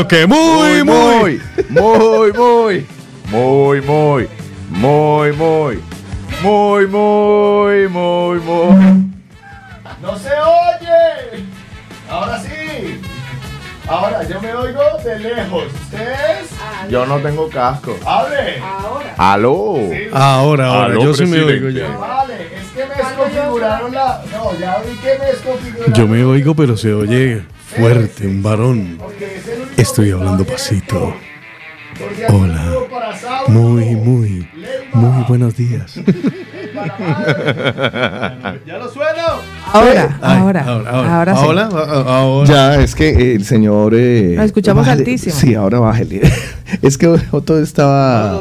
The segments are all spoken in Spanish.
Pero que muy, muy. muy, muy, muy, muy, muy, muy, muy, muy, muy, muy. ¡No se oye! Ahora sí. Ahora yo me oigo de lejos. ¿Ustedes? Yo no tengo casco. ¡Hable! ¡Aló! Ahora, ahora, Aló, yo sí me oigo ya. Vale, es que me desconfiguraron la. No, ya vi que me desconfiguraron. Yo me oigo, pero se oye fuerte, un varón. Único Estoy no hablando pasito. Hola. Muy, muy, muy buenos días. ¡Ya lo sueno! Ahora, ahora, ahora, sí. Ahora, ahora. Ya, es que el señor. Eh, Lo escuchamos bájale. altísimo. Sí, ahora bájale. es que Otto estaba.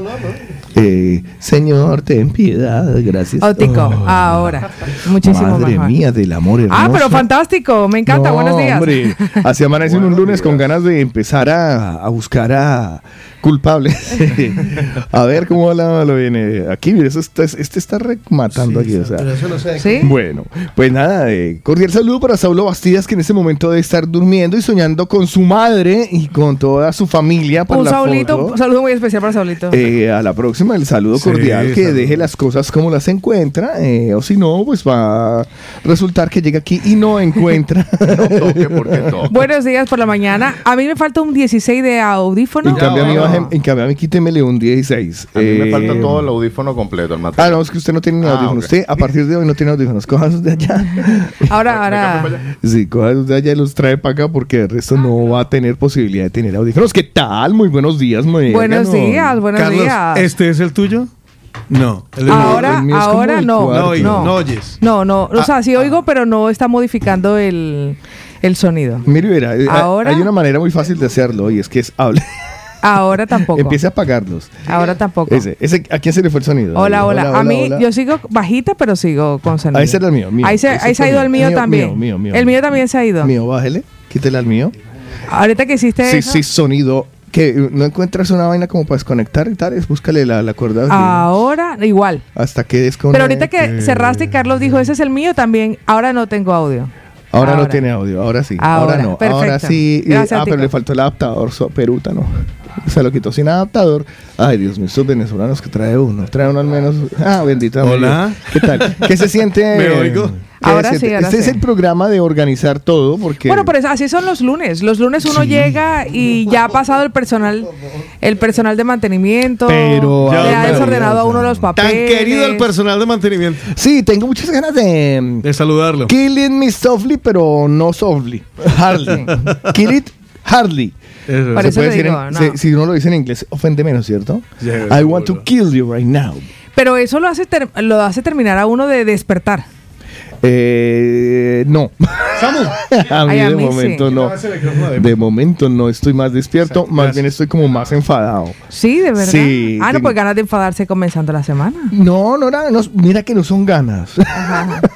Eh, señor, ten piedad, gracias. Ótico, Oh, ahora. Muchísimo Madre mejor. mía, del amor hermoso. Ah, pero fantástico, me encanta, No, buenos días. Hombre, así amanecen un lunes con ganas de empezar a, a buscar a culpables. a ver cómo la- lo viene. Aquí, mire, eso está- este está rematando aquí. O sea. Pero eso no sé. ¿Sí? Bueno, pues nada, eh, cordial saludo para Saulo Bastidas, que en este momento debe estar durmiendo y soñando con su madre y con toda su familia. por Un la Saulito, foto. un saludo muy especial para Saulito. Eh, a la próxima, el saludo Sí, cordial, que saludo. deje las cosas como las encuentra, eh, o si no, pues va a resultar que llega aquí y no encuentra. Toque porque toque. Buenos días por la mañana. A mí me falta un 16 de audífono. en, cambio, a baje- en cambio, a mí quítemele un 16. A mí me Eh, falta todo el audífono completo, el Ah, material. no, es que usted no tiene ni Ah, audífonos. Usted a partir de hoy no tiene audífonos. Cojan de allá. Ahora, ahora. Sí, cojan de allá y los trae para acá porque el resto no va a tener posibilidad de tener audífonos. ¿Qué tal? Muy buenos días, muy Buenos días, buenos Carlos, días. ¿este es el tuyo? No. El Ahora, el ahora el no. No, no. no oyes. No, no. Ah, O sea, sí oigo, pero no está modificando el, el sonido. Mire, verá, eh, Ahora- hay una manera muy fácil de hacerlo y es que es hable. Ahora tampoco. Empiece a apagarlos. Ahora tampoco. Ese, ese, ¿A quién se le fue el sonido? Hola, Ahí, hola. A mí, hola. yo sigo bajita, pero sigo con sonido. Ah, ese era el mío, mío. Ahí se, ahí se ha ido el mío, Mío, también. mío, mío, mío, el mío también se ha ido. Mío, bájele. Quítele al mío. Ahorita que hiciste Sí, eso. sí, sonido. Que no encuentras una vaina como para desconectar y tal, es búscale la, la cuerda. Ahora, igual. Hasta que desconecte. Pero ahorita que cerraste y Carlos dijo, ese es el mío también, ahora no tengo audio. Ahora, no ahora. tiene audio, ahora sí. Ahora, Ahora, no. perfecto. Ahora sí. Gracias, ah, pero le faltó el adaptador so, peruta, ¿no? Se lo quitó sin adaptador. Ay, Dios mío, estos venezolanos que trae uno. Trae uno al menos. Ah, bendita. Hola. ¿Qué tal? ¿Qué se siente? Me oigo. ¿Qué Ahora sí, ahora Este es el programa de organizar todo porque. Bueno, pero es- así son los lunes. Los lunes uno llega y ya ha pasado el personal, el personal de mantenimiento. Pero, le ha desordenado a uno los Tan papeles. querido el personal de mantenimiento. Sí, tengo muchas ganas de. De saludarlo. Kill it me softly, pero no softly. Hardly. Kill it hardly. Eso. Por Se eso puede te decir digo, en- no. se- si uno lo dice en inglés, ofende menos, ¿cierto? I want to seguro. kill you right now. Pero eso lo hace, ter- lo hace terminar a uno de despertar. Eh, no. a mí Ay, a de mí sí. momento no. De momento no estoy más despierto, más bien estoy como más enfadado. Sí, de verdad. Sí, ah, no, pues ganas de enfadarse comenzando la semana. No, no, no, no, mira que no son ganas. Ajá.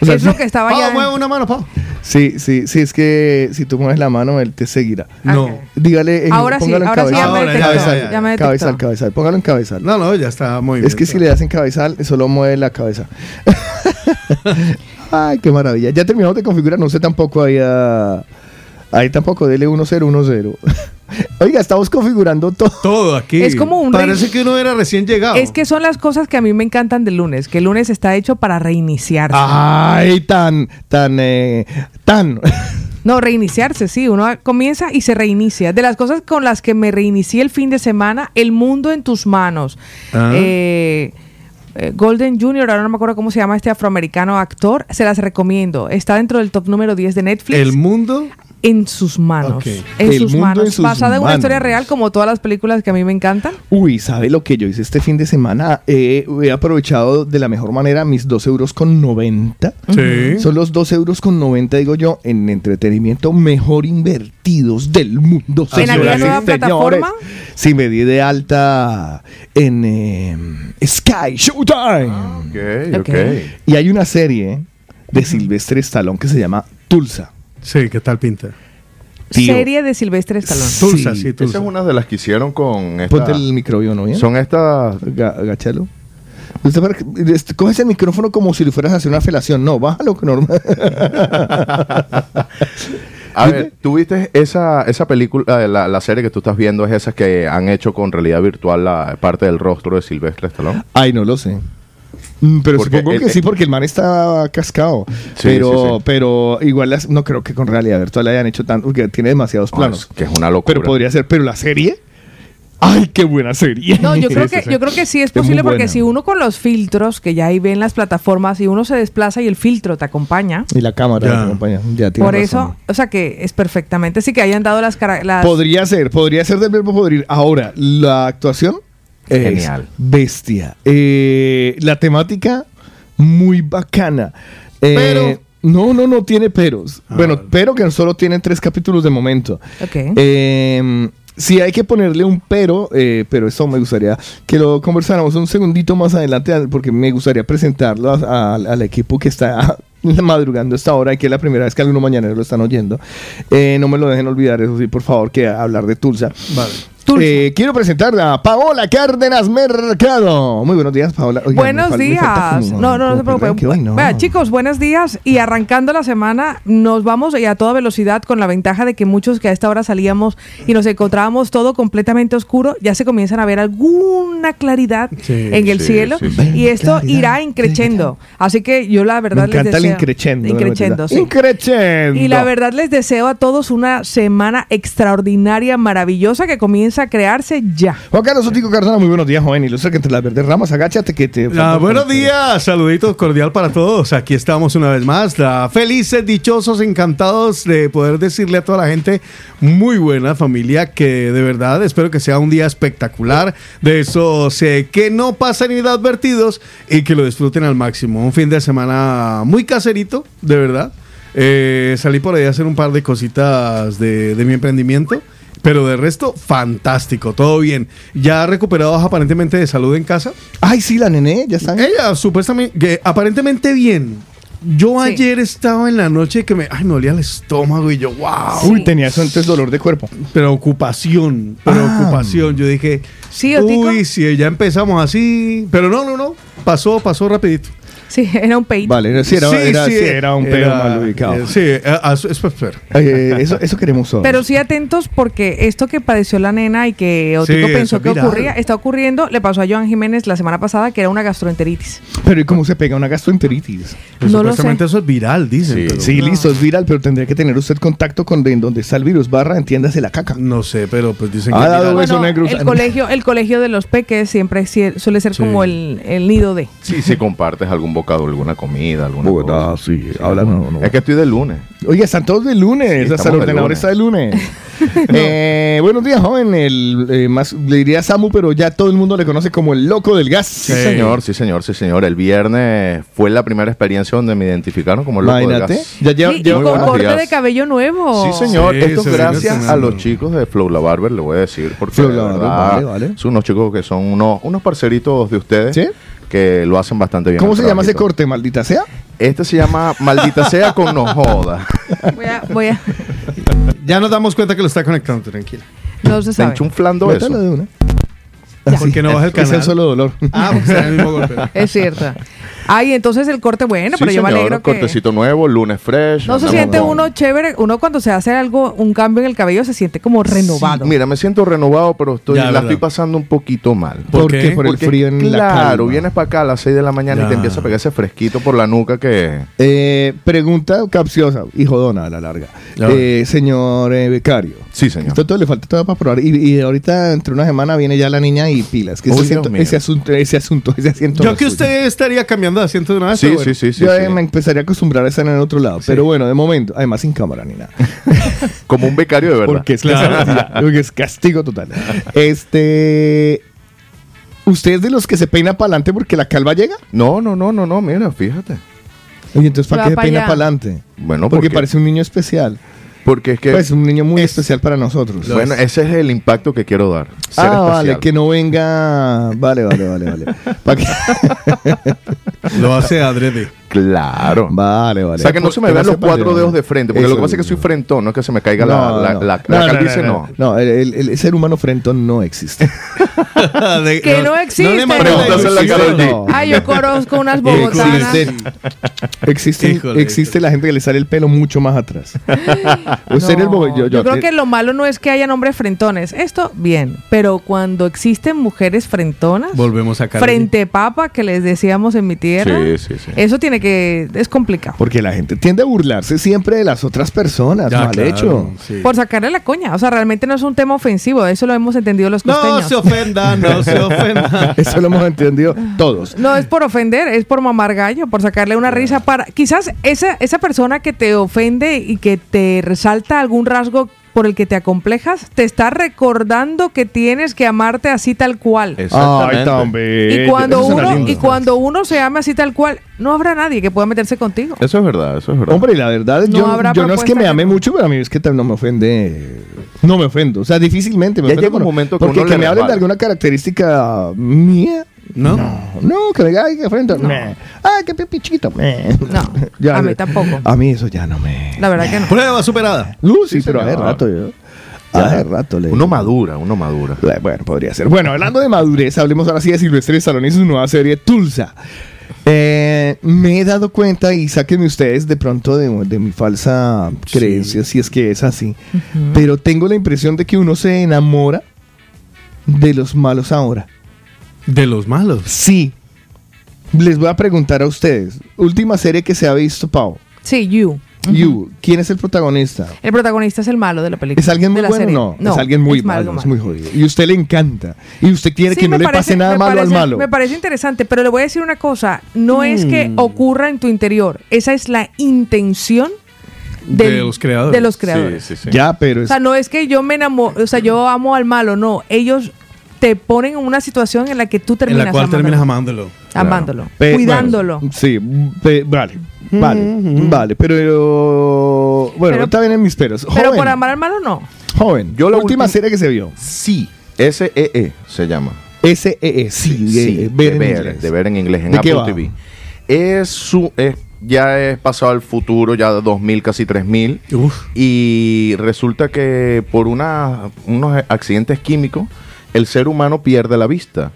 O sea, es lo que estaba Pau, ya. mueve una mano, Pau. Sí, sí, sí, es que si tú mueves la mano, él te seguirá. No. Ok. Dígale, eh, Ahora sí, póngalo en ahora sí ya me Ahora, detectó. ya, ya, ya. ya me detectó. cabezal, cabezal, póngalo en cabezal. No, no, ya está muy bien. Es que si le das en cabezal, solo mueve la cabeza. Ay, qué maravilla. Ya terminamos de configurar, no sé tampoco ahí a... Ahí tampoco, dele 1010. Oiga, estamos configurando todo. Todo aquí. Es como un Parece que uno era recién llegado. Es que son las cosas que a mí me encantan del lunes, que el lunes está hecho para reiniciarse. Ay, tan, tan, eh, tan. No, reiniciarse, sí, uno comienza y se reinicia. De las cosas con las que me reinicié el fin de semana, El mundo en tus manos. Ah. Eh, eh, Golden Junior, ahora no me acuerdo cómo se llama este afroamericano actor, se las recomiendo. Está dentro del top número 10 de Netflix. El mundo. En sus manos. En sus mundo manos. en sus Basada en una historia real, como todas las películas que a mí me encantan. Uy, ¿sabe lo que yo hice este fin de semana? Eh, he aprovechado de la mejor manera mis 2 euros con 90. Sí. Son los 2 euros con 90, digo yo, en entretenimiento mejor invertidos del mundo. ¿En aquella señoras y nueva plataforma? Sí, me di de alta en eh, Sky Showtime. Ok, ok. Ok. Y hay una serie de Silvestre Stallone que se llama Tulsa. Sí, ¿qué tal pinta? Tío. Serie de Silvestre Stallone. Tulsa, Sí. sí, Esa Tulsa. es una de las que hicieron con esta... Ponte el micrófono, ¿bien? Son estas... Ga- que- este, coges el micrófono como si le fueras a hacer una felación. No, bájalo que normal. A ver, ¿tú viste esa, esa película, la, la serie que tú estás viendo es esa que han hecho con realidad virtual la parte del rostro de Silvestre Stallone? Ay, no lo sé. Mm, Pero Porque supongo el- que sí, porque el man está cascado. Sí, pero, sí, sí. pero igual las- no creo que con realidad virtual hayan hecho tanto, porque tiene demasiados No, planos. es que es una locura. pero podría ser, pero la serie. ¡Ay, qué buena serie! No, yo creo Sí, que yo creo que sí es posible porque si uno con los filtros que ya ahí ven las plataformas y uno se desplaza y el filtro te acompaña. Y la cámara Ya. te acompaña. Ya, Por eso, razón. o sea que es perfectamente sí que hayan dado las las Podría ser, podría ser del verbo podrir. Ahora, la actuación es Genial. bestia. Eh, la temática, muy bacana. Eh, Pero- No, no, no tiene peros. Ah, bueno, pero que solo tienen tres capítulos de momento. Ok. Eh, sí hay que ponerle un pero, eh, pero eso me gustaría que lo conversáramos un segundito más adelante porque me gustaría presentarlo a- a- al equipo que está madrugando a esta hora y que es la primera vez que algunos mañaneros lo están oyendo. Eh, no me lo dejen olvidar, eso sí, por favor, que hablar de Tulsa. Vale. Eh, quiero presentar a Paola Cárdenas Mercado. Muy buenos días, Paola. Buenos me días. como- No, no, no se preocupe. perrenque hoy, no. Vea, chicos, buenos días. Y arrancando la semana, nos vamos a toda velocidad con la ventaja de que muchos que a esta hora salíamos y nos encontrábamos todo completamente oscuro, ya se comienzan a ver alguna claridad Sí, en el sí, cielo. sí. Y esto Claridad, irá increchendo. Así que yo la Me verdad les el deseo. increchendo. Increchendo. Y la verdad les deseo a todos una semana extraordinaria, maravillosa, que comienza a crearse ya. Juan Carlos Otico Cardona, muy buenos días, joven. Ilustra que entre las verdes ramas, agáchate que te... Ah, buenos días, saluditos cordial para todos. Aquí estamos una vez más, la- felices, dichosos, encantados de poder decirle a toda la gente, muy buena familia, que de verdad espero que sea un día espectacular. De eso sé que no pasen inadvertidos y que lo disfruten al máximo. Un fin de semana muy caserito, de verdad. Eh, salí por ahí a hacer un par de cositas de, de mi emprendimiento. Pero de resto, fantástico, todo bien. Ya recuperados aparentemente de salud en casa. Ay, sí, la nené, ya están. Ella supuestamente, que aparentemente bien. Yo Sí. ayer estaba en la noche que me, ay, me dolía el estómago y yo, wow. Uy, tenía eso antes dolor de cuerpo. Preocupación, preocupación. Yo dije, Sí, Otico. uy, si ya empezamos así. Pero no, no, no. Pasó, pasó rapidito. Sí, era un peito. Vale, sí era, era, sí, era un pedo era- mal ubicado. eh, sí, eh, ah, eso. Eh, eso, eso queremos todos. Pero sí atentos porque esto que padeció la nena y que Otico Sí, pensó eso que viral. ocurría, está ocurriendo, le pasó a Joan Jiménez la semana pasada que era una gastroenteritis. Pero ¿y cómo se pega una gastroenteritis? Pues No lo supuestamente eso es viral, dicen. Sí. listo, es viral, pero tendría que tener usted contacto con de, en donde está el virus, barra, entiéndase la caca. No sé, pero pues dicen Ha que es dado negro, el colegio, el colegio de los peques siempre sie- suele ser Sí. como el, el nido de. Sí, si compartes algún bocado, alguna comida, alguna Bueno, cosa. sí, habla, no, no. Es que estoy de lunes. Oye, están todos de lunes, Sí, el ordenador lunes. está de lunes. Eh, buenos días, joven. El, eh, más, le diría Samu, pero ya todo el mundo le conoce como el loco del gas. Sí, señor, sí, señor, sí, señor. El viernes fue la primera experiencia donde me identificaron como el loco del gas. Ya lleva, Sí, con corte días. de cabello nuevo. Sí, señor. Sí, Esto es gracias a los chicos de Flow La Barber, le voy a decir. Porque Flow La Barber, vale. son unos chicos que son unos, unos parceritos de ustedes ¿Sí? Que lo hacen bastante bien. ¿Cómo se llama ese corte, maldita sea? Este se llama Maldita sea con no joda. Voy a, voy a- Ya nos damos cuenta que lo está conectando, tranquila. no se Está sabe. enchuflando eso. Métalo de una. Ya. ¿Por qué no baja el Es el canal? solo dolor. Ah, porque en el mismo golpe. Es cierto. Ay, entonces el corte bueno, Sí, pero yo me alegro que cortecito nuevo, lunes fresh. no se siente con- uno chévere, uno cuando se hace algo, un cambio en el cabello se siente como renovado. Sí, mira, me siento renovado, pero estoy, Ya, la verdad. estoy pasando un poquito mal. ¿Por ¿Por qué? Por el Porque, frío en la Claro, vienes para acá a las 6 de la mañana y te empieza a pegar ese fresquito por la nuca que... Eh, pregunta capciosa y jodona a la larga. Ya. Eh, señor eh, becario. Sí, señor. Esto todo le falta todavía para probar. Y, y ahorita, entre una semana, viene ya la niña y pilas. Que ese, asiento, ese asunto, ese asunto, ese asiento. Yo que suyo. usted estaría cambiando de asiento de una vez. Sí, bueno. sí, sí, sí, Yo sí. me empezaría a acostumbrar a estar en el otro lado. Pero bueno, de momento, además sin cámara ni nada. Como un becario de verdad. Porque es, Claro. castigo, porque es castigo total. Este. ¿Usted es de los que se peina para adelante porque la calva llega? No, no, no, no, no, mira, fíjate. Oye, entonces ¿para qué se pa' peina para adelante? Bueno, Porque porque, parece un niño especial. Porque es que... Pues un niño muy especial para nosotros. bueno, ese es el impacto que quiero dar. ser ah, especial. vale, que no venga. Vale, vale, vale, vale. Lo hace adrede. Claro. Vale, vale. O sea, que no se me vean los cuatro de- dedos de frente, porque lo que pasa es que soy frentón, no es que se me caiga la, No, la, no. la, No, la no, calvicie, no, no. el, el- el ser humano frentón no existe. De- Que no existe. le. No. Ay, yo conozco unas bogotanas. Existe, existe, Híjole, existe la gente que le sale el pelo mucho más atrás. Usted el yo, yo- creo que lo malo no es que hayan hombres frentones. Esto, bien. Pero cuando existen mujeres frentonas, Volvemos a frente papa, que les decíamos en mi tierra, Sí, sí, sí. eso tiene que. Es complicado. Porque la gente tiende a burlarse siempre de las otras personas. Ya, mal claro, hecho. sí. Por sacarle la coña. O sea, realmente no es un tema ofensivo. Eso lo hemos entendido los No costeños. se ofenda, no se ofenda. Eso lo hemos entendido todos. No es por ofender, es por mamar gallo, por sacarle una risa para... Quizás esa, esa persona que te ofende y que te resalta algún rasgo por el que te acomplejas, te está recordando que tienes que amarte así tal cual. Exactamente. Ay. Y cuando, Eso uno, y cuando uno se ama así tal cual, no habrá nadie que pueda meterse contigo. Eso es verdad, eso es verdad. Hombre, y la verdad, No yo, habrá yo no es que me ame mucho, pero a mí es que tal- no me ofende. No me ofendo. O sea, difícilmente me Ya ofendo. llega un momento que porque uno que le me hablen de alguna característica mía. ¿No? No, que me diga, ay, qué frente. Meh. Ay, qué pipi chiquito. No, a mí tampoco. A mí eso ya no me. La verdad que no. Prueba superada. Uh, sí, Sí, pero hace rato yo. Hace rato le. Uno madura, uno madura. Eh, Bueno, podría ser. Bueno, hablando de madurez, hablemos ahora sí de Silvestre Stallone y su nueva serie Tulsa. Eh, me he dado cuenta y sáquenme ustedes de pronto de, de mi falsa Sí. creencia, si es que es así. Pero tengo la impresión de que uno se enamora de los malos ahora. De los malos. Sí. Les voy a preguntar a ustedes. Última serie que se ha visto, Pau. Sí, you. You. ¿Quién es el protagonista? El protagonista es el malo de la película. ¿Es alguien muy de la bueno? serie. No, es alguien muy es malo, malo, es muy jodido. Y usted le encanta. Y usted quiere Sí, que no le pase nada malo parece- al malo. Me parece interesante, pero le voy a decir una cosa. No es que Mm. ocurra en tu interior. Esa es la intención De los creadores. De los creadores. Sí, sí, sí. Ya, pero O sea, no es que yo me enamoro, o sea, yo amo al malo, no. Ellos te ponen en una situación en la que tú En terminas la cual amándolo. terminas amándolo. amándolo, Pe- cuidándolo. bueno, sí, pe- vale. Vale, vale, pero bueno, Pero- ahorita vienen mis peros. Pero por amar al malo, no. joven. Yo la última serie que se vio. Sí. S-E-E se llama. S-E-E, sí, Sí, eh, ver de en ver, inglés. de ver en inglés, en ¿De Apple? TV. Es su, es- ya es pasado al futuro, ya 2000, casi 3000. Uf. Y resulta que por una, unos accidentes químicos, el ser humano pierde la vista.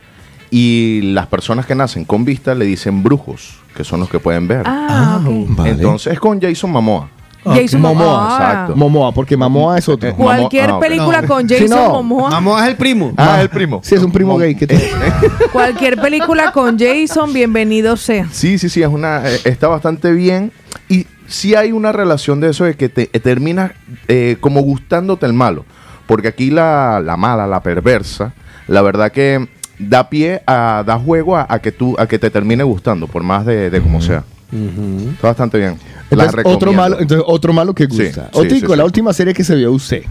Y las personas que nacen con vista le dicen brujos, que son los que pueden ver. Ah, ok. Vale. Entonces es con Jason Momoa. Jason Momoa, Momoa. exacto. Momoa, porque Momoa es otro. Eh, Cualquier ah, ok. película No. con Sí, Jason no. Momoa. Momoa es el primo. Ah, el primo. Sí, es un primo Mom- gay que tiene. Cualquier película con Jason, bienvenido sea. Sí, sí, sí, es una, eh, está bastante bien. Y sí hay una relación de eso de que te eh, terminas eh, como gustándote el malo. Porque aquí la, la mala, la perversa, la verdad que da pie a, da juego a, a que tú, a que te termine gustando, por más de, de como sea. Está bastante bien. La Entonces, otro recomiendo. malo, entonces, otro malo que gusta. sí, Otico, sí, la sí. última serie que se vio usted.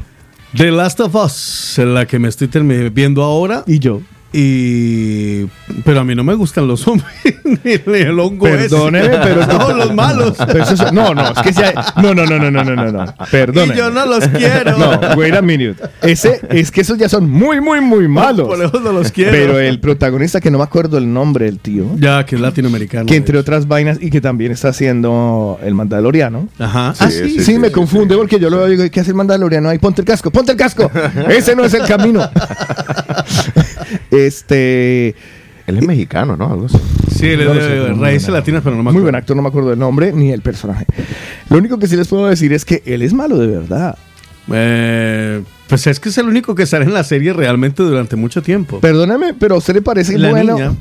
The Last of Us, la que me estoy viendo ahora. Y yo. Y. Pero a mí no me gustan los zombies. ni el hongo Perdóneme, ese. pero No, los malos. Eso no, no, es que si hay- no, no, no, no, no, no, no, no. Perdóneme. Y yo no los quiero. No, wait a minute. Ese, es que esos ya son muy, muy, muy malos. Por eso no los quiero. Pero el protagonista, que no me acuerdo el nombre del tío, Ya, que es latinoamericano. que entre otras vainas y que también está haciendo el Mandaloriano. Ajá. Sí, ah, sí, sí, sí, me sí, confunde porque yo lo digo, ¿qué hace el Mandaloriano? Ahí, ponte el casco, ponte el casco. Ese no es el camino. Este. Él es mexicano, ¿no? Algo así. Sí, él es de muy raíces latinas, pero no me Muy acuerdo. buen actor, no me acuerdo del nombre ni el personaje. Lo único que sí les puedo decir es que él es malo de verdad. Eh, pues es que es el único que sale en la serie realmente durante mucho tiempo. Perdóname, pero ¿a usted le parece La bueno? niña.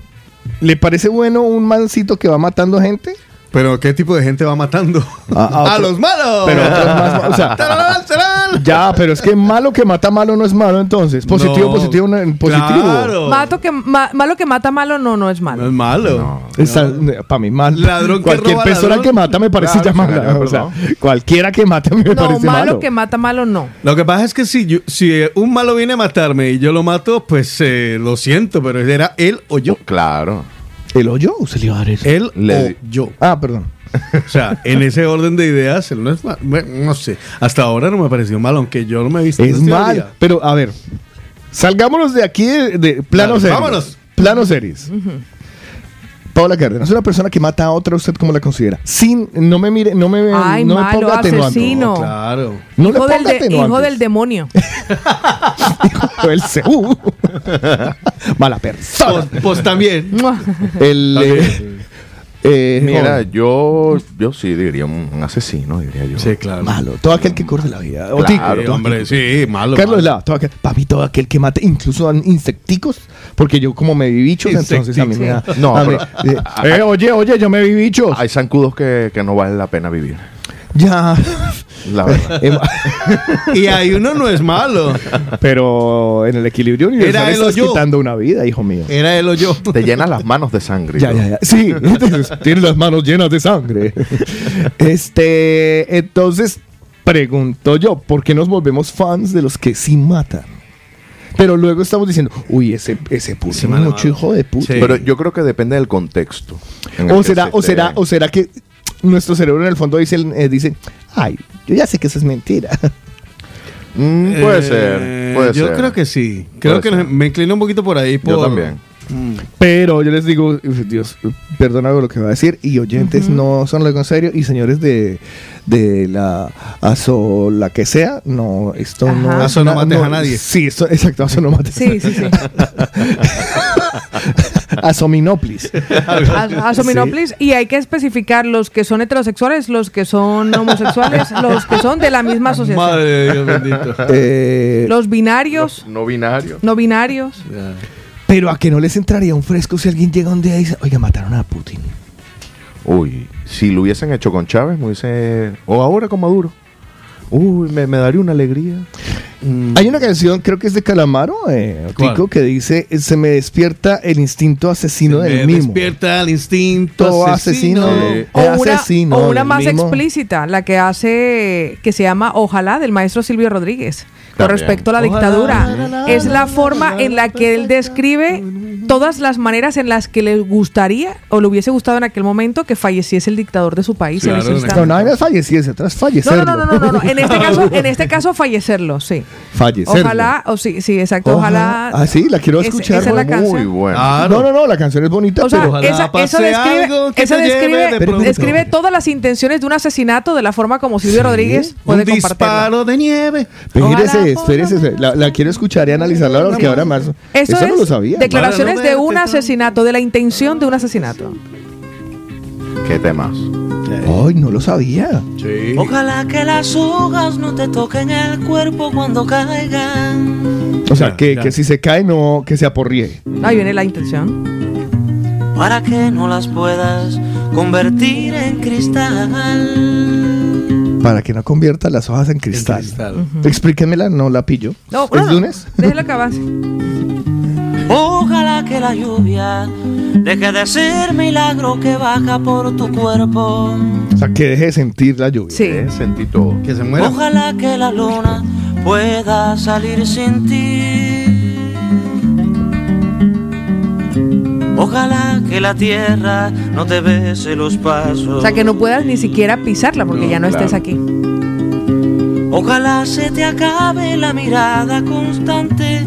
¿Le parece bueno un mancito que va matando gente? Pero ¿qué tipo de gente va matando? A- a ¡A otro- los malos! Pero otros más, o sea, Ya, pero es que malo que mata malo no es malo entonces. Positivo, No, positivo, no- positivo. claro. Mato que, ma- malo que mata malo, no, no es malo. No es malo. Para mí mal. Ladrón que Cualquier roba persona ladrón. que mata me parece Claro, ya mala. claro, O sea, cualquiera que mata me No, parece malo malo. que mata malo, no. Lo que pasa es que si, yo- si eh, un malo viene a matarme y yo lo mato, pues eh, lo siento, pero era él o yo. Claro. ¿El hoyo o se le iba a dar eso? Él Le- o yo. Ah, perdón. O sea, en ese orden de ideas, él no es mal. Bueno, no sé. Hasta ahora no me pareció mal, aunque yo no me he visto. Es mal. teoría. Pero, a ver. Salgámonos de aquí de, de plano Dale, series. vámonos. Plano series. Paola Cárdenas, una persona que mata a otra, ¿usted cómo la considera? Sin, no me mire, no me, Ay, no me malo, ponga asesino. Claro. No le hijo, del ponga de- hijo del demonio. Hijo del CU. Mala persona. Pues, pues también. El, eh, eh, Mira, joven, yo, yo sí diría un, un asesino, diría yo. Sí, claro. malo. Todo aquel que corre la vida. O Claro, tico, hombre, aquel- sí, malo. Carlos malo. Lava, todo aquel, para mí todo aquel que mate, incluso a insecticos, porque yo como me vi bichos, entonces a mí me da... No, a mí- pero- eh, eh, oye, oye, yo me vi bichos. Hay zancudos que, que no vale la pena vivir. Ya. La verdad. Em, Y ahí uno no es malo. Pero en el equilibrio universal Era él o estás yo. quitando una vida, hijo mío. Era él o yo. Te llenas las manos de sangre. Ya, ya, ya. Sí, entonces, tiene las manos llenas de sangre. Este, entonces, pregunto yo, ¿por qué nos volvemos fans de los que sí matan? Pero luego estamos diciendo, uy, ese, ese puso mucho mano. hijo de puta. Sí. Pero yo creo que depende del contexto. O será, se o esté. será, o será que nuestro cerebro en el fondo dice, eh, dice, ay, yo ya sé que eso es mentira. Mm, puede Eh, ser, puede yo ser. creo que sí. Creo Puede que ser. me inclino un poquito por ahí. Por... Yo también. Mm. Pero yo les digo, Dios, perdona lo que va a decir, y oyentes no son algo en serio, y señores de, de la ASO, la que sea, no, esto no Ajá. Aso no mates a nadie. Sí, esto, exacto, ASO no mates. Sí, sí, sí. Asominoplis. As- Asominoplis. Y hay que especificar los que son heterosexuales, los que son homosexuales, los que son de la misma asociación. Madre de Dios bendito. Eh, Los binarios, No binario. no binarios. Pero a que no les entraría un fresco si alguien llega un día y dice, oiga, mataron a Putin. Uy, si lo hubiesen hecho con Chávez, me hubiese... O ahora con Maduro. Uy, me, me daría una alegría. Mm, Hay una canción, creo que es de Calamaro, eh, que dice, se me despierta el instinto asesino Me del mismo. despierta el instinto asesino. asesino. Sí. O Es una, asesino o una más mismo. explícita, la que hace, que se llama Ojalá, del maestro Silvio Rodríguez, con respecto a la Ojalá, dictadura. Es la, forma en la que él describe todas las maneras en las que le gustaría o le hubiese gustado en aquel momento que falleciese el dictador de su país en ese no, instante. No, fallecerlo. no, no, no, no, no, En este caso, en este caso fallecerlo, sí. Fallecerlo. Ojalá, o sí, sí, exacto, ojalá. Ah, sí, la quiero escuchar. esa es la muy-. Claro. No, no, no, la canción es bonita, O sea, pero... Ojalá esa, pase eso describe, algo que eso te lleve describe, de describe todas las intenciones de un asesinato de la forma como Silvio Rodríguez puede Un disparo de nieve. Ojalá Espérese, espérese, la, la quiero escuchar y analizarla porque ahora más... Eso, Eso, es no lo sabía. declaraciones de un asesinato, de la intención de un asesinato. Qué temas. Ay, no lo sabía. Sí. Ojalá que las hojas no te toquen el cuerpo cuando caigan. O sea, Ya, que, ya. que si se cae, no, que se aporríe. Ahí viene la intención. Para que no las puedas convertir en cristal. Para que no convierta las hojas en cristal. cristal. Explíquemela, no la pillo. No, ¿Es no, lunes? Déjelo que avance. Ojalá que la lluvia deje de ser milagro que baja por tu cuerpo. O sea, que deje de sentir la lluvia. Sí. Sentí todo. Que se muera. Ojalá que la luna pueda salir sin ti. Ojalá que la tierra no te bese los pasos. O sea, que no puedas ni siquiera pisarla porque No, ya no estés aquí. Ojalá se te acabe la mirada constante,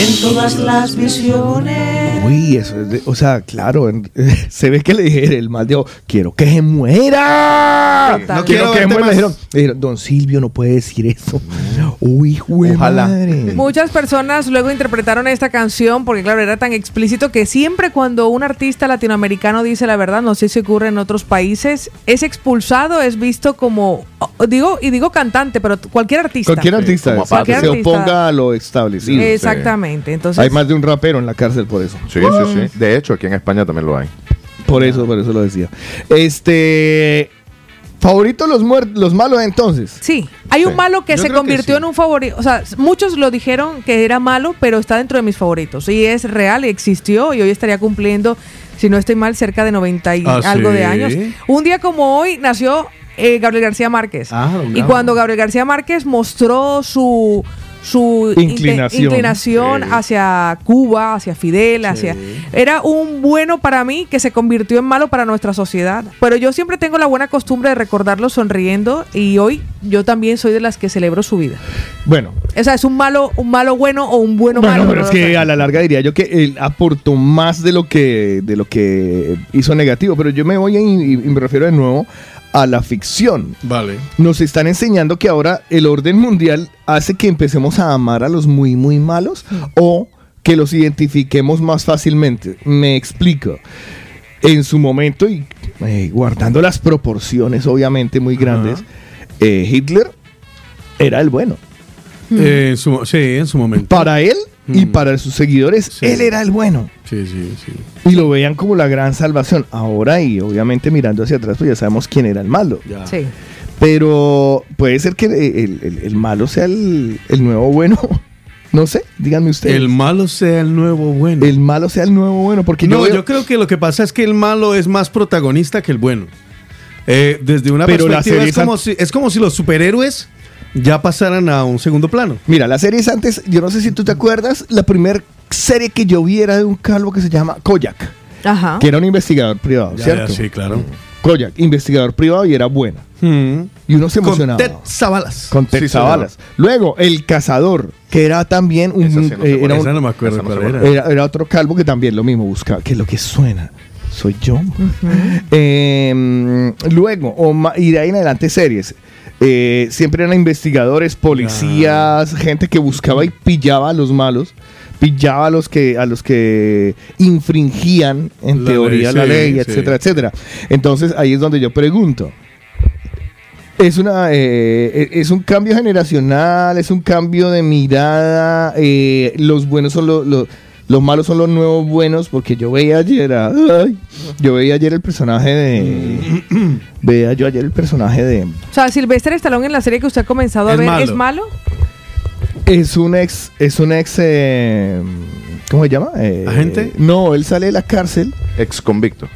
en todas las visiones. Uy, eso es de- o sea, claro, en- se ve que le dijeron el mal de ojo, quiero que se muera. No quiero quiero que se muera. Le dijeron, le dijeron, don Silvio no puede decir eso. Uy, jue Ojalá. madre. Muchas personas luego interpretaron esta canción porque, claro, era tan explícito que siempre cuando un artista latinoamericano dice la verdad, no sé si ocurre en otros países, es expulsado, es visto como, digo, y digo cantante, pero cualquier artista. Cualquier artista como que se Cualquier artista. oponga a lo establecido. Exactamente. Entonces, Hay más de un rapero en la cárcel por eso. Sí, sí, sí. De hecho, aquí en España también lo hay. Por eso, por eso lo decía. Este. Favorito los muertos, los malos entonces. Sí, hay un Sí. malo que Yo se que convirtió sí. en un favorito. O sea, muchos lo dijeron que era malo, pero está dentro de mis favoritos. Y es real, existió y hoy estaría cumpliendo si no estoy mal, cerca de 90 y ¿Ah, algo sí? de años. Un día como hoy nació eh, Gabriel García Márquez. Ah, y cuando Gabriel García Márquez mostró su su Inclinación. inte- inclinación Sí. hacia Cuba, hacia Fidel, hacia era un bueno para mí que se convirtió en malo para nuestra sociedad. Pero yo siempre tengo la buena costumbre de recordarlo sonriendo y hoy yo también soy de las que celebro su vida. Bueno, O sea, es un malo, un malo bueno o un bueno, bueno, malo. pero no es que a la larga diría yo que él aportó más de lo que, de lo que hizo negativo. Pero yo me voy y, y me refiero de nuevo a la ficción. Vale. Nos están enseñando que ahora el orden mundial hace que empecemos a amar a los muy, muy malos o que los identifiquemos más fácilmente. Me explico. En su momento, y eh, guardando las proporciones obviamente muy grandes, eh, Hitler era el bueno. Eh, su- sí, en su momento. Para él y Mm. para sus seguidores, Sí. él era el bueno. Sí, sí, sí. Y lo veían como la gran salvación. Ahora, y obviamente mirando hacia atrás, pues ya sabemos quién era el malo. Ya. Sí. Pero puede ser que el, el- el malo sea el, el nuevo bueno. No sé, díganme ustedes. El malo sea el nuevo bueno. El malo sea el nuevo bueno. Porque no, yo, creo que lo que pasa es que el malo es más protagonista que el bueno. Eh, desde una Pero perspectiva es como, si, es como si los superhéroes ya pasaran a un segundo plano. Mira, las series antes, yo no sé si tú te acuerdas, la primera serie que yo vi era de un calvo que se llama Koyak, Ajá. que era un investigador privado, Ya, ¿cierto? ya, sí, claro. Koyak, investigador privado y era buena. Mm. Y uno se Con emocionaba. Ted Zabalas. Con Ted Sí, Zabalas. Luego, El Cazador, que era también un... Esa sí no eh, era, es. un- Esa no me acuerdo no era. era- era otro calvo que también lo mismo buscaba, que es lo que suena. Soy yo. Eh, luego, y de ahí en adelante series. Eh, siempre eran investigadores, policías, gente que buscaba y pillaba a los malos, pillaba a los que, a los que infringían en La teoría ley, la sí, ley, sí. etcétera, etcétera. Entonces ahí es donde yo pregunto. Es, una, eh, es un cambio generacional, es un cambio de mirada. eh, los buenos son los, los, los malos son los nuevos buenos, porque yo veía ayer, a- ay, yo veía ayer el personaje de, veía yo ayer el personaje de, O sea, Silvestre Stallone en la serie que usted ha comenzado a ver malo. es malo. Es un ex, es un ex, eh, ¿cómo se llama? Eh, ¿Agente? No, él sale de la cárcel. Ex convicto.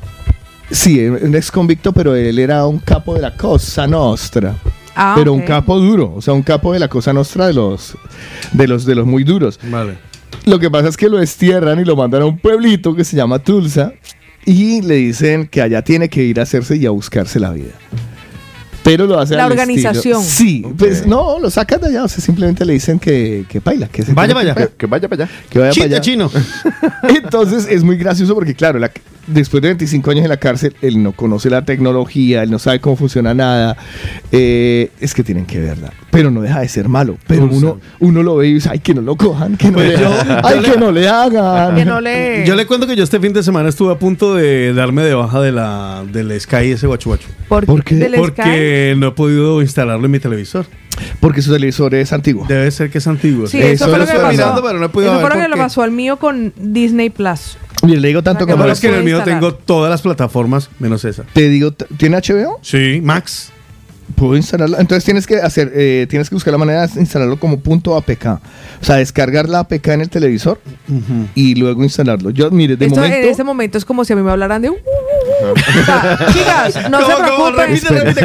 Sí, un ex convicto, pero él era un capo de la Cosa Nostra. Ah, pero un capo duro, o sea, un capo de la Cosa Nostra de los, de los, de los muy duros. Vale. Lo que pasa es que lo destierran y lo mandan a un pueblito que se llama Tulsa y le dicen que allá tiene que ir a hacerse y a buscarse la vida. Pero lo hace La al organización. estilo- Sí, pues no, lo sacan de allá, o sea, simplemente le dicen que, que baila, que se Vaya, vaya. Que, que vaya para allá. que vaya para Chita allá. chino. Entonces es muy gracioso porque, claro, la- después de 25 años en la cárcel, él no conoce la tecnología, él no sabe cómo funciona nada. Eh, es que tienen que verla. Pero no deja de ser malo. Pero uno, uno lo ve y dice, ay, que no lo cojan, que no, Pues le, yo- ay, yo que le- no le hagan. Que no le. Yo le cuento que yo este fin de semana estuve a punto de darme de baja de la, del Sky ese guachu guachu. ¿Por, ¿Por qué? Porque no he podido instalarlo en mi televisor. Porque su televisor es antiguo. Debe ser que es antiguo. Sí, Eso eso, fue lo que estoy pasó. mirando, pero no he podido eso fue ver lo que le pasó al mío con Disney Plus. Mire, le digo tanto como es que en el mío tengo todas las plataformas menos esa. te digo, ¿tiene HBO? Sí, Max. Puedo instalarla. Entonces tienes que hacer, eh, tienes que buscar la manera de instalarlo como punto APK. O sea, descargar la APK en el televisor y luego instalarlo. Yo, mire, de Esto momento. en este momento es como si a mí me hablaran de. "Uh, uh, uh". O sea, chicas, no se preocupen.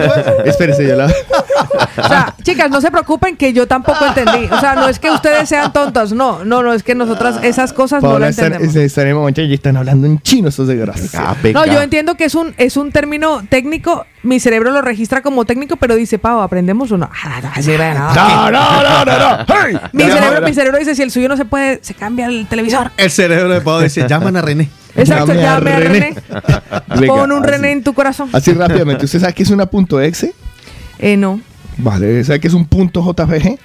¿cuál? Espérese, yo la. O sea, chicas, no se preocupen que yo tampoco entendí. O sea, no es que ustedes sean tontas. No, no, no, es que nosotras esas cosas no las entendemos. está en el momento y están hablando en chino estos desgraciados. Ah, No, yo entiendo que es un, es un término técnico. Mi cerebro lo registra como técnico, pero dice, Pau, ¿aprendemos o no? No, sí, bueno. No, no, no, no, no. ¡Hey! Mi cerebro, mi cerebro dice, si el suyo no se puede, se cambia el televisor. El cerebro de Pau dice, llaman a René. Exacto, Llame a René. Pon un así. René en tu corazón. Así rápidamente. ¿Usted sabe que es una punto .exe? Eh, no. Vale. ¿Sabe que es un punto .jpg?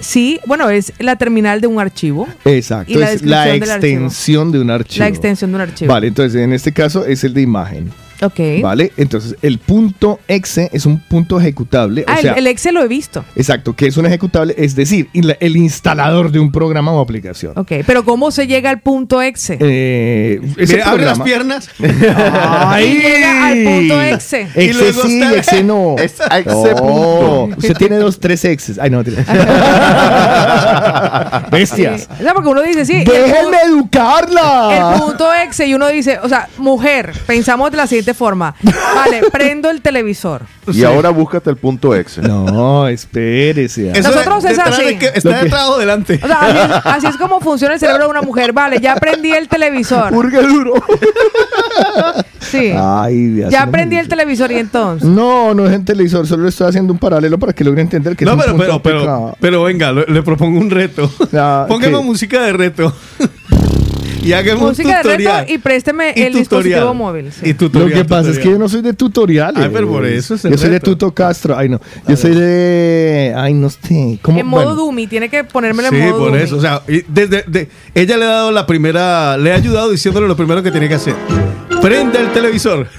Sí, bueno, es la terminal de un archivo. Exacto. Y la es la extensión de un archivo. La extensión de un archivo. Vale, entonces en este caso es el de imagen. Ok. ¿Vale? Entonces, el punto exe es un punto ejecutable. Ah, o el- sea, el, Excel lo he visto. exacto, que es un ejecutable, es decir, el instalador de un programa o aplicación. Ok, pero ¿cómo se llega al punto exe? Eh, ese Mire, abre las piernas. Y llega al punto exe. Y Exe luego sí, está- exe no. Es exe No, punto. Usted tiene dos, tres exes. Ay, no. tiene- Bestias. Sí. O sea, porque uno dice, sí, el, ¡Déjenme educarla! el punto exe y uno dice, o sea, mujer, pensamos de la siguiente forma. Vale, prendo el televisor. Y ahora búscate el punto exe. No, espérese. Eso Nosotros es así. de que- está que- detrás o delante. O sea, así es, así es como funciona el cerebro de una mujer. Vale, ya prendí el televisor. Purgue duro. Sí. Ay, así Ya prendí el televisor y entonces. No, no es en televisor, solo estoy haciendo un paralelo para que logre entender que No, es un pero, punto pero, pero, APK. pero venga, le, le propongo un reto. Póngame ¿qué? música de reto. Y hagamos Música de un tutorial. reto y présteme Y el tutorial. dispositivo móvil. sí. Y tutorial, Lo que pasa es que yo no soy de tutoriales. Ay, pero por eso es el Yo soy de. Tuto Castro. Ay, no. Yo soy de. Ay, no sé. ¿Cómo? En modo Bueno, Dumi, tiene que ponérmelo Sí, en modo por Dumi. eso. O sea, y desde, de- ella le ha dado la primera, le ha ayudado diciéndole lo primero que tiene que hacer. Prende el televisor.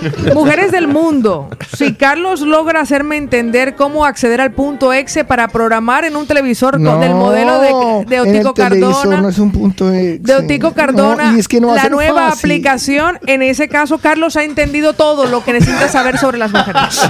Mujeres del mundo, si Carlos logra hacerme entender cómo acceder al punto exe para programar en un televisor con- del modelo de, Otico el Cardona, No es un punto exe. de Otico Cardona, No, y es que no la nueva fácil. aplicación, en ese caso Carlos ha entendido todo lo que necesita saber sobre las mujeres.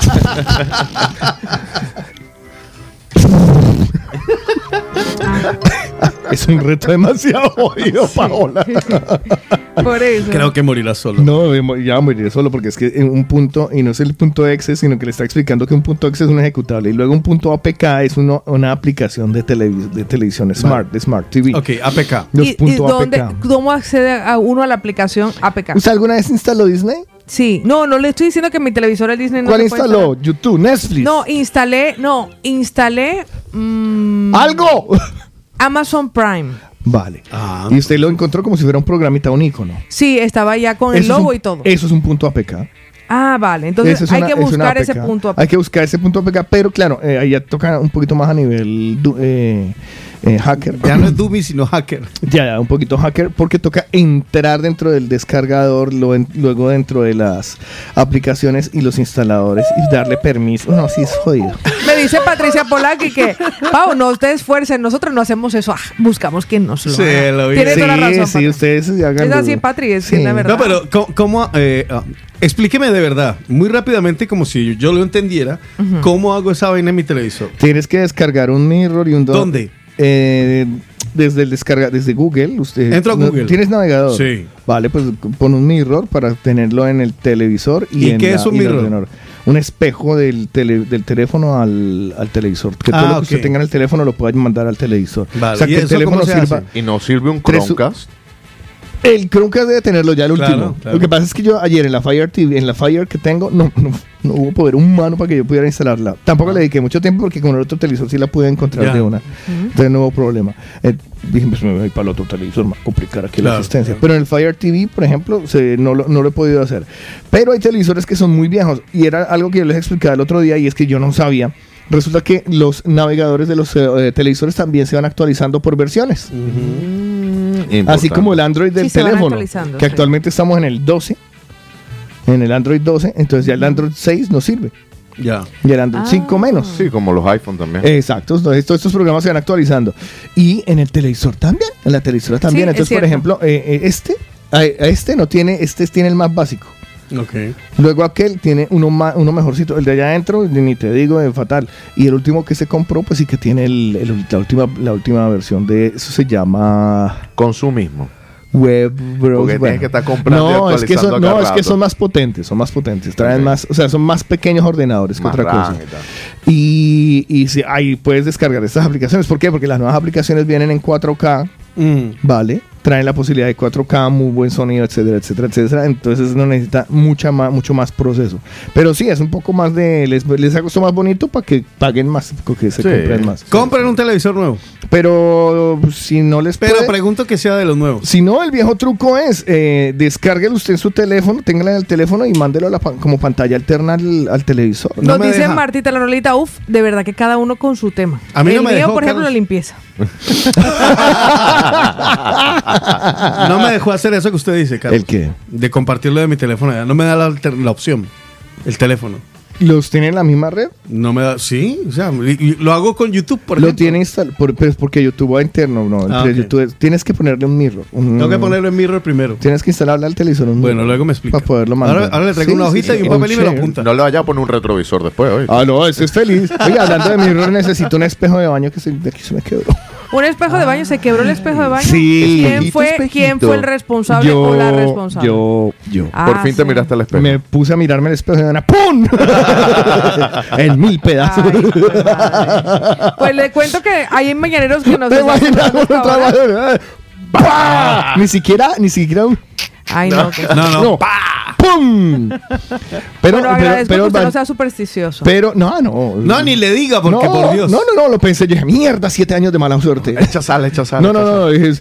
Es un reto demasiado jodido, Paola. Por eso. Creo que morirá solo. No, ya moriré solo porque es que en un punto, y no es el punto exe, sino que le está explicando que un punto exe es un ejecutable y luego un punto APK es uno- una aplicación de, televis- de televisión smart, de Smart TV. Ok, APK. Los ¿Y, dónde, APK. cómo accede a uno a la aplicación APK? ¿Usted alguna vez instaló Disney? Sí, no, no le estoy diciendo que mi televisor es Disney no ¿Cuál instaló? YouTube, Netflix. No, instalé, no, instalé mm, ¡Algo! Amazon Prime. Vale. Ah. Y usted lo encontró como si fuera un programita, un icono. Sí, estaba ya con el Eso logo un- y todo. Eso es un punto APK. Ah, vale. Entonces es hay una- que es buscar ese APK. punto. Hay que buscar ese punto APK, pero claro, eh, ahí ya toca un poquito más a nivel eh, eh, hacker. Ya no es Dummy, sino hacker. Ya, ya, un poquito hacker, porque toca entrar dentro del descargador, lo en- luego dentro de las aplicaciones y los instaladores y darle permiso. No, sí es jodido. Dice Patricia Polaki que, Pau, no te esfuerces, nosotros no hacemos eso. Ah, buscamos quien nos lo Sí, lo vi. Tienes toda la Sí, razón. sí, ustedes hagan. Es así, Patri, es Sí. la verdad. No, pero ¿cómo? cómo, eh, ah, explíqueme de verdad, muy rápidamente, como si yo lo entendiera, cómo hago esa vaina en mi televisor. Tienes que descargar un mirror y un do- ¿Dónde? Eh, desde el descarga, desde Google. Usted, Entro a Google. ¿Tienes navegador? Sí. Vale, pues pon un mirror para tenerlo en el televisor y, ¿Y en qué la- es un mirror? Un espejo del, tele- del teléfono al, al televisor. Que todo Ah, lo que usted tenga en el teléfono lo pueda mandar al televisor. Vale, O sea, ¿y que el teléfono cómo se sirva. hace? Y nos sirve un Tres- Chromecast. El Chromecast debe tenerlo ya el Claro, último. claro. Lo que pasa es que yo ayer en la Fire TV, en la Fire que tengo, no, no, no hubo poder humano para que yo pudiera instalarla. Tampoco le dediqué mucho tiempo porque con el otro televisor sí la pude encontrar Ya. de una. Entonces no hubo problema. Eh, dije, pues me voy para el otro televisor, más complicar aquí la Claro, asistencia. claro. Pero en el Fire TV, por ejemplo, se- no, lo, no lo he podido hacer. Pero hay televisores que son muy viejos y era algo que yo les explicaba el otro día y es que yo no sabía. Resulta que los navegadores de los eh, televisores también se van actualizando por versiones. Así Importante. como el Android del Sí, teléfono, que sí. actualmente estamos en el 12, en el Android 12, entonces ya el Android 6 no sirve, Ya. y el Android Ah. 5 menos. Sí, como los iPhone también. Exacto, entonces todos estos programas se van actualizando. Y en el televisor también, en la televisora también. Sí, entonces, por ejemplo, eh, eh, este, a, a este no tiene, este tiene el más básico. Ok. Luego aquel tiene uno más, uno mejorcito, el de allá adentro, ni te digo, es fatal. Y el último que se compró, pues sí que tiene el- el- la, última, la última versión de eso se llama Consumismo. Web Bros. Porque tienes que estar comprando y no, es que son, no, es que son más potentes, son más potentes, traen más, o sea, son más pequeños ordenadores que Más otra cosa. y. Y, y sí, ahí puedes descargar estas aplicaciones. ¿Por qué? Porque las nuevas aplicaciones vienen en 4K, Mm. ¿vale? Traen la posibilidad de 4K, muy buen sonido, etcétera, etcétera, etcétera. Entonces no necesita mucha más, mucho más proceso. Pero sí, es un poco más de. Les, les hago esto más bonito para que paguen más, que se Sí. compren más. Compren un televisor nuevo. Pero si no les Pero puede- pregunto que sea de los nuevos. Si no, el viejo truco es eh, descárguelo usted en su teléfono, téngala en el teléfono y mándelo a la como pantalla alterna al, al televisor. No Nos me dice deja. Martita la Rolita, uff, de verdad que cada uno con su tema. A mí no El me mío, dejó, por ejemplo, Carlos. la limpieza. No me dejó hacer eso que usted dice, Carlos. ¿El qué? De compartirlo de mi teléfono. No me da la, alter- la opción. El teléfono. ¿Los tiene en la misma red? No me da. Sí, o sea, lo hago con YouTube, por lo ejemplo. tiene instalado, pero es porque YouTube va interno, no. Ah. YouTube es- tienes que ponerle un mirror. un- Tengo que ponerlo en mirror primero. Tienes que instalarle al televisor un Bueno, luego me explica. Para poderlo mandar. Ahora, ahora le traigo Sí, una hojita sí, y un papel y me lo apunta. No le vaya a poner un retrovisor después, oye. Ah, no, ese es feliz. Oye, hablando de mirror, necesito un espejo de baño que se, de aquí se me quebró. Un espejo de baño, se quebró el espejo de baño. Sí. ¿Quién fue, espejito. ¿Quién fue el responsable o la responsable? Yo, yo. Ah, Por fin te miraste al espejo. Me puse a mirarme el espejo y una ¡pum! en mil pedazos. Ay, pues. Pues le cuento que hay en mañaneros que nos ¿Te imaginas. Ni siquiera, ni siquiera un Ay, no. que- No, no. no. ¡Pum! Pero, bueno, pero, agradezco pero, que usted no sea supersticioso. pero, no, no. No, ni le diga, porque no, por Dios. No, no, no, lo pensé. Yo dije, mierda, siete años de mala suerte. Echa sal, echa sal. No, no, no. Dije,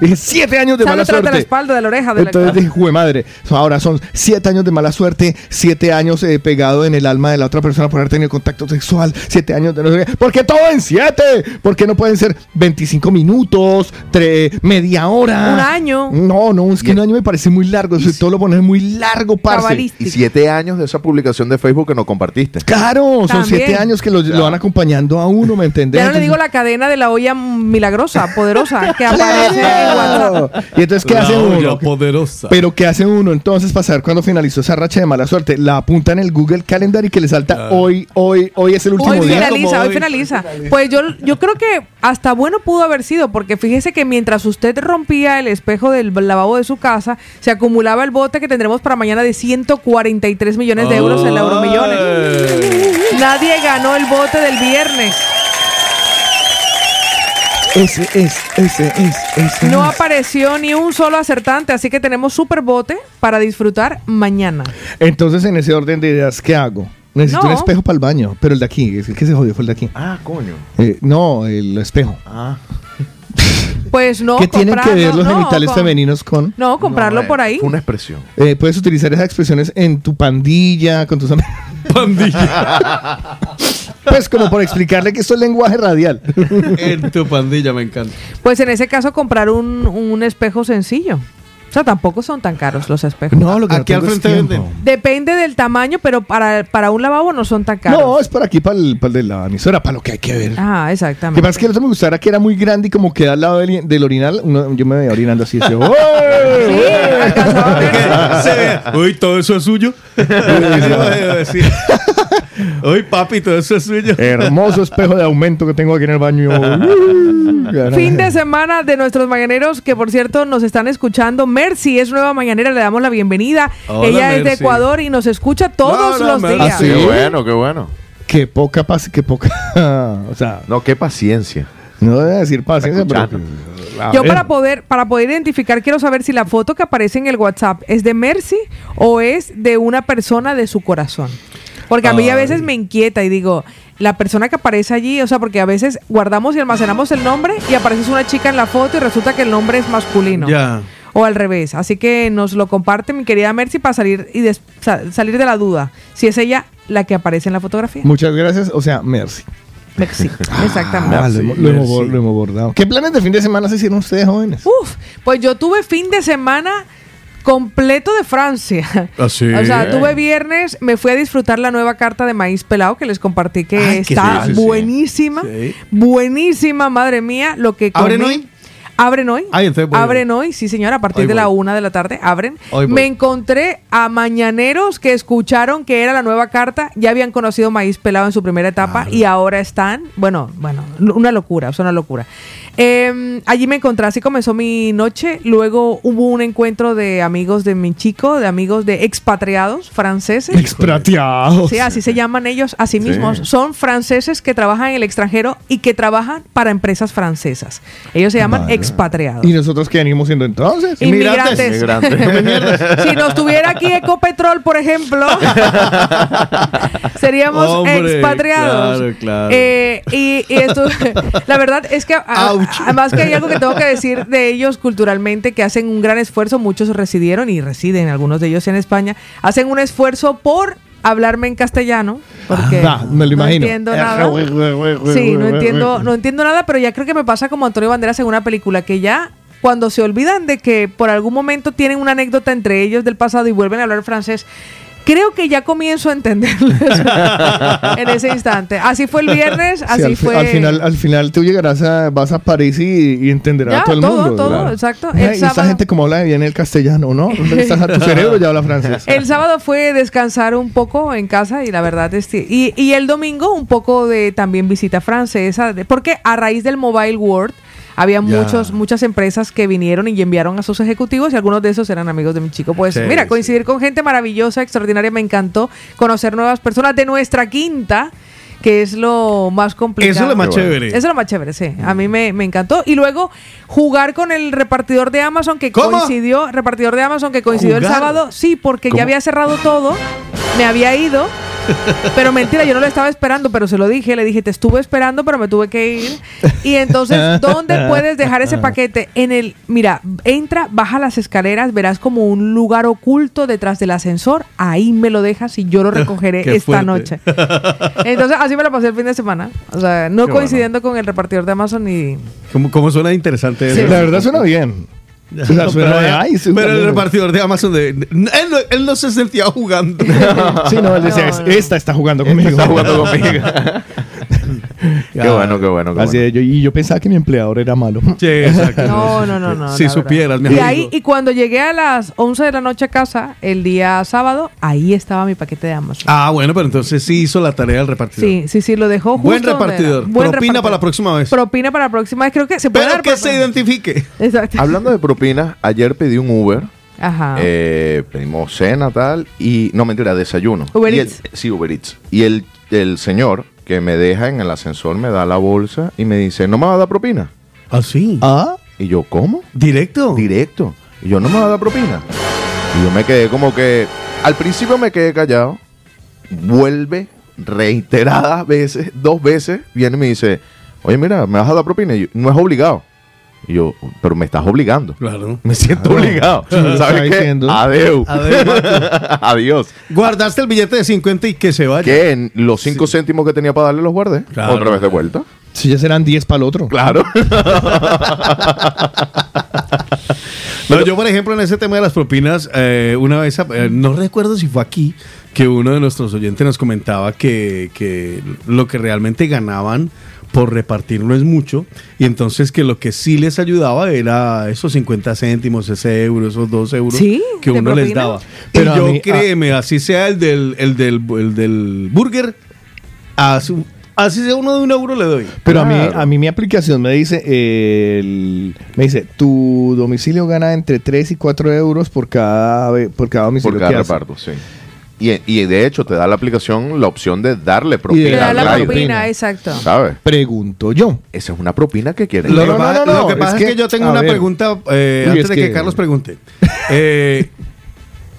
dije, siete años de Sale mala detrás de la suerte. espalda, de la oreja, de la Entonces dije, jue madre. Ahora son siete años de mala suerte, siete años eh, pegado en el alma de la otra persona por haber tenido contacto sexual, siete años de no sé qué. ¿Por qué todo en siete? ¿Por qué no pueden ser 25 minutos, tre- media hora? Un año. No, no, es que un año me parece muy largo. Eso, todo lo pones muy largo, parce. Y siete años de esa publicación de Facebook que no compartiste. Claro, son También. siete años que lo, lo van acompañando a uno, ¿me entendés? Ya no le digo la cadena de la olla milagrosa, poderosa, que aparece en. Y entonces, ¿qué La hace olla uno? poderosa. Pero ¿qué hace uno entonces para saber cuándo finalizó esa racha de mala suerte? La apunta en el Google Calendar y que le salta hoy, hoy, hoy es el último Hoy día. finaliza, hoy hoy. finaliza. Pues yo, yo creo que hasta bueno pudo haber sido, porque fíjese que mientras usted rompía el espejo del lavabo de su casa, se acumulaba el bote que tendremos para mañana de 143 millones de euros en la Euromillones. Nadie ganó el bote del viernes. Ese es, ese es, ese No es. apareció ni un solo acertante, así que tenemos super bote para disfrutar mañana. Entonces, en ese orden de ideas, ¿qué hago? Necesito No. un espejo para el baño, pero el de aquí, es el que se jodió fue el de aquí. Ah, coño. Eh, no, el espejo. Ah. Pues no. ¿Qué tienen que ver los no, genitales con- femeninos con? No, comprarlo No, por ahí. Fue una expresión. Eh, puedes utilizar esas expresiones en tu pandilla, con tus amigos. Pandilla. Pues como por explicarle que esto es lenguaje radial. en tu pandilla, me encanta. Pues en ese caso comprar un, un espejo sencillo. Sea, tampoco son tan caros los espejos. No, lo que no Aquí al tengo es frente venden. Depende del tamaño, pero para, para un lavabo no son tan caros. No, es para aquí, para el, para el de la emisora, para lo que hay que ver. Ah, Lo exactamente. que pasa es que el otro me gustara que era muy grande y como queda al lado del, del orinal, uno- yo me veía orinando así. así, ¡oh! Sí. Se Uy, todo eso es suyo. Uy, papi, todo eso es suyo. Hermoso espejo de aumento que tengo aquí en el baño. Fin de semana de nuestros mañaneros, que por cierto nos están escuchando. Mercy es nueva mañanera, le damos la bienvenida. Hola, Ella es de. Ecuador y nos escucha todos Hola, los Mercy. días. ¿Ah, sí? Qué bueno, qué bueno. Qué poca paz, qué poca. o sea, No, qué paciencia. no debe decir paciencia, pero. Yo para poder, para poder identificar quiero saber si la foto que aparece en el WhatsApp es de Mercy o es de una persona de su corazón. Porque a mí a veces me inquieta y digo, la persona que aparece allí, o sea, porque a veces guardamos y almacenamos el nombre y aparece una chica en la foto y resulta que el nombre es masculino. Ya. O al revés. Así que nos lo comparte mi querida Mercy para salir y des- sa- salir de la duda. Si es ella la que aparece en la fotografía. Muchas gracias, o sea. Mercy. Exactamente. Ah, lo, hemos- lo hemos, merci. lo hemos bordado. ¿Qué planes de fin de semana se hicieron ustedes, jóvenes? Uf, pues yo tuve fin de semana completo de Francia. ¿Ah, sí? O sea, tuve viernes, me fui a disfrutar la nueva carta de maíz pelado que les compartí que Ay, está sí, sí, sí. buenísima. Sí. Buenísima, madre mía, lo que ¿Abren comí. hoy? Abren hoy. Ay, entonces voy abren hoy, sí señora, a partir Hoy de la una de la tarde, abren. Hoy. Me encontré a mañaneros que escucharon que era la nueva carta, ya habían conocido Maíz Pelado en su primera etapa y ahora están, bueno, bueno, una locura, es una locura. Eh, allí me encontré, así comenzó mi noche, luego hubo un encuentro de amigos de mi chico, de amigos de expatriados franceses. Exprateados. Sí, así se llaman ellos a sí mismos. Sí. Son franceses que trabajan en el extranjero y que trabajan para empresas francesas. Ellos se llaman expatriados. ¿Y nosotros qué venimos siendo entonces? Inmigrantes. Inmigrantes. si nos tuviera aquí Ecopetrol, por ejemplo, seríamos Hombre, expatriados. claro, claro. Eh, y, y esto, la verdad es que, a- Además que hay algo que tengo que decir de ellos culturalmente, que hacen un gran esfuerzo, muchos residieron y residen, algunos de ellos en España, hacen un esfuerzo por hablarme en castellano, porque Ah, me lo imagino. no entiendo nada. Sí, no entiendo, no entiendo nada, pero ya creo que me pasa como Antonio Banderas en una película que ya cuando se olvidan de que por algún momento tienen una anécdota entre ellos del pasado y vuelven a hablar francés, creo que ya comienzo a entenderlo en ese instante. Así fue el viernes, Sí, así al, fue. al final, al final tú llegarás a, vas a París y, y entenderás Ya, a todo el todo, mundo. todo, claro. exacto. Ay, El y esta sábado- gente como habla bien el castellano, ¿no? ¿Dónde está tu cerebro? Ya habla francés. El sábado fue descansar un poco en casa y la verdad es que- y, y el domingo un poco de también visita francesa, de- porque a raíz del Mobile World había Ya. muchos muchas empresas que vinieron y enviaron a sus ejecutivos y algunos de esos eran amigos de mi chico. Pues Sí, mira, sí. coincidir con gente maravillosa, extraordinaria, me encantó conocer nuevas personas de nuestra quinta, que es lo más complicado. Eso es lo más bueno. chévere. Eso es lo más chévere, sí. A mí me, me encantó. Y luego jugar con el repartidor de Amazon que ¿Cómo? coincidió, repartidor de Amazon que coincidió el sábado. Sí, porque ¿Cómo? ya había cerrado todo, me había ido. Pero mentira, yo no lo estaba esperando, pero se lo dije, le dije, te estuve esperando, pero me tuve que ir. Y entonces, ¿dónde puedes dejar ese paquete? En el, mira, entra, baja las escaleras, verás como un lugar oculto detrás del ascensor, ahí me lo dejas y yo lo recogeré Qué esta fuerte. noche. Entonces, así me lo pasé el fin de semana. O sea, no Qué coincidiendo con el repartidor de Amazon y... ¿Cómo, cómo suena interesante Sí. La verdad suena bien. O sea, suena pero, sí, pero el repartidor de Amazon, de, él, no, él no se sentía jugando. Sí, no, él decía, No, "Es- no. esta está jugando conmigo. Está jugando conmigo. qué bueno, qué bueno. Qué Así bueno. yo, y yo pensaba que mi empleador era malo. Sí, exacto. No, no, no, no. Si supieras, mi. Y amigo. ahí, y cuando llegué a las 11 de la noche a casa, el día sábado, ahí estaba mi paquete de Amazon. Ah, bueno, pero entonces sí hizo la tarea del repartidor. Sí, sí, sí, lo dejó justo Buen donde repartidor. era. Buen Propina repartidor. para la próxima vez. Propina para la próxima vez. Creo que se puede Pero dar que se propina. identifique. Exacto. Hablando de propinas, ayer pedí un Uber. Ajá. eh, pedimos cena, tal. Y no, mentira, desayuno. Uber Y el- Eats. sí, Uber Eats. Y el, el señor que me deja en el ascensor me da la bolsa y me dice, ¿no me va a dar propina? Ah, sí. Ah, Y yo, ¿cómo? Directo. Directo. Y yo, ¿no me va a dar propina? Y yo me quedé como que... Al principio me quedé callado. Vuelve reiteradas veces, dos veces, viene y me dice, oye, mira, ¿me vas a dar propina? Y yo, no es obligado. Y yo, pero me estás obligando. Claro. Me siento obligado. ¿Sabes qué? diciendo. Adeu. Adeu, Adiós. Guardaste el billete de 50 y que se vaya. Que en los cinco céntimos que tenía para darle los guardé. Claro. Otra vez de vuelta. si ya serán 10 para el otro. Claro. No, yo, por ejemplo, en ese tema de las propinas, eh, una vez, eh, no recuerdo si fue aquí, que uno de nuestros oyentes nos comentaba que, que lo que realmente ganaban por repartir no es mucho, y entonces que lo que sí les ayudaba era esos 50 céntimos, ese euro, esos 2 euros Sí, que uno les daba. Pero y yo, mí- créeme, así sea el del, el del, el del burger, así, así sea uno de un euro le doy. Pero a mí, a mí mi aplicación me dice, eh, el- me dice, tu domicilio gana entre 3 y 4 euros por cada, por cada domicilio Por cada que hace. reparto, sí. Y, y de hecho te da la aplicación la opción de darle propina. Le da al la rider, propina, exacto. ¿Sabes? Pregunto yo. Esa es una propina que quieren. No, Lo no, no, no, Lo que pasa es que, que, yo tengo una ver. pregunta eh, Uy, antes es de que, que- Carlos pregunte. Eh,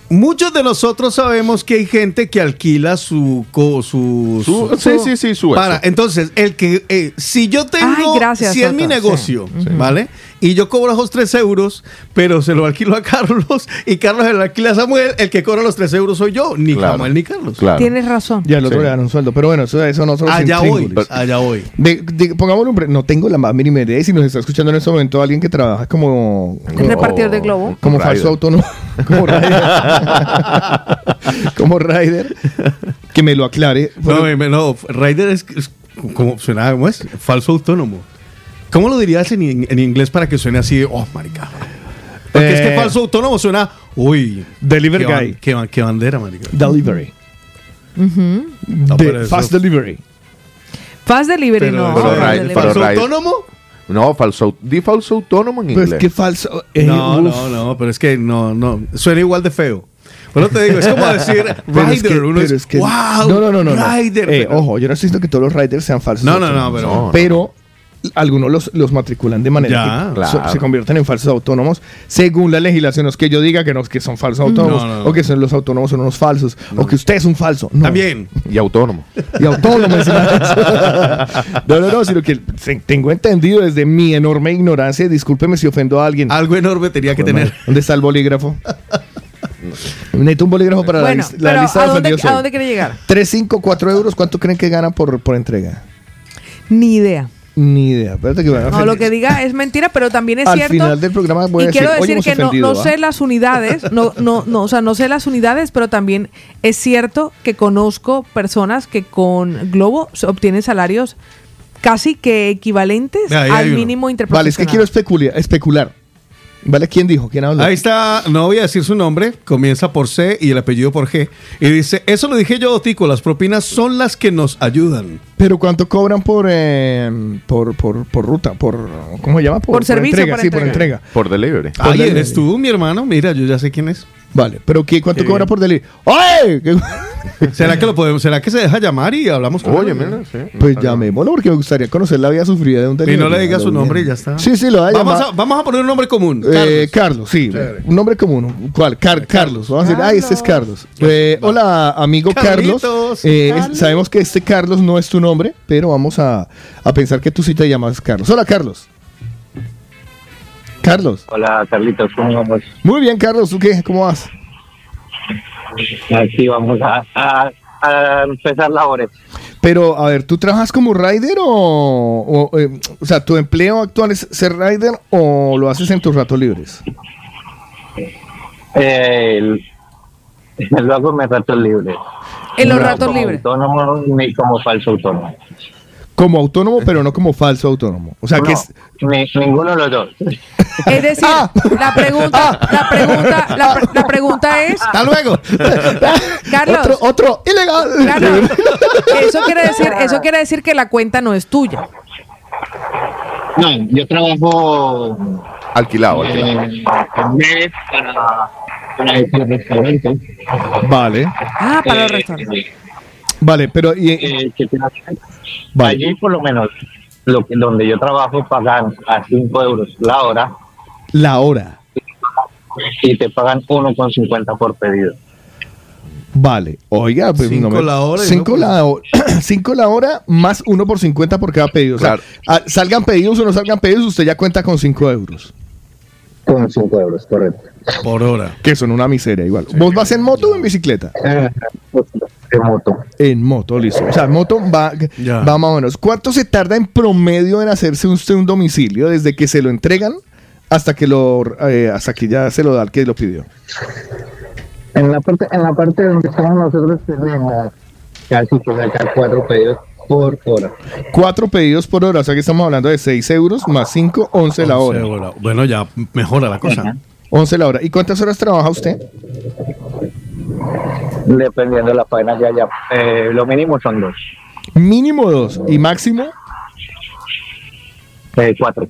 muchos de nosotros sabemos que hay gente que alquila su... co- su, Su- su- sí, sí, sí, su para, eso. entonces, el que eh, si yo tengo, Ay, gracias, si es mi negocio, ¿vale? Y yo cobro esos 3 euros, pero se lo alquilo a Carlos y Carlos se lo alquila a Samuel, el que cobra los 3 euros soy yo, ni Claro. Samuel ni Carlos. Claro. Tienes razón. Ya el otro Sí. le dan un sueldo. Pero bueno, eso, eso nosotros Allá sin voy, allá voy. De, de- pongámosle un pre- no tengo la más mínima idea si nos está escuchando en este momento alguien que trabaja como El repartidor de globo. como Rider. falso autónomo como rider como rider que me lo aclare No, no, Rider es, es como suena, ¿cómo es? Falso autónomo. ¿Cómo lo dirías en, in- en inglés para que suene así? Oh, marica. Porque es que Eh, falso autónomo suena, uy, Deliver qué, ban- guy. qué, ban- qué bandera, marica. delivery Ujú. No, De- pero eso- fast delivery Fast delivery, Pero- no. pero right, delivery. pero ¿Falso autónomo? No, falso, di falso autónomo en inglés. qué falso eh, no, uf. no, no, pero es que no, no, suena igual de feo. Bueno, te digo, es como decir Pero es que- uno pero es, es que- wow, no, no, no, no. Rider. Eh, pero- ojo, yo no estoy diciendo que todos los riders sean falsos. No, no, no, pero- No. Pero algunos los, los matriculan de manera Ya, que claro. so- se convierten en falsos autónomos según la legislación. No es que yo diga que, no, que son falsos autónomos No, no, no. o que son los autónomos son unos falsos o que usted es un falso. No. También. Y autónomo. Y autónomo. No, no, no, sino que tengo entendido desde mi enorme ignorancia, y discúlpeme si ofendo a alguien. Algo enorme tenía que tener. ¿Dónde está el bolígrafo? Necesito un bolígrafo para Bueno, la, lis- la lista ¿a de dónde, ofendidos ¿a hoy. dónde quiere llegar? 3, 5, 4 euros, ¿cuánto creen que ganan por, por entrega? Ni idea. Ni idea. Espérate que No, lo que diga es mentira, pero también es Al cierto. final del programa voy a y quiero decir, "Oye, decir que no, ofendido", no ¿ah? sé las unidades, no, no, no, o sea, no sé las unidades, pero también es cierto que conozco personas que con Globo se obtienen salarios casi que equivalentes al mínimo interprofesional. Vale, es que quiero especular. especular. ¿Vale? ¿Quién dijo? ¿Quién habló? Ahí está, no voy a decir su nombre, comienza por C y el apellido por G. Y dice, eso lo dije yo, Tico, las propinas son las que nos ayudan. Pero ¿cuánto cobran por, eh, por, por, por ruta? Por, ¿Cómo se llama? Por servicio, entrega, por sí, por entrega. entrega. Por delivery. Delivery. eres tú, mi hermano. Mira, yo ya sé quién es. Vale, pero ¿qué, ¿cuánto Qué cobra bien. por delivery? ¡Oye! ¿Qué- ¿Será que lo podemos, será que se deja llamar y hablamos con Oye, él? mira, sí. Pues llamémoslo porque me gustaría conocer la vida sufrida de un Y no le diga su nombre y ya está. Sí, sí, lo va a Vamos llamar. a, vamos a poner un nombre común. Eh, Carlos. Carlos, sí, Chévere. un nombre común. ¿Cuál? Car- Carlos. Vamos a decir, ay, este es Carlos. Eh, hola, amigo Carlos. Carlitos, Eh, es- Carlos. sabemos que este Carlos no es tu nombre, pero vamos a, a pensar que tú sí te llamas Carlos. Hola, Carlos. Carlos. Hola Carlitos, ¿cómo vamos? Muy bien, Carlos. ¿Tú qué? ¿Cómo vas? Aquí vamos a, a- a empezar labores. Pero, a ver, ¿tú trabajas como rider o, o, eh, o sea, tu empleo actual es ser rider o lo haces en tus ratos libres? Eh, el- lo hago en mis ratos libres. En los No ratos como libres. autónomo ni como falso autónomo. Como autónomo, pero no como falso autónomo. O sea, que es... ni- ninguno de los dos. Es decir, Ah. la pregunta, la pregunta, la, pre- la pregunta es, Hasta luego. Carlos, Otro, otro, ilegal. Carlos, eso quiere decir, eso quiere decir que la cuenta no es tuya. No, yo trabajo Alquilado, alquilado. en, en redes para, para el restaurante. Vale, Ah, para los Eh, restaurantes. Vale, pero... y- eh, que Vale. Allí por lo menos lo que, donde yo trabajo pagan a 5 euros la hora La hora. y te pagan 1,50 por pedido. Vale. Oiga, pues Cinco me- la hora y Cinco, uno por- la hora, cinco la hora más uno por 50 por cada pedido. O sea, salgan pedidos o no salgan pedidos, usted ya cuenta con 5 euros. Con 5 euros, correcto. Por hora. Que son una miseria igual. ¿Vos vas en moto o en bicicleta? De moto. En moto, listo. O sea, en moto va, Ya. va más o menos. ¿Cuánto se tarda en promedio en hacerse usted un domicilio desde que se lo entregan hasta que lo eh, hasta que ya se lo da al que lo pidió? En la parte, en la parte donde estamos nosotros tenemos casi que sacar cuatro pedidos por hora. Cuatro pedidos por hora, o sea que estamos hablando de 6 euros más 5, 11 la hora. Bueno, ya mejora la cosa. 11 la hora. ¿Y cuántas horas trabaja usted? Dependiendo de la faena que haya. Eh, lo mínimo son dos. Mínimo dos y máximo. Eh, cuatro.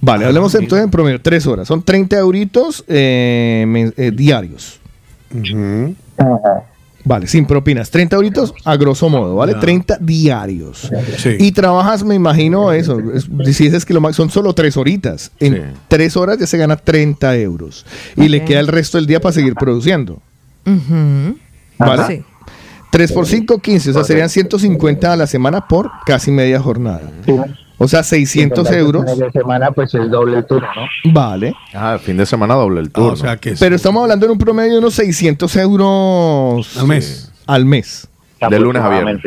Vale, hablemos entonces en promedio, 3 horas. Son 30 euritos eh, eh, diarios. Ujú. Vale, sin propinas. 30 euritos a grosso modo, ¿vale? Ya. 30 diarios. Sí. Y trabajas, me imagino, eso. es- Si dices que lo son solo 3 horitas. En Sí. 3 horas ya se gana 30 euros. Y le Ok. queda el resto del día para seguir produciendo. Ujú. ¿Vale? Sí. 3 por 5, 15. O sea, serían 150 a la semana por casi media jornada. O sea, 600 Fines euros. de semana, pues es doble el turno, ¿no? Vale. Ah, fin de semana doble el Ah, turno. o sea que Pero estamos hablando en un promedio de unos 600 euros al mes. al mes. De lunes a viernes.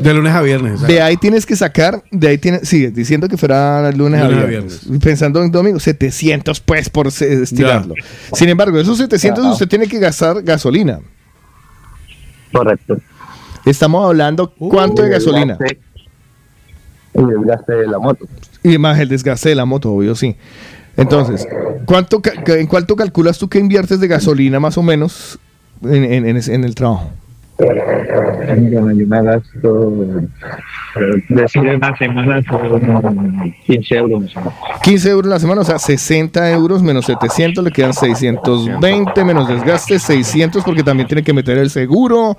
De lunes a viernes. De ahí tienes que sacar, de ahí tienes, sí, diciendo que fuera lunes, a Lunes a viernes. Pensando en domingo, 700 pues por estirarlo. Ya. Sin embargo, esos 700 Ajá. usted tiene que gastar gasolina. Correcto. Estamos hablando cuánto de el gasolina Y el desgaste de la moto. y más el desgaste de la moto, obvio, sí. Entonces, ¿cuánto, ¿en cuánto calculas tú que inviertes de gasolina más o menos en, en- en en el trabajo? Bueno, yo me gasto, decir en la semana son 15 euros. más o menos. 15 euros la semana, o sea, 60 euros menos 700, le quedan 620 menos desgaste, 600 porque también tiene que meter el seguro,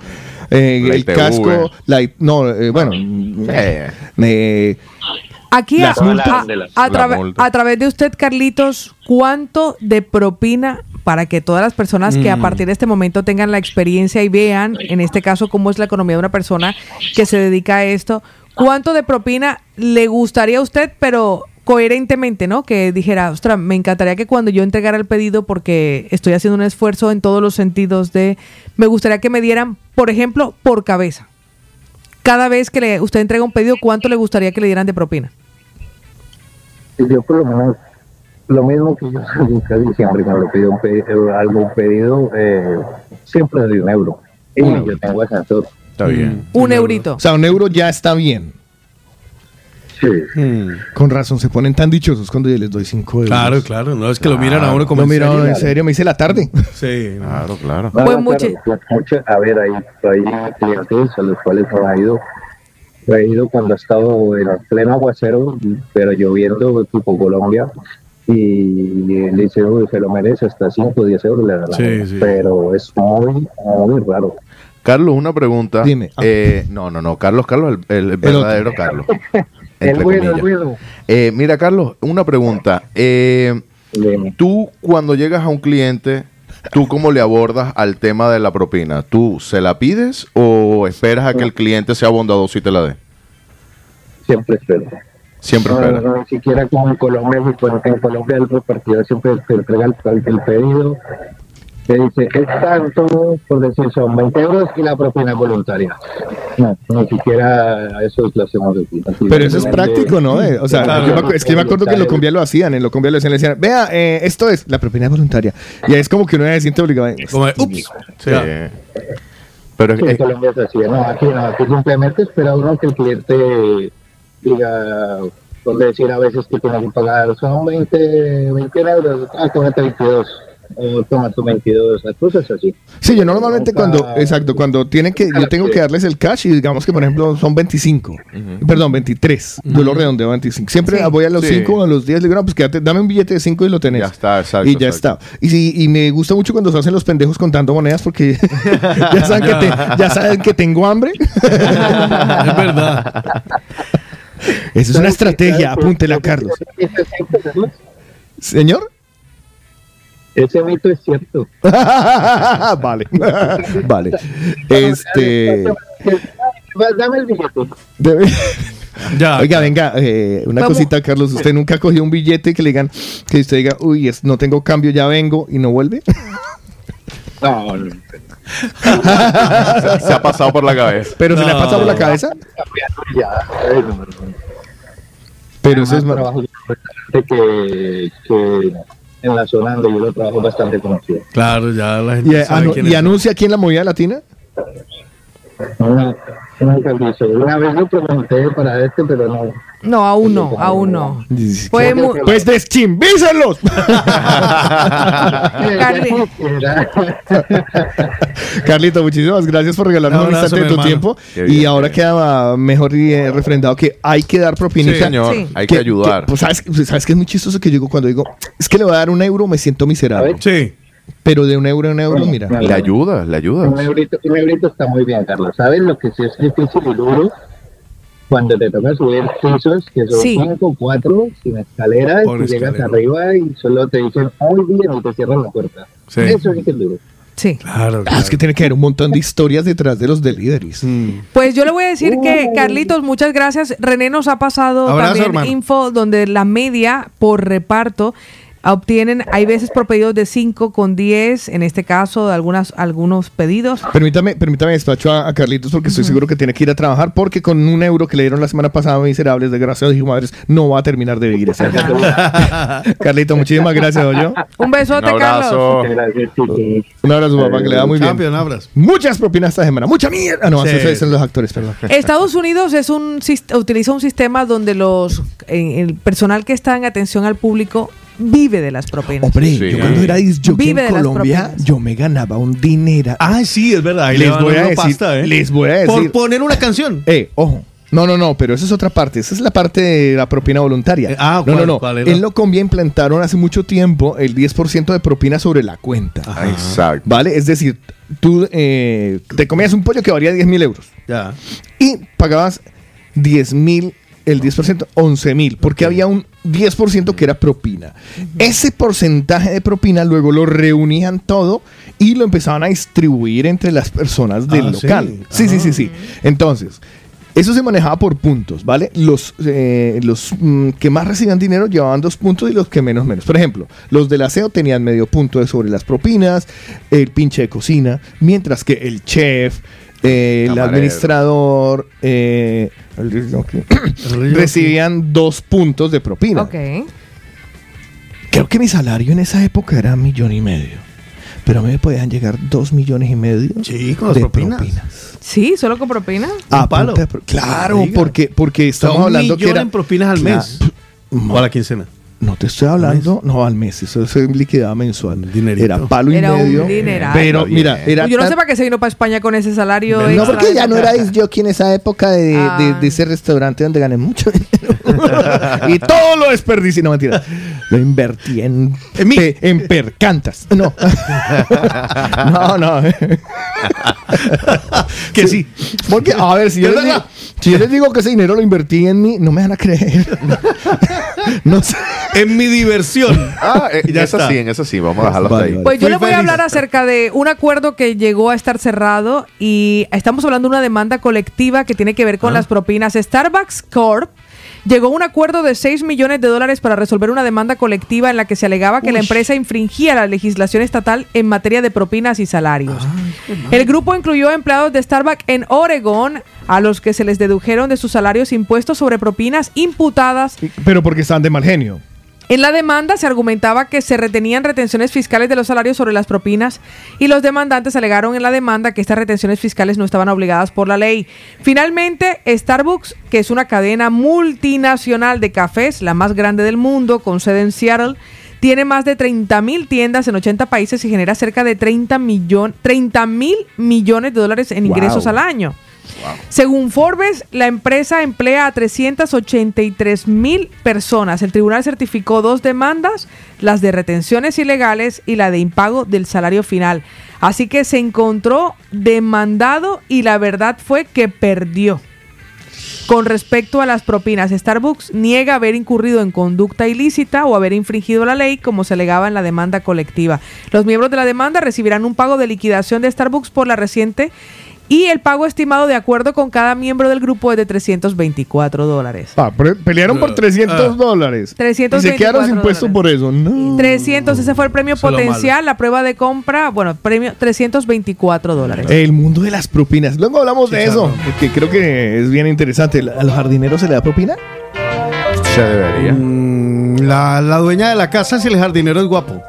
eh, La el ITV. casco, la, no, eh, bueno, Eh. eh, Aquí a, a- a través de usted, Carlitos, ¿cuánto de propina para que todas las personas que a Mm. partir de este momento tengan la experiencia y vean, en este caso, cómo es la economía de una persona que se dedica a esto, cuánto de propina le gustaría a usted, pero coherentemente, ¿no? Que dijera, ostras, me encantaría que cuando yo entregara el pedido, porque estoy haciendo un esfuerzo en todos los sentidos de, me gustaría que me dieran, por ejemplo, por cabeza. Cada vez que le, usted entrega un pedido, ¿cuánto le gustaría que le dieran de propina? yo por lo menos, lo mismo que yo casi siempre cuando pido un pedido, algún pedido, eh, siempre doy un euro. Y yo tengo ascensor. Está bien. Un eurito. O sea, un euro ya está bien. Sí. Mm. Con razón, se ponen tan dichosos cuando yo les doy 5 euros. Claro, claro. No es que lo miran a uno como No, en en serio, me hice la tarde. Sí. Claro, claro. No, Fue no, mucho- claro, fue mucho- a ver, hay, hay clientes a los cuales ha ido, ha ido cuando ha estado en pleno aguacero, pero lloviendo tipo Colombia, y le dice, "Uy, se lo merece, hasta 5 o 10 euros le Sí, gana". sí. Pero es muy, muy raro. Carlos, una pregunta. Dime. Eh, no, no, no. Carlos, Carlos, el, el verdadero Carlos. El bueno, el bueno. Eh, mira, Carlos, una pregunta. Eh, tú, cuando llegas a un cliente, ¿tú cómo le abordas al tema de la propina? ¿Tú se la pides o esperas a que el cliente sea bondadoso y te la dé? Siempre espero. Siempre No, esperas. no, ni siquiera como en Colombia, en Colombia el repartidor siempre te entrega el, el pedido, te dice, es tanto, por decir, son 20 euros y la propina es voluntaria. No, ni siquiera eso lo hacemos aquí. Así Pero eso es práctico, ¿no? Eh, o sea, Claro. yo me es que yo me acuerdo que en Locombia lo hacían. En Locombia lo hacían, le decían, vea, eh, esto es la propina voluntaria. Y es como que uno se siente obligado. Como de, ups. Sí. Pero Sí, en es, Colombia es así, no, aquí no, aquí simplemente espera uno que el cliente diga, por decir a veces que tiene que pagar, son 20, 20 euros, ah, tómate 22, o toma tu 22, cosas así. Sí, yo normalmente cuando, exacto, cuando tienen que, yo tengo que darles el cash y digamos que por ejemplo son 25, perdón, 23, yo lo redondeo a 25. Siempre Sí. voy a los Sí. 5 o a los 10, le digo, no, pues quédate, dame un billete de 5 y lo tenés. Ya está, exacto, Y ya exacto. está. Y, sí, y me gusta mucho cuando se hacen los pendejos contando monedas porque ya, saben que te- ya saben que tengo hambre. Es verdad. Esa es una estrategia, apúntela, Carlos, Señor. Ese mito es cierto. vale. vale. Este. Dame el billete. debe- Ya. Oiga, venga, eh, una Vamos. cosita, Carlos. ¿Usted nunca cogió un billete que le digan, que usted diga, uy, es- no tengo cambio, ya vengo y no vuelve? No, no. se ha pasado por la cabeza. Pero se le ha pasado por la cabeza. Ya, ay, no, no, no. Pero eso es. Bastante que, que en la zona donde yo lo trabajo bastante conocido. Claro, ya la Y, gente eh, sabe anu- quién y es. anuncia aquí en la movida latina. Una, una, calvicie. una vez lo pregunté para este, pero no. No, aún no, aún no. Fue Pues deschimbícenlos. Carly. Carlito, muchísimas gracias por regalarnos Un instante de tu hermano. tiempo. Qué Y bien, ahora qué queda mejor y, eh, refrendado que hay que dar propinita. Sí, señor. Sí. Hay que, ayudar. pues, ¿sabes, ¿Sabes qué es muy chistoso que yo digo cuando digo, es que le voy a dar un euro, me siento miserable. Sí. Pero de un euro a un euro, mira. le ayuda, le ayuda. Un eurito, un eurito está muy bien, Carlos. ¿Sabes lo que sí es difícil y duro? Cuando te toca subir pisos, que son Sí. cinco, cuatro, sin escaleras, Por y llegas arriba y solo te dicen muy bien y te cierran la puerta. Sí. Eso sí que es duro. Sí. Claro. Ah, es que tiene que haber un montón de historias detrás de los deliveries. Mm. Pues yo le voy a decir que, Carlitos, muchas gracias. René nos ha pasado Abrazo, también hermano. info donde la media por reparto obtienen, hay veces por pedidos de 5 con 10, en este caso de algunas, algunos pedidos. Permítame, permítame despacho a, a Carlitos porque estoy seguro que tiene que ir a trabajar porque con un euro que le dieron la semana pasada miserables, desgraciados y madres, no va a terminar de vivir ese año. Carlito, muchísimas gracias, yo. Un besote, Un Carlos. abrazo. Chicos. Un abrazo, papá, que le da muy bien. Abrazo. Muchas propinas esta semana. Mucha mierda. Ah, no, Sí. eso los actores, perdón. Estados Unidos es un utiliza un sistema donde los el personal que está en atención al público vive de las propinas. Hombre, Sí. yo cuando era disjockey en Colombia, yo me ganaba un dinero. Ah, sí, es verdad. Les voy a decir- pasta, ¿eh? les voy a Por decir- poner una canción. Eh, ojo. No, no, no, pero esa es otra parte. Esa es la parte de la propina voluntaria. Eh, ah, no, no, ¿cuál- no. cuál? En Locombia implantaron hace mucho tiempo el 10% de propina sobre la cuenta. Ah, Exacto. ¿Vale? Es decir, tú eh, te comías un pollo que valía 10 mil euros Ya. y pagabas 10 mil, el 10%, 11 mil, porque había un 10% que era propina. Ese porcentaje de propina luego lo reunían todo y lo empezaban a distribuir entre las personas del Ah, local. Sí, sí, sí, sí. Entonces, eso se manejaba por puntos, ¿vale? Los, eh, los mm, que más recibían dinero llevaban dos puntos y los que menos menos. Por ejemplo, los del aseo tenían medio punto de sobre las propinas, el pinche de cocina, mientras que el chef, eh, el administrador, eh, el- recibían dos puntos de propina. Ok. Creo que mi salario en esa época era un millón y medio. Pero a mí me podían llegar dos millones y medio Sí, con de propinas. Sí, solo con propina. Ah, palo. pro- Claro, porque, porque O sea, estamos un hablando que millón era... en propinas al mes. O a la quincena. No te estoy hablando, no al mes, eso se liquidaba mensual. Dinerito. Era palo y Era un medio. dineral. Pero mira, era Yo no sé para qué se vino para España con ese salario. No, extra porque ya no era yo en esa época de, Ah. de ese restaurante donde gané mucho dinero. y todo lo desperdicié, no mentira. Lo invertí en, En mí. pe- en percantas. No. no, no. Que sí. Porque, a ver, si yo, Es les digo, si yo les digo que ese dinero lo invertí en mí, no me van a creer. no sé. En mi diversión. Ah, eh, ya esa está. sí, en esa sí, vamos a dejarlo Vale, ahí. vale. Pues yo Fui les voy a hablar acerca de un acuerdo que llegó a estar cerrado y estamos hablando de una demanda colectiva que tiene que ver Ah. con las propinas. Starbucks Corp llegó a un acuerdo de 6 millones de dólares para resolver una demanda colectiva en la que se alegaba que la empresa infringía la legislación estatal en materia de propinas y salarios. El grupo incluyó a empleados de Starbucks en Oregon a los que se les dedujeron de sus salarios impuestos sobre propinas imputadas Pero porque estaban de mal genio. En la demanda se argumentaba que se retenían retenciones fiscales de los salarios sobre las propinas y los demandantes alegaron en la demanda que estas retenciones fiscales no estaban obligadas por la ley. Finalmente, Starbucks, que es una cadena multinacional de cafés, la más grande del mundo, con sede en Seattle, tiene más de 30 mil tiendas en 80 países y genera cerca de 30 mil millones de dólares en ingresos Wow. al año. Según Forbes, la empresa emplea a 383 mil personas. El tribunal certificó dos demandas, las de retenciones ilegales y la de impago del salario final. Así que se encontró demandado y la verdad fue que perdió. Con respecto a las propinas, Starbucks niega haber incurrido en conducta ilícita o haber infringido la ley como se alegaba en la demanda colectiva. Los miembros de la demanda recibirán un pago de liquidación de Starbucks por la reciente y el pago estimado de acuerdo con cada miembro del grupo es de 324 dólares. Ah, pelearon por 300 ah. dólares. 324 Y se quedaron sin puesto dólares. por eso. No. 300, ese fue el premio potencial, la prueba de compra, bueno, premio 324 dólares. El mundo de las propinas. Luego hablamos de eso, porque creo que es bien interesante. ¿A los jardineros se le da propina? Se debería. Mm, la, la dueña de la casa, si el jardinero es guapo.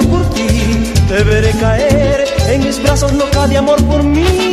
Por ti. Te veré caer en mis brazos loca de amor por mí.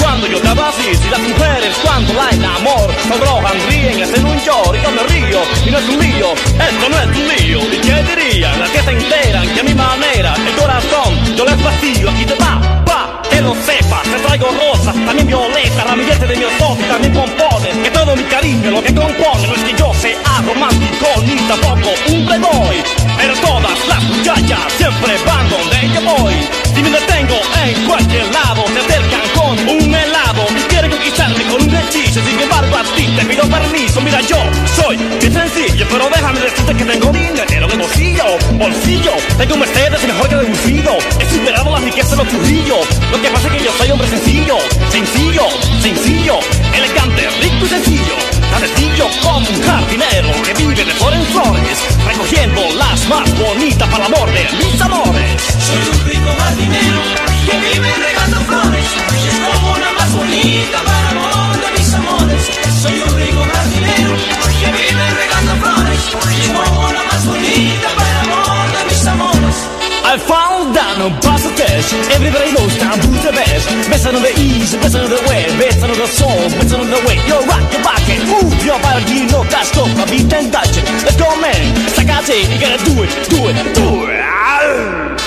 Cuando yo te así? Si las mujeres cuando la enamor sonrojan, ríen, hacen un llor y yo me río y no es un lío, esto no es un lío. ¿Y qué dirían las que se enteran que a mi manera el corazón yo les vacío? Aquí te va, va, que lo sepas, te traigo rosas, también violetas, ramilletes de mi y también pompones, que todo mi cariño lo que compone no es que yo sea romántico ni tampoco un playboy, pero todas las muchachas siempre van donde yo voy. Si me detengo en cualquier lado, se servicio, sin embargo a ti te pido permiso. Mira, yo soy bien sencillo, pero déjame decirte que tengo dinero en el bolsillo, bolsillo. Tengo un Mercedes mejor que deducido, he superado la riqueza de los Trujillo. Lo que pasa es que yo soy hombre sencillo, sencillo, sencillo, elegante, rico y sencillo. Cabecillo como un jardinero que vive de flor en flores, recogiendo las más bonitas para el amor de mis amores. Soy un rico jardinero que vive regando flores, es como una más bonita para amor. Soy un rico jardinero que vive regando flores y pongo la más bonita para amor de mis amores. I found down on Paso Cash. Everybody knows down the best. Best on the east, best on the west, best on the soul, best on the way. You rock, you're. Move your body, no cash, no beat and touch it. Let's go, man. Sacate, you gotta do it, do it, do it.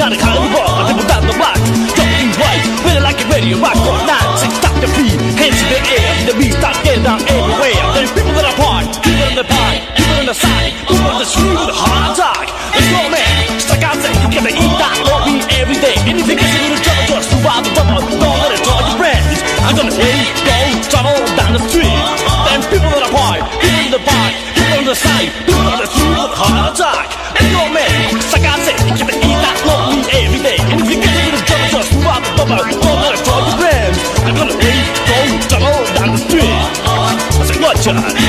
Not a kind of rock, I never got the rock. Talking white, really like a radio rock into the air. The beat I get down everywhere. There's people that are part, people in the pie, people in the side, people on the street with a heart attack. Let's go, man. Just like I say, you gotta eat that low bean every day. Anything gets a little trouble, just survive the bubble. Don't let it draw your breath. I'm gonna hate, go, travel down the street. There's people that are part, people in the pie, people on the side. shot.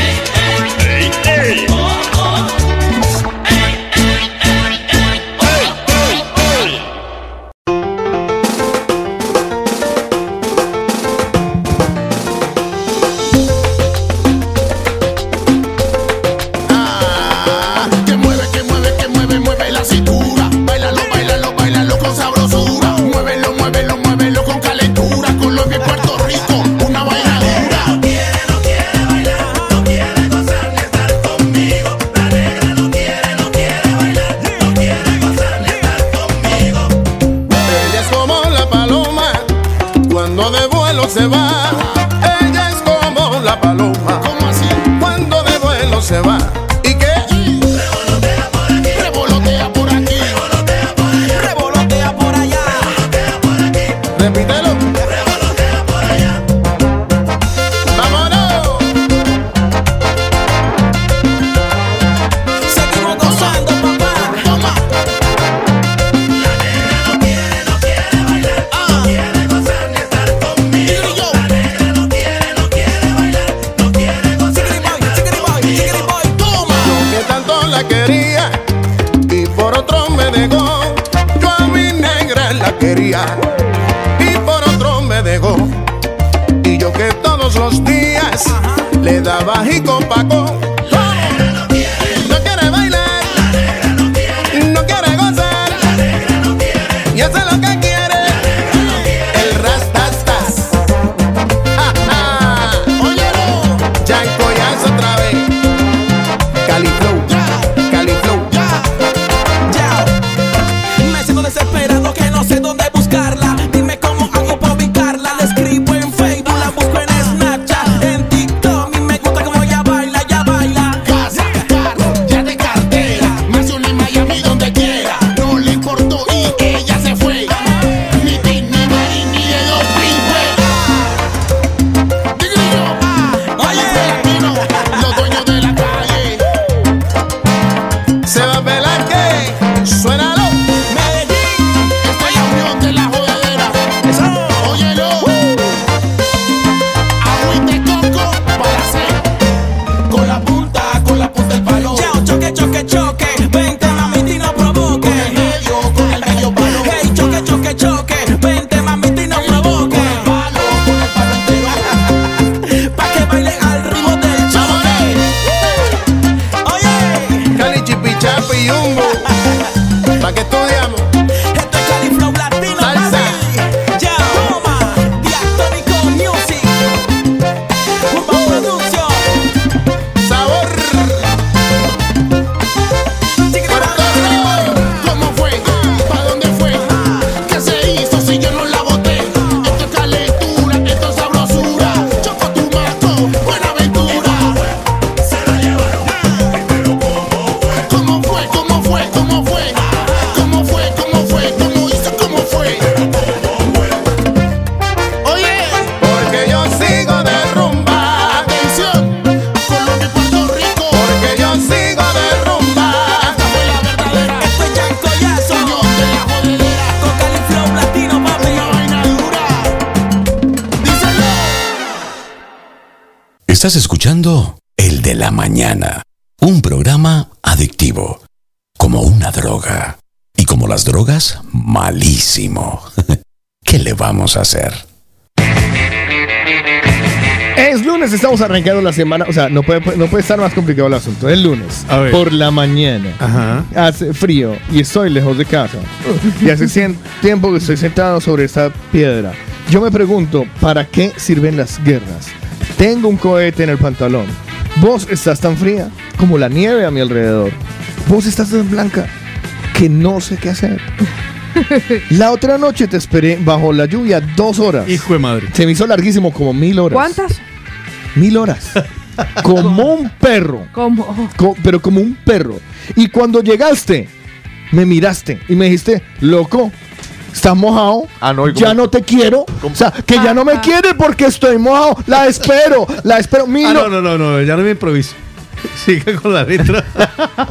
Lunes, estamos arrancando la semana. O sea, no puede, no puede estar más complicado el asunto. Es lunes. A ver. Por la mañana. Ajá. Hace frío y estoy lejos de casa. Y hace tiempo que estoy sentado sobre esta piedra. Yo me pregunto, ¿para qué sirven las guerras? Tengo un cohete en el pantalón. Vos estás tan fría como la nieve a mi alrededor. Vos estás tan blanca que no sé qué hacer. La otra noche te esperé bajo la lluvia dos horas. Hijo de madre. Se me hizo larguísimo, como mil horas. ¿Cuántas? Mil horas. como un perro. ¿Cómo? Co- pero como un perro. Y cuando llegaste, me miraste y me dijiste, loco, ¿estás mojado? Ah, no, ¿y ya no te quiero. O sea, que ya no me quiere porque estoy mojado. La espero, la espero. Ah, no, horas. no, no, no, ya no me improviso. Sigue con la letra.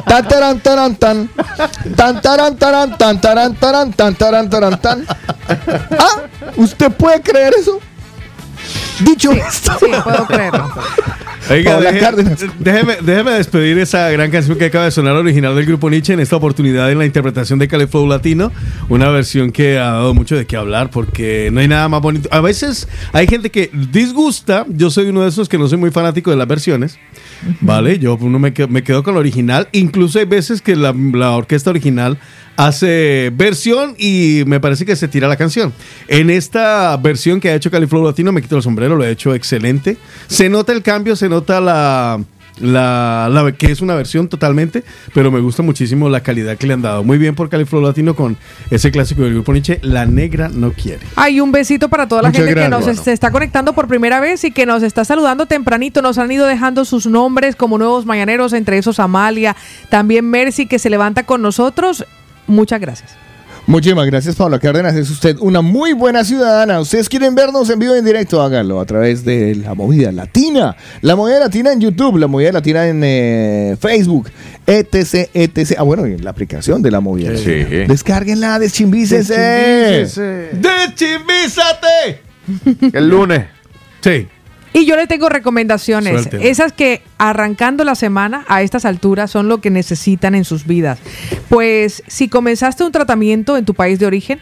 Tan taran taran tan. Tan taran taran tan taran taran tan taran taran tan. Ah, ¿usted puede creer eso? Dicho esto. Sí, puedo creerlo. Oiga, déjeme, déjeme despedir esa gran canción que acaba de sonar original del grupo Nietzsche en esta oportunidad en la interpretación de Cali Flow Latino. Una versión que ha dado mucho de qué hablar porque no hay nada más bonito. A veces hay gente que disgusta. Yo soy uno de esos que no soy muy fanático de las versiones. ¿Vale? Yo uno me, quedo, me quedo con la original. Incluso hay veces que la, la orquesta original hace versión y me parece que se tira la canción. En esta versión que ha hecho Califlow Latino, me quito el sombrero, lo ha hecho excelente. Se nota el cambio, se nota la, la, la- que es una versión totalmente, pero me gusta muchísimo la calidad que le han dado. Muy bien por Califlow Latino con ese clásico del grupo Nietzsche, La Negra No Quiere. Hay un besito para toda la Muchas gente que nos Bueno. se está conectando por primera vez y que nos está saludando tempranito. Nos han ido dejando sus nombres como nuevos mañaneros, entre esos Amalia, también Mercy que se levanta con nosotros. Muchas gracias. Muchísimas gracias, Paula Cárdenas. Es usted una muy buena ciudadana. Ustedes quieren vernos en vivo y en directo, háganlo a través de la movida latina. La movida latina en YouTube, la movida latina en eh, Facebook, etc, etc. Ah, bueno, y en la aplicación de la movida. Sí. latina. Descárguenla, deschimvícese. ¡Deschimízate! El lunes. Sí. Y yo le tengo recomendaciones. Esas que arrancando la semana a estas alturas son lo que necesitan en sus vidas. Pues si comenzaste un tratamiento en tu país de origen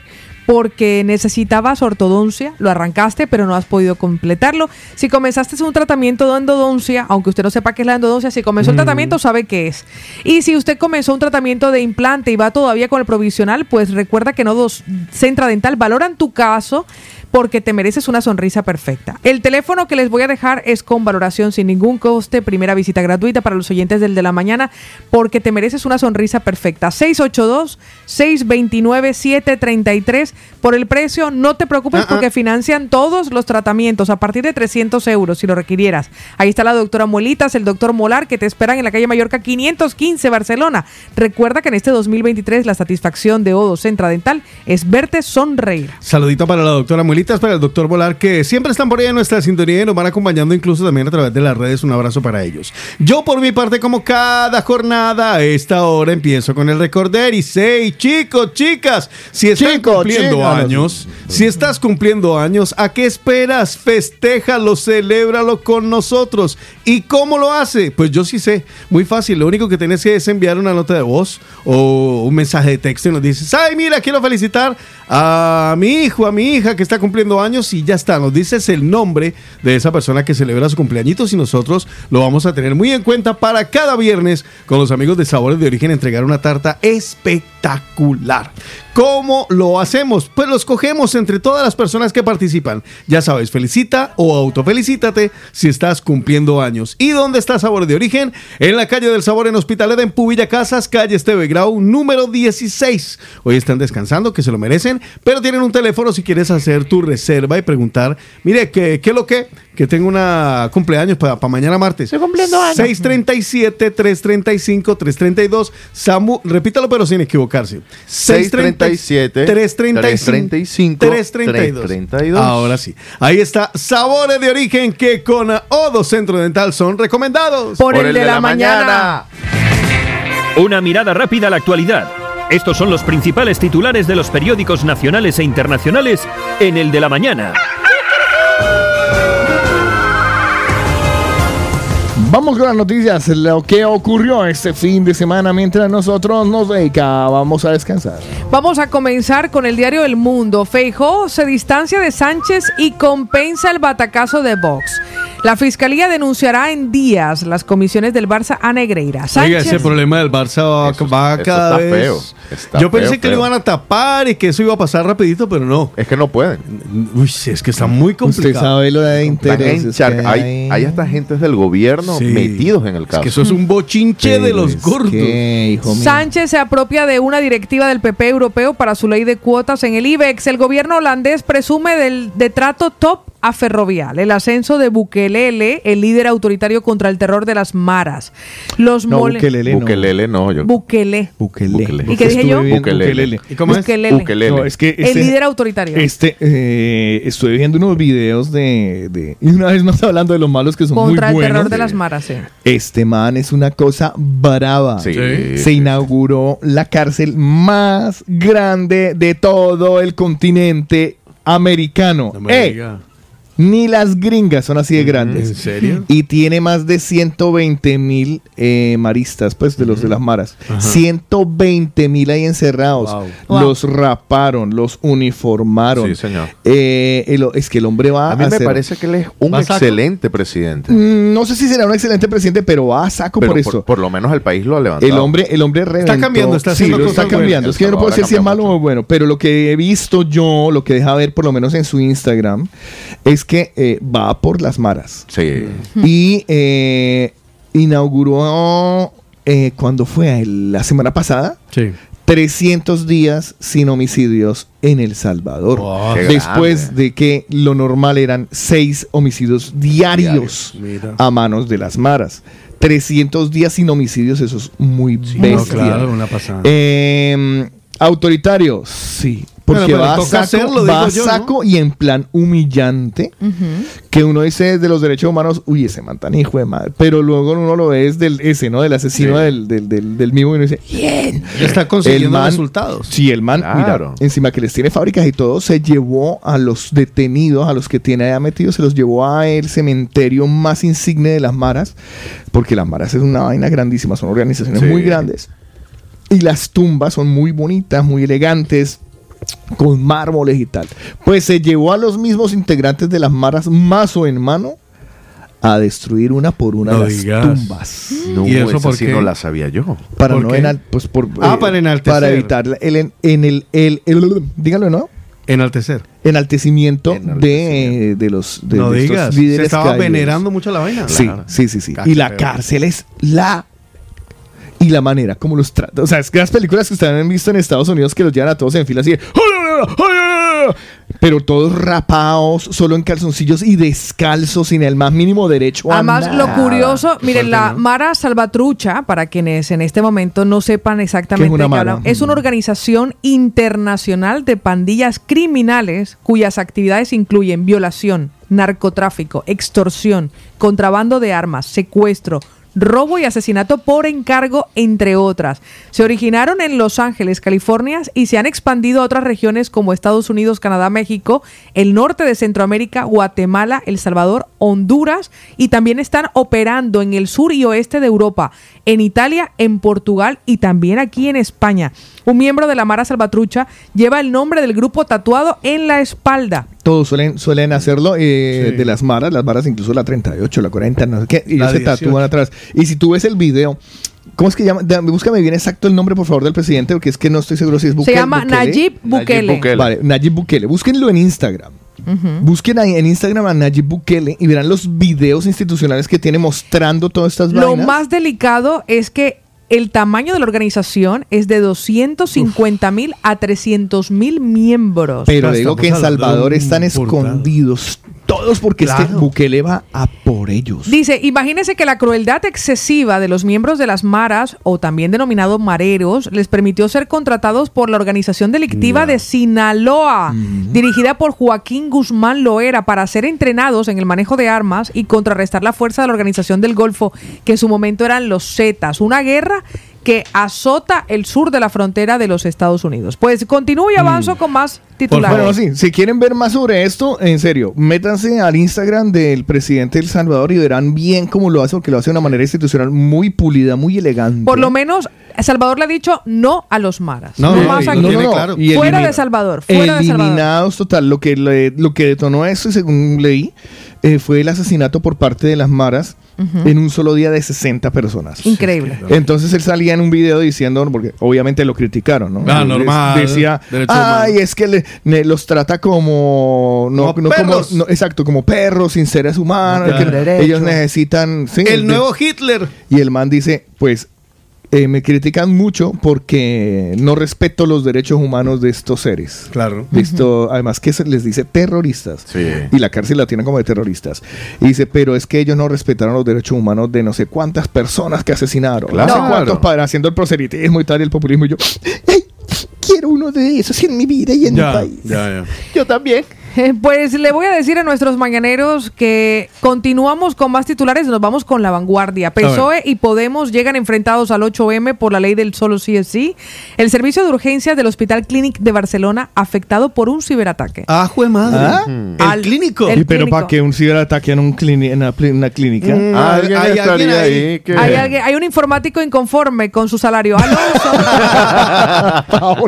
porque necesitabas ortodoncia, lo arrancaste pero no has podido completarlo. Si comenzaste un tratamiento de endodoncia, aunque usted no sepa qué es la endodoncia, si comenzó el tratamiento sabe qué es. Y si usted comenzó un tratamiento de implante y va todavía con el provisional, pues recuerda que Nodos Centra Dental valoran tu caso porque te mereces una sonrisa perfecta. El teléfono que les voy a dejar es con valoración sin ningún coste, primera visita gratuita para los oyentes del de la mañana, porque te mereces una sonrisa perfecta. 682-629-733. Por el precio, no te preocupes porque financian todos los tratamientos a partir de 300 euros si lo requirieras. Ahí está la doctora Muelitas, el doctor Molar, que te esperan en la calle Mallorca 515, Barcelona. Recuerda que en este 2023 la satisfacción de Odo Centra Dental es verte sonreír. Saludito para la doctora Muelitas, para el doctor Volar, que siempre están por ahí en nuestra sintonía y nos van acompañando incluso también a través de las redes. Un abrazo para ellos. Yo, por mi parte, como cada jornada, a esta hora empiezo con el recorder y say, chicos, chicas, si Chico, cumpliendo años, si estás cumpliendo años, ¿a qué esperas? Festéjalo, celébralo con nosotros. ¿Y cómo lo hace? Pues yo sí sé, muy fácil. Lo único que tienes que es enviar una nota de voz o un mensaje de texto y nos dices, ay, mira, quiero felicitar a mi hijo, a mi hija que está cumpliendo años y ya está. Nos dices el nombre de esa persona que celebra su cumpleañitos y nosotros lo vamos a tener muy en cuenta para cada viernes con los amigos de Sabores de Origen entregar una tarta espectacular espectacular. ¿Cómo lo hacemos? Pues los cogemos entre todas las personas que participan. Ya sabes, felicita o autofelicítate si estás cumpliendo años. ¿Y dónde está Sabor de Origen? En la calle del Sabor en Hospitalet, en Pubilla Casas, calle Esteve Grau, número 16. Hoy están descansando, que se lo merecen, pero tienen un teléfono si quieres hacer tu reserva y preguntar, mire, ¿qué, qué es lo que? Que tengo una cumpleaños para mañana martes. Estoy cumpliendo años. 637-335-332. Samu, repítalo pero sin equivocarse. 637 335 332. 332. Ahora sí. Ahí está. Sabores de origen que con Odo Centro Dental son recomendados. Por, el, de, la, mañana. Una mirada rápida a la actualidad. Estos son los principales titulares de los periódicos nacionales e internacionales en el de la mañana. Vamos con las noticias, lo que ocurrió este fin de semana mientras nosotros nos dedicábamos a descansar. Vamos a comenzar con el diario El Mundo. Feijó se distancia de Sánchez y compensa el batacazo de Vox. La fiscalía denunciará en días las comisiones del Barça a Negreira. Oiga, Sánchez, ese problema del Barça va, Eso- va eso cada está vez. feo, está Yo pensé feo, que lo iban a tapar y que eso iba a pasar rapidito, pero no. Es que no pueden. Uy, es que está muy Usted complicado. sabe lo de intereses. hay, hay. hay hasta agentes del gobierno Sí. metidos en el Es caso. que eso es un bochinche de los es gordos. que, hijo mío. Sánchez se apropia de una directiva del PP europeo para su ley de cuotas en el IBEX. El gobierno holandés presume del de trato top a Ferrovial, el ascenso de Bukelele, el líder autoritario contra el terror de las maras. Los No, mole- Bukelele no. Bukelele no, yo. Bukele. Bukele. Bukele. ¿Y qué dije yo? Estuve Bukelele. Bukelele. ¿Y cómo es? Bukelele. Bukelele. No, es que El este- líder autoritario. Este, eh, estoy viendo unos videos de, de- Y una vez más hablando de los malos que son contra el muy buenos. terror de las maras, sí. Este man es una cosa brava. Sí. Sí. Se inauguró la cárcel más grande de todo el continente americano. No me ¡Ey! diga. Ni las gringas son así de ¿En grandes. serio? Y tiene más de 120 mil eh, maristas, pues de los de las maras. 120 mil ahí encerrados. Wow. Wow. Los raparon, los uniformaron. Sí, señor. Eh, el- es que el hombre va A mí me hacer- parece que él es un ¿Va a excelente presidente. Mm, No sé si será un excelente presidente, pero va a saco Pero por por, eso. por lo menos el país lo ha levantado. El hombre, el hombre reventó. cambiando, está sí, haciendo está cosas buenas. cambiando. Es que yo no puedo decir si es malo o bueno, pero lo que he visto yo, lo que deja ver por lo menos en su Instagram, es que eh, va por las maras. Sí. Y eh, inauguró, eh, cuando fue? La semana pasada, Sí. 300 días sin homicidios en El Salvador. Después grande. de que lo normal eran 6 homicidios diarios a manos de las maras. 300 días sin homicidios, eso es muy No, bestia. claro, una pasada. Eh, autoritario, sí. Porque Bueno, va, saco, hacerlo, va digo a yo, saco y en plan humillante. Que uno dice de los derechos humanos, uy, ese man tan hijo de madre. Pero luego uno lo ve es del ese, ¿no? Del asesino Sí. del, del, del, del mismo y uno dice, bien. Está consiguiendo El man- resultados. Sí, el man, Claro. mira, encima que les tiene fábricas y todo, se llevó a los detenidos, a los que tiene allá metidos, se los llevó a el cementerio más insigne de las maras, porque las maras es una vaina grandísima, son organizaciones Sí. muy grandes. Y las tumbas son muy bonitas, muy elegantes, con mármoles y tal. Pues se llevó a los mismos integrantes de las maras mazo en mano a destruir una por una No de las digas. tumbas. No, ¿Y eso por sí qué? no la sabía yo. Para ¿Por no enal- pues por, Ah, para enaltecer. para evitar el, en, en el, el, el- dígalo, ¿no? Enaltecer. Enaltecimiento, Enaltecimiento. De, de los de, no de estos digas. Se líderes estaba caídos. venerando mucho la vaina. Sí, Claro. sí, sí, sí. Y la feo. cárcel es la y la manera como los trata. O sea, es que las películas que ustedes han visto en Estados Unidos que los llevan a todos en fila así de, pero todos rapados, solo en calzoncillos y descalzos, sin el más mínimo derecho a Además, nada. lo curioso, miren, la. Mara Salvatrucha, para quienes en este momento no sepan exactamente ¿Qué es una de qué hablan, es una organización internacional de pandillas criminales cuyas actividades incluyen violación, narcotráfico, extorsión, contrabando de armas, secuestro, robo y asesinato por encargo, entre otras. Se originaron en Los Ángeles, California, y se han expandido a otras regiones como Estados Unidos, Canadá, México, el norte de Centroamérica, Guatemala, El Salvador, Honduras, y también están operando en el sur y oeste de Europa, en Italia, en Portugal y también aquí en España. Un miembro de la Mara Salvatrucha lleva el nombre del grupo tatuado en la espalda. Todos suelen, suelen hacerlo eh, Sí. de las maras, las maras incluso la 38, la 40, no sé qué, y ellos se 18. tatúan atrás. Y si tú ves el video, ¿cómo es que llama? Búscame bien exacto el nombre, por favor, del presidente, porque es que no estoy seguro si es Bukele. Se llama Bukele. Nayib Bukele. Bukele. Vale, Nayib Bukele. Búsquenlo en Instagram. Busquen ahí en Instagram a Nayib Bukele y verán los videos institucionales que tiene mostrando todas estas Lo vainas. más delicado es que el tamaño de la organización es de 250 mil a 300 mil miembros. Pero digo que en Salvador están escondidos todos porque Claro. Bukele va a por ellos. Dice, imagínense que la crueldad excesiva de los miembros de las maras, o también denominados mareros, les permitió ser contratados por la organización delictiva de Sinaloa, dirigida por Joaquín Guzmán Loera, para ser entrenados en el manejo de armas y contrarrestar la fuerza de la organización del Golfo, que en su momento eran los Zetas, una guerra que azota el sur de la frontera de los Estados Unidos. Pues continúo y avanzo con más titulares. Bueno, sí, si quieren ver más sobre esto, en serio, métanse al Instagram del presidente de El Salvador y verán bien cómo lo hace, porque lo hace de una manera institucional muy pulida, muy elegante. Por lo menos, Salvador le ha dicho no a los maras. No, No, no, más aquí. Y Fuera de Salvador. Fuera de Salvador. Eliminados total. Lo que, le- lo que detonó esto, y según leí, eh, fue el asesinato por parte de las maras En un solo día de 60 personas. Increíble. Entonces él salía en un video diciendo, porque obviamente lo criticaron, ¿no? Ah, normal. Decía, ay, es que le- los trata como, no, Como no como, perros. no, exacto, como perros, sin seres humanos, Claro. que ellos necesitan... sí, El nuevo Hitler. y el man dice, pues eh, me critican mucho porque no respeto los derechos humanos de estos seres. Claro. Esto, además que se les dice terroristas. Sí. Y la cárcel la tienen como de terroristas. Y dice, pero es que ellos no respetaron los derechos humanos de no sé cuántas personas que asesinaron. Claro. No sé cuántos padres haciendo el proselitismo y tal, y el populismo. Y yo, "Ay, quiero uno de esos en mi vida y en mi Ya, país. ya, ya. Yo también. Pues le voy a decir a nuestros mañaneros que continuamos con más titulares, nos vamos con la vanguardia. PSOE y Podemos llegan enfrentados al 8M por la ley del solo sí es sí. El servicio de urgencias del Hospital Clínic de Barcelona afectado por un ciberataque. Ah, jue madre. ¿Ah? El Al- clínico. el ¿Y pero para que un ciberataque en, un clini- en una, clínica? Mm, Alguien hay estaría alguien ahí. ahí que- Hay, alguien- hay un informático inconforme con su salario. Alonso.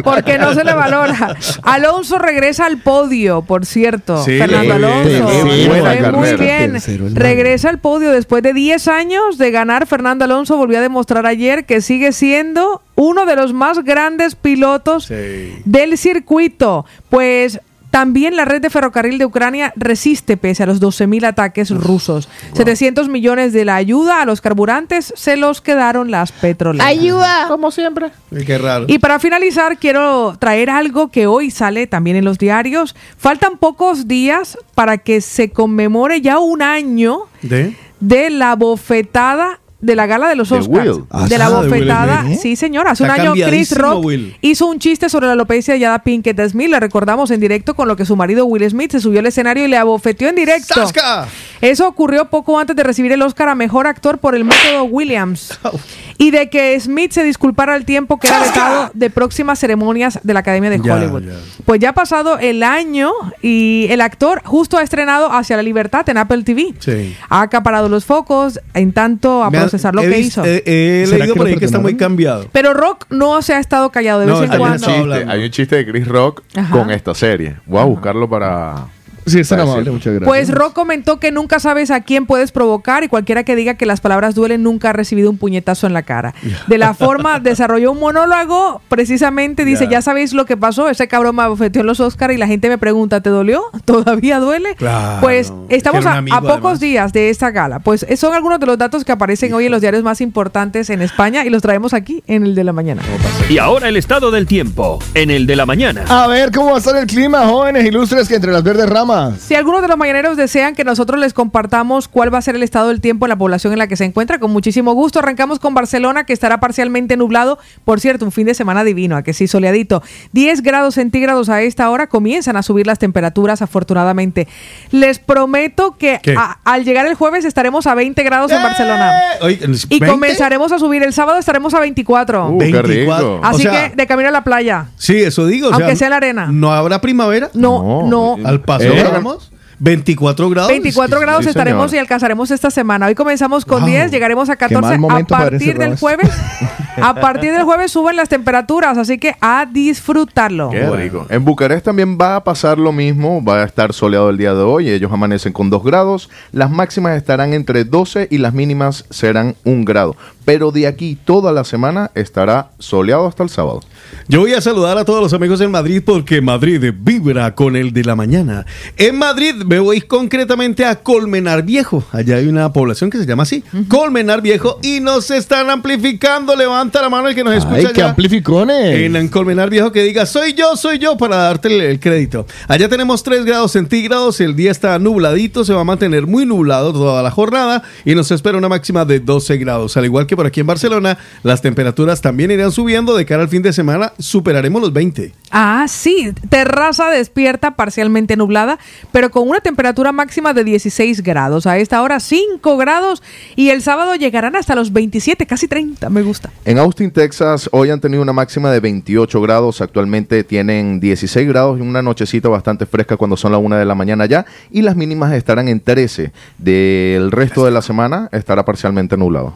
porque no se le valora. Alonso regresa al podio, por cierto. Sí, Fernando. Alonso. Sí, buena Fue muy bien. Regresa al podio después de 10 años de ganar. Fernando Alonso volvió a demostrar ayer que sigue siendo uno de los más grandes pilotos Sí. del circuito. Pues también la red de ferrocarril de Ucrania resiste pese a los 12.000 ataques rusos. 700 millones de la ayuda a los carburantes se los quedaron las petroleras. ¡Ayuda! Como siempre. Qué raro. Y para finalizar, quiero traer algo que hoy sale también en los diarios. Faltan pocos días para que se conmemore ya un año ¿De? de la bofetada de la gala de los Oscars. Will. Ah, de la de Will bofetada. ¿eh? Sí, señor. Hace Está un año Chris Rock Will. hizo un chiste sobre la alopecia de Jada Pinkett Smith. Le recordamos en directo con lo que su marido Will Smith se subió al escenario y le abofeteó en directo. ¡Sasca! Eso ocurrió poco antes de recibir el Oscar a Mejor Actor por el método Williams. Y de que Smith se disculpara al tiempo que era vetado de próximas ceremonias de la Academia de Hollywood. ya. Pues ya ha pasado el año y el actor justo ha estrenado Hacia la Libertad en Apple TV. Sí. Ha acaparado los focos en tanto procesar lo he que hizo. He, he ¿Será leído por ahí que está muy cambiado. Pero Rock no se ha estado callado de No, vez en Hay un, cuando. estaba chiste, hay un chiste de Chris Rock Ajá. con esta serie. Voy a buscarlo para. Sí, es tan para amable, muchas gracias. Pues Rock comentó que nunca sabes a quién puedes provocar y cualquiera que diga que las palabras duelen nunca ha recibido un puñetazo en la cara. De la forma desarrolló un monólogo, precisamente dice, Ya. ya sabéis lo que pasó, ese cabrón me abofeteó en los Oscars y la gente me pregunta, ¿te dolió? ¿Todavía duele? Claro, pues estamos a, amigo, a pocos además. días de esta gala. Pues son algunos de los datos que aparecen hoy en los diarios más importantes en España y los traemos aquí en el de la mañana. Y ahora el estado del tiempo, en el de la mañana. A ver cómo va a estar el clima, jóvenes ilustres, que entre las verdes ramas. Si algunos de los mañaneros desean que nosotros les compartamos cuál va a ser el estado del tiempo en la población en la que se encuentra, con muchísimo gusto. Arrancamos con Barcelona, que estará parcialmente nublado. Por cierto, un fin de semana divino, a que sí, soleadito. 10 grados centígrados a esta hora. Comienzan a subir las temperaturas, afortunadamente. Les prometo que al llegar el jueves estaremos a 20 grados en Barcelona. Oye, Y 20? comenzaremos a subir. El sábado estaremos a 24. Uh, qué rico. Así O sea, que de camino a la playa. Sí, eso digo. o Aunque sea en la arena. ¿No habrá primavera? No, no. Al paseo Eh. Vamos. 24 grados. 24 Sí, grados sí, estaremos señor. y alcanzaremos esta semana. Hoy comenzamos con Wow. 10, llegaremos a 14. mal A partir del jueves, a partir del jueves suben las temperaturas, así que a disfrutarlo. Qué rico. En Bucarest también va a pasar lo mismo. Va a estar soleado el día de hoy. Ellos amanecen con 2 grados. Las máximas estarán entre 12 y las mínimas serán 1 grado. Pero de aquí toda la semana estará soleado hasta el sábado. Yo voy a saludar a todos los amigos en Madrid porque Madrid vibra con el de la mañana. En Madrid me voy concretamente a Colmenar Viejo. Allá hay una población que se llama así, Colmenar Viejo, y nos están amplificando. Levanta la mano el que nos escucha ¡Ay, qué amplificones! En, en Colmenar Viejo que diga, soy yo, soy yo, para darte el, el crédito. Allá tenemos 3 grados centígrados, el día está nubladito, se va a mantener muy nublado toda la jornada y nos espera una máxima de 12 grados. Al igual que porque por aquí en Barcelona las temperaturas también irán subiendo de cara al fin de semana, superaremos los 20. Ah, sí, terraza despierta parcialmente nublada, pero con una temperatura máxima de 16 grados. A esta hora 5 grados y el sábado llegarán hasta los 27, casi 30, me gusta. En Austin, Texas, hoy han tenido una máxima de 28 grados. Actualmente tienen 16 grados y una nochecita bastante fresca cuando son las 1 de la mañana ya. Y las mínimas estarán en 13. Del resto de la semana estará parcialmente nublado.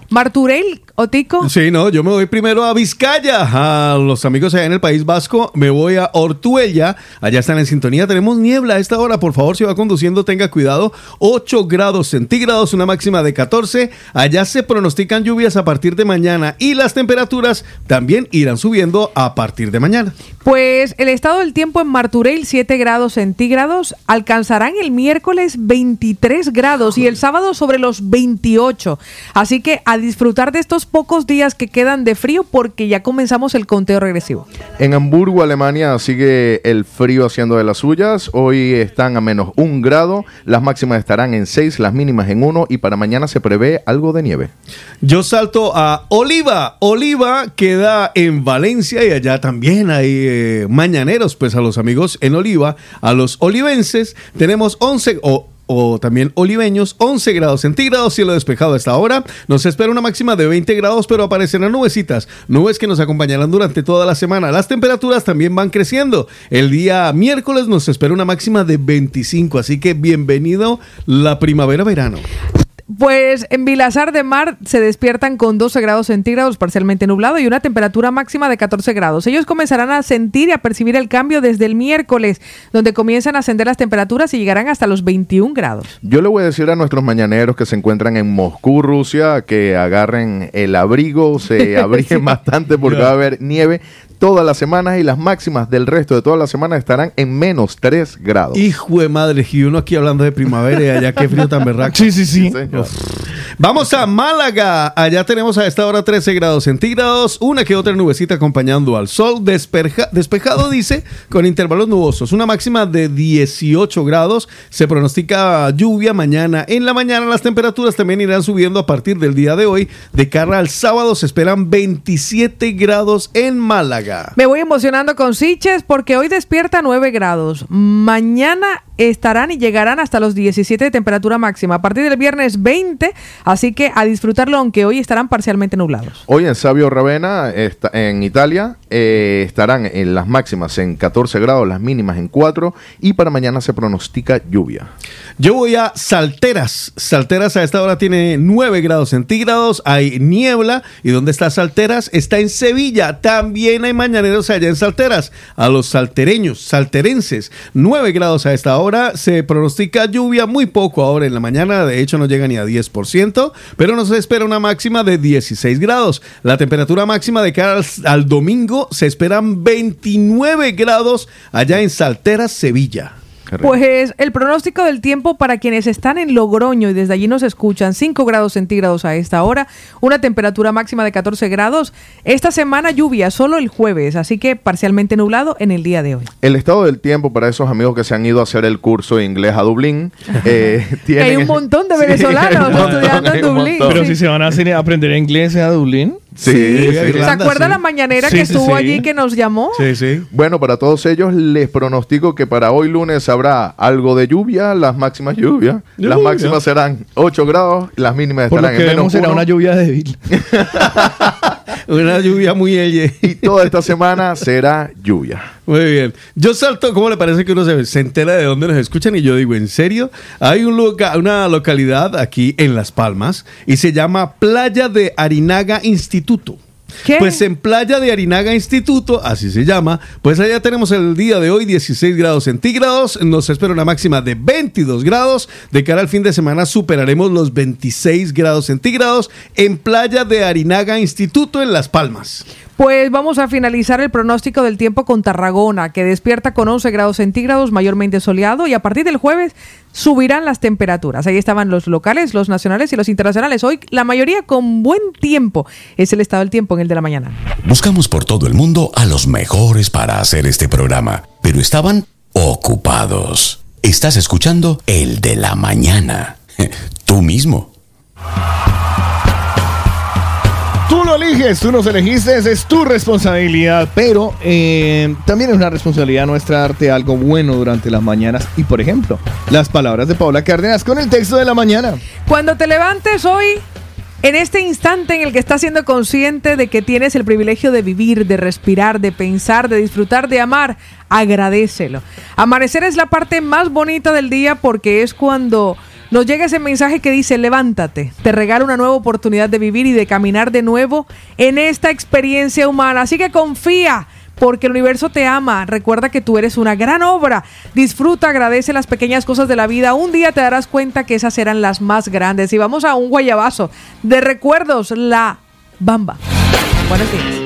Otico. Sí, no, yo me voy primero a Vizcaya, a los amigos allá en el País Vasco, me voy a Ortuella, allá están en sintonía, tenemos niebla a esta hora, por favor, si va conduciendo tenga cuidado, 8 grados centígrados, una máxima de 14, allá se pronostican lluvias a partir de mañana y las temperaturas también irán subiendo a partir de mañana. Pues el estado del tiempo en Marturell, 7 grados centígrados, alcanzarán el miércoles 23 grados y el sábado sobre los 28. Así que a disfrutar de estos pocos días que quedan de frío porque ya comenzamos el conteo regresivo. En Hamburgo, Alemania, sigue el frío haciendo de las suyas. Hoy están a menos un grado. Las máximas estarán en 6, las mínimas en 1 y para mañana se prevé algo de nieve. Yo salto a Oliva. Oliva queda en Valencia y allá también hay eh, mañaneros, pues a los amigos en Oliva, a los olivenses, tenemos 11 o o también oliveños, 11 grados centígrados, cielo despejado a esta hora. Nos espera una máxima de 20 grados, pero aparecerán nubecitas, nubes que nos acompañarán durante toda la semana. Las temperaturas también van creciendo. El día miércoles nos espera una máxima de 25, así que bienvenido la primavera-verano. Pues en Vilazar de Mar se despiertan con 12 grados centígrados parcialmente nublado y una temperatura máxima de 14 grados. Ellos comenzarán a sentir y a percibir el cambio desde el miércoles, donde comienzan a ascender las temperaturas y llegarán hasta los 21 grados. Yo le voy a decir a nuestros mañaneros que se encuentran en Moscú, Rusia, que agarren el abrigo, se abriguen bastante porque va a haber nieve todas las semanas y las máximas del resto de todas las semanas estarán en menos 3 grados. Hijo de madre, y uno aquí hablando de primavera y allá qué frío tan berraco. Sí, sí, sí. Vamos a Málaga. Allá tenemos a esta hora 13 grados centígrados, una que otra nubecita acompañando al sol. Despeja- despejado, dice, con intervalos nubosos. Una máxima de 18 grados. Se pronostica lluvia mañana. En la mañana las temperaturas también irán subiendo a partir del día de hoy. De cara al sábado se esperan 27 grados en Málaga. Me voy emocionando con Siches porque hoy despierta 9 grados. Mañana estarán y llegarán hasta los 17 de temperatura máxima. A partir del viernes 20, así que a disfrutarlo aunque hoy estarán parcialmente nublados. Hoy en Sabio Ravenna, en Italia, eh, estarán en las máximas en 14 grados, las mínimas en 4 y para mañana se pronostica lluvia. Yo voy a Salteras. Salteras a esta hora tiene 9 grados centígrados, hay niebla. ¿Y dónde está Salteras? Está en Sevilla. También hay mañaneros allá en Salteras. A los saltereños, salterenses, 9 grados a esta hora. Se pronostica lluvia muy poco ahora en la mañana. De hecho, no llega ni a 10%. Pero nos espera una máxima de 16 grados. La temperatura máxima de cara al, al domingo se esperan 29 grados allá en Salteras, Sevilla. Pues el pronóstico del tiempo para quienes están en Logroño y desde allí nos escuchan, 5 grados centígrados a esta hora, una temperatura máxima de 14 grados. Esta semana lluvia, solo el jueves, así que parcialmente nublado en el día de hoy. El estado del tiempo para esos amigos que se han ido a hacer el curso de inglés a Dublín. eh, Que hay un montón de venezolanos estudiando en Dublín. montón. Pero sí. si se van a hacer- a aprender inglés a Dublín. Sí, Sí, sí. ¿Se acuerda la mañanera Sí, que sí, estuvo sí. allí que nos llamó? Sí, sí. Bueno, para todos ellos les pronostico que para hoy lunes habrá algo de lluvia, las máximas lluvias. Las Lluvia. máximas serán 8 grados, las mínimas Por lo estarán que en vemos menos será 1. una lluvia débil. Una lluvia muy elle. Y toda esta semana será lluvia. Muy bien. Yo salto, ¿cómo le parece que uno se, se entera de dónde nos escuchan? Y yo digo, ¿en serio? Hay un loca- una localidad aquí en Las Palmas y se llama Playa de Arinaga Instituto. ¿Qué? Pues en Playa de Arinaga Instituto, así se llama, pues allá tenemos el día de hoy 16 grados centígrados, nos espera una máxima de 22 grados, de cara al fin de semana superaremos los 26 grados centígrados en Playa de Arinaga Instituto en Las Palmas. Pues vamos a finalizar el pronóstico del tiempo con Tarragona, que despierta con 11 grados centígrados, mayormente soleado, y a partir del jueves subirán las temperaturas. Ahí estaban los locales, los nacionales y los internacionales. Hoy la mayoría con buen tiempo. Es el estado del tiempo en el de la mañana. Buscamos por todo el mundo a los mejores para hacer este programa, pero estaban ocupados. Estás escuchando el de la mañana. Tú mismo. Tú lo eliges, tú nos elegiste, es tu responsabilidad, pero eh, también es una responsabilidad nuestra darte algo bueno durante las mañanas. Y por ejemplo, las palabras de Paula Cárdenas con el texto de la mañana. Cuando te levantes hoy, en este instante en el que estás siendo consciente de que tienes el privilegio de vivir, de respirar, de pensar, de disfrutar, de amar, agradecelo. Amanecer es la parte más bonita del día porque es cuando nos llega ese mensaje que dice levántate, te regala una nueva oportunidad de vivir y de caminar de nuevo en esta experiencia humana. Así que confía. Porque el universo te ama. Recuerda que tú eres una gran obra. Disfruta, agradece las pequeñas cosas de la vida. Un día te darás cuenta que esas eran las más grandes. Y vamos a un guayabazo de recuerdos, la bamba. Buenos días.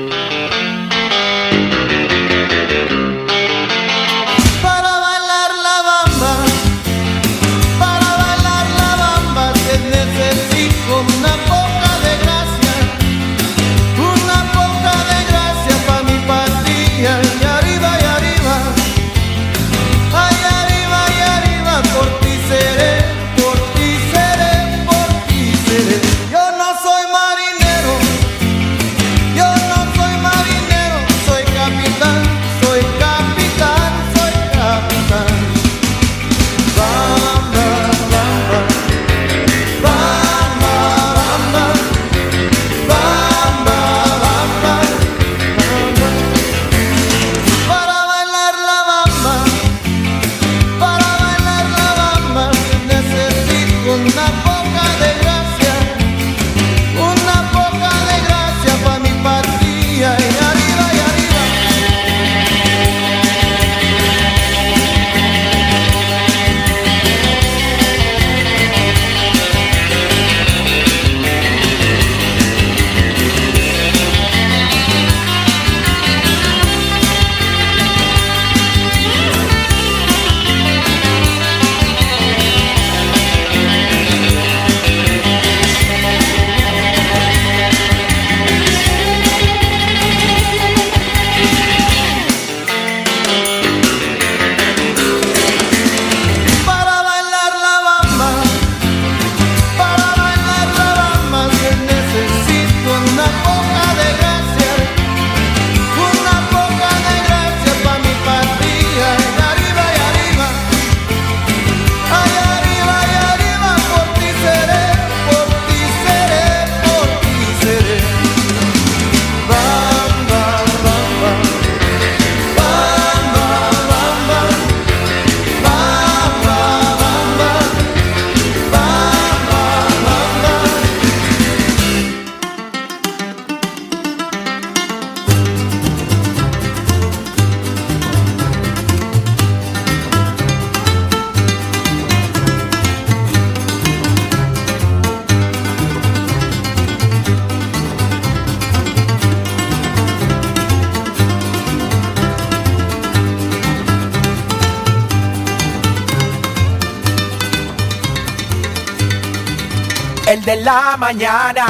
Mañana.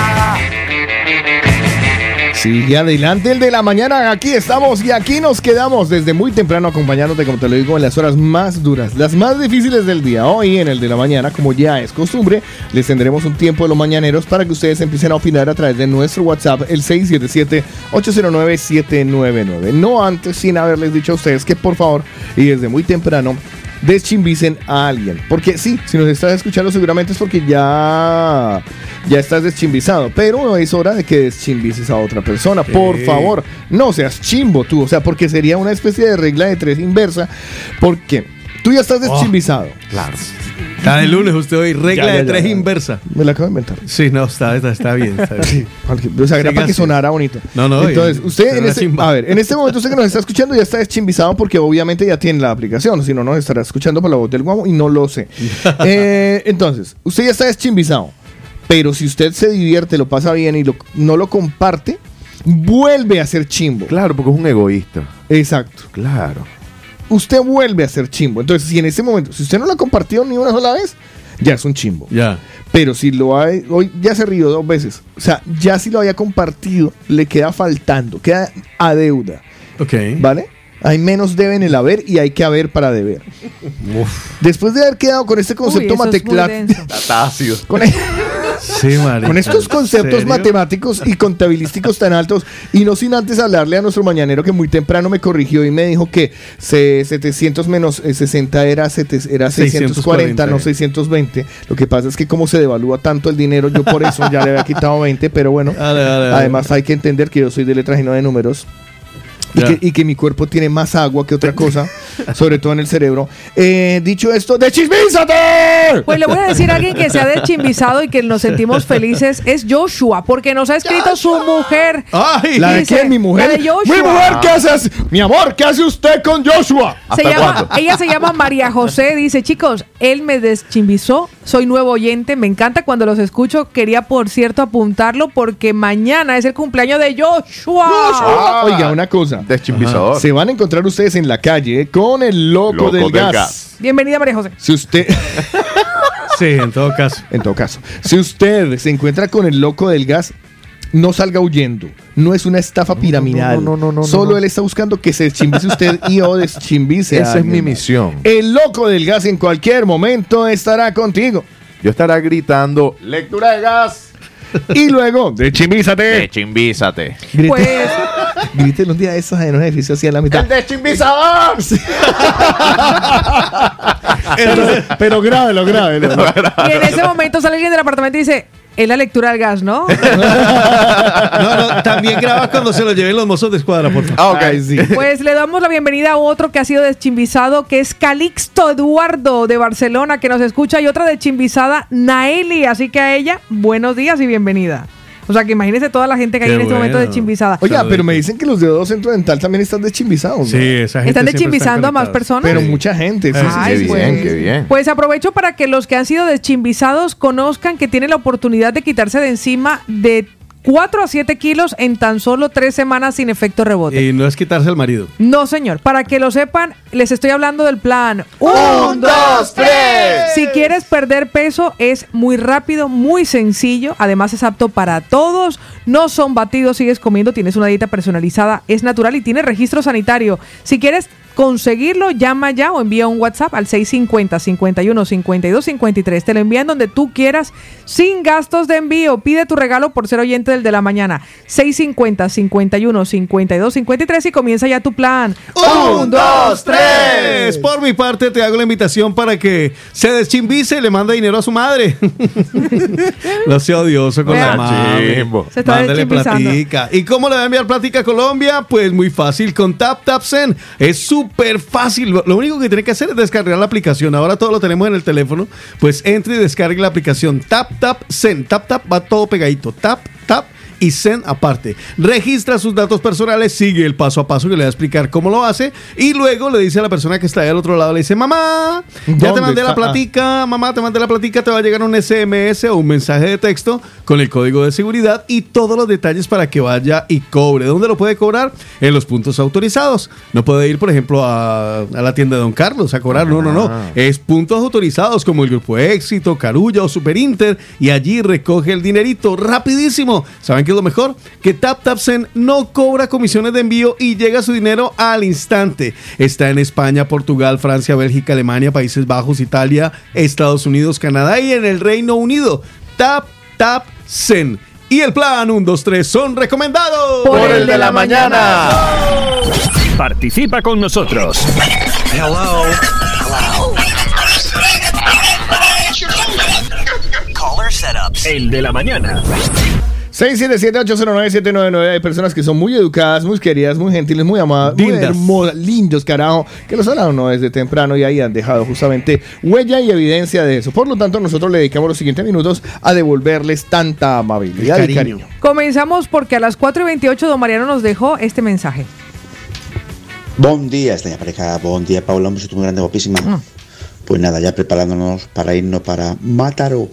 Sigue adelante el de la mañana. Aquí estamos y aquí nos quedamos desde muy temprano acompañándote, como te lo digo, en las horas más duras, las más difíciles del día. Hoy en el de la mañana, como ya es costumbre, les tendremos un tiempo de los mañaneros para que ustedes empiecen a opinar a través de nuestro WhatsApp, el 677-809-799. No antes, sin haberles dicho a ustedes que por favor, y desde muy temprano, deschimbicen a alguien. Porque sí, si nos estás escuchando seguramente es porque ya, ya estás deschimbizado. Pero es hora de que deschimbices a otra persona. Por Sí. favor, no seas chimbo tú. O sea, porque sería una especie de regla de tres inversa. Porque tú ya estás deschimbizado. Claro. Está de lunes usted hoy, regla Ya, ya, de tres ya. inversa. Me la acabo de inventar. Sí, no, está, está, está bien. Está bien. O sea, era para que sonara bonito. No, no, Entonces, usted en este, a ver, en este momento usted que nos está escuchando ya está deschimbizado porque obviamente ya tiene la aplicación, si no nos estará escuchando por la voz del guamo y no lo sé. Eh, entonces, usted ya está deschimbizado, pero si usted se divierte, lo pasa bien y lo- no lo comparte, vuelve a ser chimbo. Claro, porque es un egoísta. Exacto. Claro. Usted vuelve a ser chimbo. Entonces, si en ese momento, si usted no lo ha compartido ni una sola vez, ya es un chimbo. Ya. Pero si lo hay, hoy ya se rió dos veces. O sea, ya si lo había compartido, le queda faltando, queda a deuda. Ok. ¿Vale? Hay menos debe en el haber y hay que haber para deber. Después de haber quedado con este concepto eso es con, e- Sí. Con estos conceptos matemáticos y contabilísticos tan altos, y no sin antes hablarle a nuestro mañanero que muy temprano me corrigió y me dijo que se- 700 menos eh, 60 era, sete- era 640, no 620. Lo que pasa es que como se devalúa tanto el dinero, yo por eso ya le había quitado 20, pero bueno, Dale, dale, dale. además hay que entender que yo soy de letras y no de números. Y que, y que mi cuerpo tiene más agua que otra cosa, sobre todo en el cerebro. Eh, dicho esto, ¡de chismízate! Pues le voy a decir a alguien que se ha deschimbizado y que nos sentimos felices es Joshua, porque nos ha escrito su mujer. ¡Ay! ¿La de Dice, quién? ¿Mi mujer? la de Joshua. ¡Mi mujer! ¿Qué haces? Mi amor, ¿qué hace usted con Joshua? Se ¿Hasta llama, ella se llama María José, dice, chicos, él me deschimbizó, soy nuevo oyente, me encanta cuando los escucho, quería por cierto apuntarlo porque mañana es el cumpleaños de Joshua. Ah, Oiga, una cosa. Se van a encontrar ustedes en la calle con el loco, Loco del, del gas. gas. Bienvenida María José. Si usted, Sí, en todo caso. en todo caso, si usted se encuentra con el loco del gas, no salga huyendo. No es una estafa piramidal. no, no, no, no, Solo no. él está buscando que se deschimbice usted y o deschimbice. Esa es mi misión. El loco del gas en cualquier momento estará contigo. Yo estará gritando, lectura de gas. Y luego, deschimízate. Dechimbízate. Pues Grítelo un día de esos en un edificio así a la mitad. dechimbizador! pero, pero grábelo, grábelo. y en ese momento sale alguien del apartamento y dice, es la lectura del gas, ¿no? No, no, también graba cuando se lo lleven los mozos de escuadra, por favor. Ah, ok. Sí. Pues le damos la bienvenida a otro que ha sido deschimbizado, que es Calixto Eduardo de Barcelona, que nos escucha, y otra deschimbizada, Naeli. Así que a ella, buenos días y bienvenida. O sea, que imagínese toda la gente que hay en este momento bueno. deschimbizada. Oiga, pero me dicen que los de Odo Centro Dental también están deschimbizados. ¿no? Sí, esa gente ¿Están siempre deschimbizando a más personas? Pero mucha gente. sí, sí, Ay, sí, qué sí. bien, qué bien. Pues aprovecho para que los que han sido deschimbizados conozcan que tienen la oportunidad de quitarse de encima de 4 a 7 kilos en tan solo 3 semanas sin efecto rebote. Y no es quitarse al marido. No, señor. Para que lo sepan, les estoy hablando del plan. ¡Un, dos, tres! Si quieres perder peso, es muy rápido, muy sencillo. Además, es apto para todos. No son batidos, sigues comiendo, tienes una dieta personalizada, es natural y tiene registro sanitario. Si quieres conseguirlo, llama ya o envía un WhatsApp al 650 51 52 53. Te lo envían donde tú quieras, sin gastos de envío. Pide tu regalo por ser oyente del de la mañana. 650 51 52 53 y comienza ya tu plan. ¡Un, dos, tres! Por mi parte, te hago la invitación para que se deschimbice y le mande dinero a su madre. no sea odioso con Vea. la madre. Chimbo. Se está Mándale platica. ¿Y cómo le va a enviar platica a Colombia? Pues muy fácil, con Tap Tap Zen. Es súper fácil. Lo- Lo único que tiene que hacer es descargar la aplicación. Ahora todo lo tenemos en el teléfono. Pues entre y descargue la aplicación Tap Tap Zen. Tap Tap va todo pegadito. Tap Tap y Zen aparte. Registra sus datos personales, sigue el paso a paso que le va a explicar cómo lo hace y luego le dice a la persona que está ahí al otro lado, le dice, mamá, ya te ¿Dónde mandé la está? platica, mamá, te mandé la platica, te va a llegar un SMS o un mensaje de texto con el código de seguridad y todos los detalles para que vaya y cobre. ¿Dónde lo puede cobrar? En los puntos autorizados. No puede ir, por ejemplo, a, a la tienda de Don Carlos a cobrar. No, no, no. Es puntos autorizados como el Grupo Éxito, Carulla o Super Inter y allí recoge el dinerito rapidísimo. ¿Saben qué es lo mejor? Que TapTapSend no cobra comisiones de envío y llega su dinero al instante. Está en España, Portugal, Francia, Bélgica, Alemania, Países Bajos, Italia, Estados Unidos, Canadá y en el Reino Unido. TapTapSend. Y el plan 1, 2, 3 son recomendados Por el de la mañana. Participa con nosotros. El de la mañana. 677-809-799. Hay personas que son muy educadas, muy queridas, muy gentiles, muy amadas, muy Lindas. hermosas, lindos, carajo, que los han no desde temprano y ahí han dejado justamente huella y evidencia de eso. Por lo tanto, nosotros le dedicamos los siguientes minutos a devolverles tanta amabilidad El y cariño. cariño. Comenzamos porque a las 4 y 28 don Mariano nos dejó este mensaje. Bon día, esta pareja. Bon día, Paula. Un besito muy grande, guapísima. Pues nada, ya preparándonos para irnos para. Un saludo.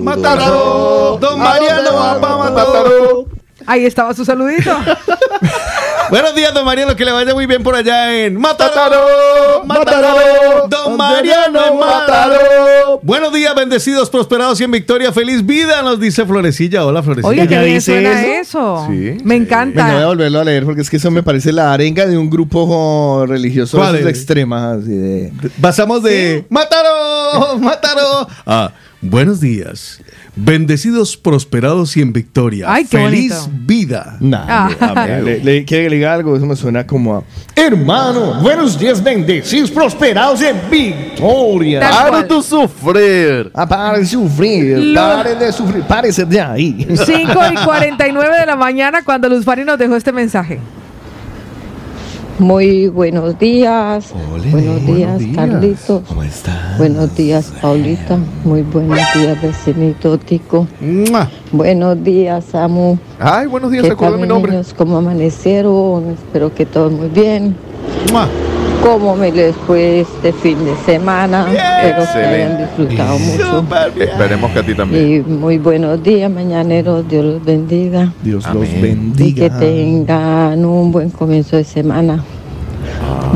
¡Mátalo! ¡Don Mariano va pa' Mátalo! Ahí estaba su saludito. Buenos días, don Mariano, que le vaya muy bien por allá en Mataró. Mataró. Don Mariano en Mataró. Buenos días, bendecidos, prosperados y en victoria. Feliz vida, nos dice Florecilla. Hola, Florecilla. Oye, qué ¿Ya bien dice suena eso? eso. Sí, Me sí. Venga, voy a encanta. volverlo a leer porque es que eso me parece la arenga de un grupo religioso ¿Cuál de esos es? extremas. Así de... Pasamos de Mataró, Mataró a Buenos días. Bendecidos, prosperados y en victoria. Ay, qué Feliz bonito. vida. Nah, Ah. le, le- ¿quiere que le diga algo? Eso me suena como a... Hermano, buenos días, bendecidos, prosperados en victoria. ¡Para tu sufrir! Ah, pare de sufrir, Lo- pare de sufrir, párese de ahí. 5 y 49 de la mañana cuando Luz Fari nos dejó este mensaje. Muy buenos días. buenos días, Carlitos. ¿Cómo está? Buenos días, Paulita. Muy buenos días, vecinito Tico. ¡Mua! Buenos días, Samu. ¡Ay, buenos días! ¿Qué ¿Se acuerda tal, mi nombre? niños? ¿Cómo amanecieron? Espero que todos muy bien. ¡Mua! ¿Cómo me les fue este fin de semana? Espero que hayan disfrutado mucho. Esperemos que a ti también. Y muy buenos días, mañaneros. Dios los bendiga. Dios Amén. los Y que bendiga. tengan un buen comienzo de semana.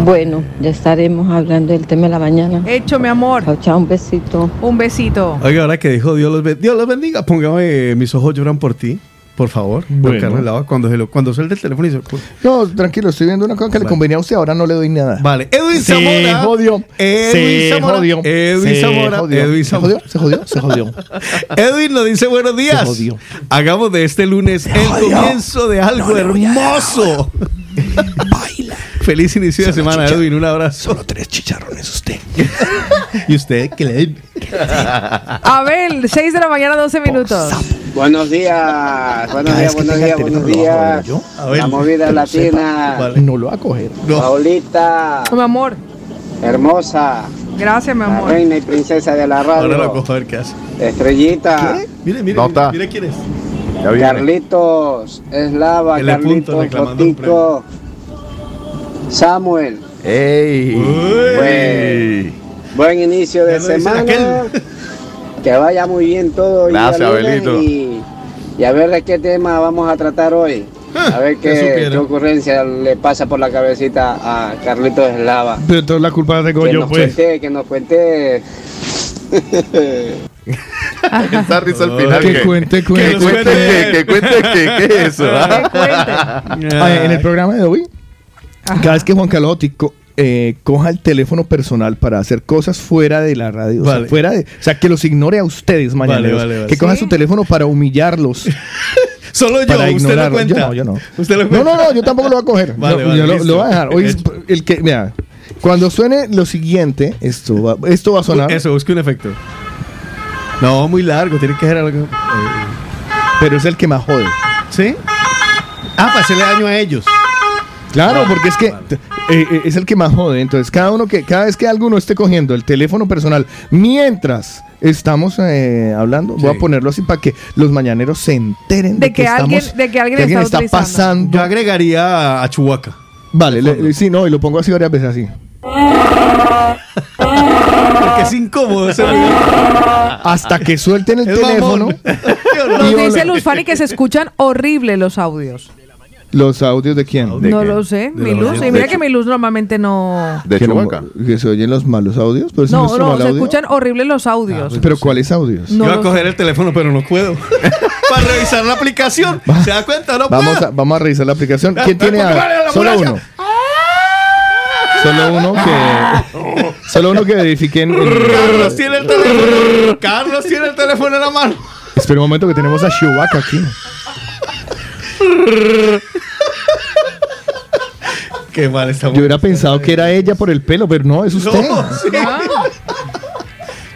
Bueno, ya estaremos hablando del tema de la mañana. Hecho, mi amor. Chao, chao, un besito. Un besito. Oiga, ahora que dijo Dios los, Dios los bendiga, póngame mis ojos lloran por ti, por favor. Don Bueno. Carlos Lava, cuando, se lo, cuando suelte el teléfono y se... No, tranquilo, estoy viendo una cosa que le convenía a usted, ahora no le doy nada. Vale, Edwin Se Zamora. jodió. Edwin se Zamora. jodió. Edwin se Zamora. jodió. Edwin ¿Se Zamora. jodió? ¿Se jodió? Se jodió. Edwin nos dice buenos días. jodió. Hagamos de este lunes el comienzo de algo hermoso. Feliz inicio de semana, Edwin. Un abrazo. Solo tres chicharrones usted. ¿Y usted qué le Abel, 6 de la mañana, 12 minutos. Buenos días, buenos días, buenos días, buenos días. yo. A ver, La movida latina, Vale. No lo va a coger. No. Paulita, Mi amor. hermosa, Gracias, mi la amor. reina y princesa de la Ahora lo radio, cojo a ver qué hace. Estrellita, Mire, mire, Nota. mire, mire quién es. Carlitos, Eslava, Carlitos, Fotico, Samuel. ¡Ey! Buen, buen inicio de semana. aquel. Que vaya muy bien todo. Gracias, Abelito. Y, y a ver de qué tema vamos a tratar hoy. A ver que qué, qué ocurrencia le pasa por la cabecita a Carlitos Eslava. Pero toda la culpa la tengo que yo, nos pues. cuente, que nos cuente. Esa risa al final. Que ¿qué? cuente, Que cuente. cuente cuente. que cuente qué, ¿qué es eso? ah? Ah, en el programa de hoy, cada vez que Juan Carlos Otico eh, coja el teléfono personal para hacer cosas fuera de la radio, o sea, fuera de, o sea, que los ignore a ustedes mañana, vale, vale. que coja Sí. su teléfono para humillarlos, Solo yo, usted lo cuenta. Yo no, yo no. Usted lo No, cuenta. no, no, yo tampoco lo voy a coger. Vale, Yo- vale, yo lo, voy a dejar. Hoy es Hecho. el que, mira, cuando suene lo siguiente, esto va, esto va a sonar, Eso, busque un efecto. No, muy largo, tiene que ser algo. pero es el que más jode. ¿Sí? Ah, para hacerle daño a ellos. Claro, porque es que eh, eh, es el que más jode. Entonces, cada uno que, cada vez que alguno esté cogiendo el teléfono personal mientras estamos eh, hablando, voy a ponerlo así para que los mañaneros se enteren de, De que alguien- estamos- de que alguien que está pasando. Yo agregaría a, Chubaca. Vale, le- le- sí, no, y lo pongo así varias veces así. Porque es incómodo ese ruido. Hasta que suelten el Es teléfono, mamón. Nos Y dice. Luz Fanny que se escuchan horrible los audios. Los audios de quién. ¿De no qué? lo sé, De mi luz. Y mira que mi luz normalmente no. De Chubaca. que se oyen los malos audios, pero ese No, no, se audio. escuchan horribles los audios. Pero ¿cuáles audios? No Iba a lo coger el teléfono, pero no puedo. Para revisar la aplicación. ¿Se da cuenta? No Vamos puedo. a, vamos a revisar la aplicación. ¿Quién tiene a, la Solo uno. Solo uno que. Solo uno que verifiquen. en- Carlos tiene el teléfono. Carlos tiene el teléfono en la mano. Espera un momento que tenemos a Chewbacca aquí. Qué mal está. Yo hubiera pensado que era ella por el pelo, pero no, es usted. No, sí.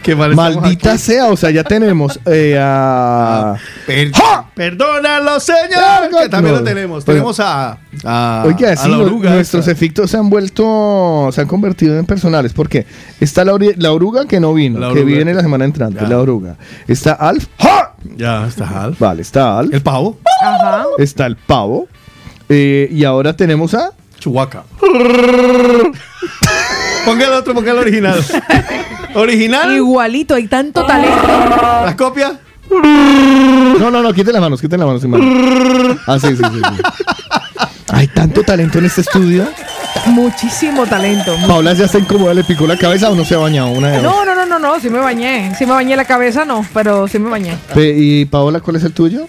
Qué mal estamos Maldita aquí. sea, o sea, ya tenemos eh, a. Per- Perdónalo, señor. Que también No. lo tenemos. Tenemos a. a Oiga, a sí, la oruga nuestros efectos se han vuelto, se han convertido en personales. porque Está la, ori- la oruga que no vino, La que oruga. viene la semana entrante, Ya. la oruga. Está Alf. ¡Ja! Ya está Alf. Vale, está Alf. El pavo. Ajá. Está el pavo. eh, y ahora tenemos a. Chubaca. ponga el otro, ponga el original. original. Igualito, hay tanto talento. La copia. No, no, no, quiten las manos, quiten las manos. sin manos. Ah, sí, sí, sí, sí. Hay tanto talento en este estudio. Muchísimo talento. Paula ya está incómoda, le picó la cabeza o no se ha bañado una de. No, no, no, no, no, sí me bañé. Sí me bañé la cabeza, no, pero sí me bañé. Pe- ¿Y Paola, cuál es el tuyo?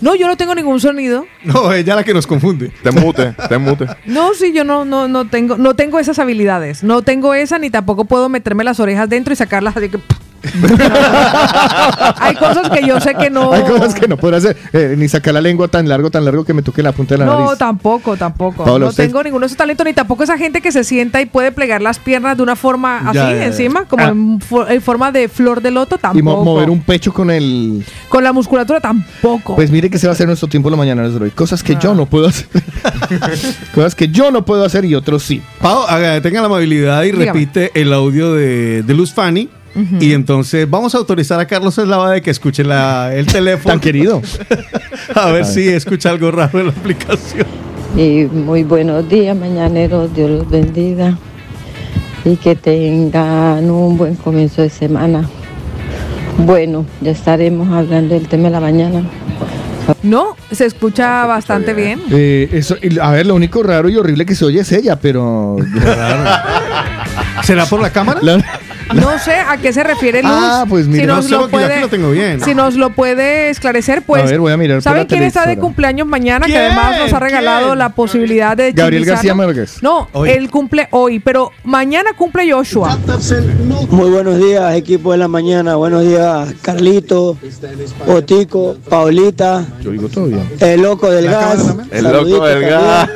No, yo no tengo ningún sonido. No, ella la que nos confunde. Te mute, te mute. No, sí, yo no, no, no tengo, no tengo esas habilidades. No tengo esa ni tampoco puedo meterme las orejas dentro y sacarlas así que. Hay cosas que yo sé que no. Hay cosas que no puedo hacer. Eh, ni sacar la lengua tan largo, tan largo que me toque la punta de la No, nariz. tampoco, tampoco. Paola, no usted- tengo ninguno de esos talentos, ni tampoco esa gente que se sienta y puede plegar las piernas de una forma así, Ya, ya, ya. encima, como Ah. en, fo- en forma de flor de loto, Y tampoco. mo- mover un pecho con el. Con la musculatura tampoco. Pues mire que se va a hacer nuestro tiempo la mañana de hoy. Cosas que yo no puedo hacer. Cosas que yo no puedo hacer y otros sí. Pau, tenga la amabilidad y Dígame. repite el audio de, de Luz Fanny. Y entonces vamos a autorizar a Carlos Eslava de que escuche la, el teléfono. Tan querido. a ver si escucha algo raro en la aplicación. Y muy buenos días, mañaneros. Dios los bendiga. Y que tengan un buen comienzo de semana. Bueno, ya estaremos hablando del tema de la mañana. No, se escucha bastante bien. Eh, eso, a ver, lo único raro y horrible que se oye es ella, pero. ¿Será por la cámara? No sé a qué se refiere Luz. Ah, pues mira. si No nos sé, lo puede, lo tengo bien. Si nos lo puede esclarecer, pues. A ver, voy a mirar ¿Saben quién está de cumpleaños mañana? Que además nos ha regalado ¿Quién? la posibilidad de Gabriel García. Márquez. No, Hoy. él cumple hoy, pero mañana cumple Joshua. Muy buenos días, equipo de la mañana. Buenos días, Carlito, Otico, Paulita, Yo digo todo bien. el loco del gas. El loco del gas.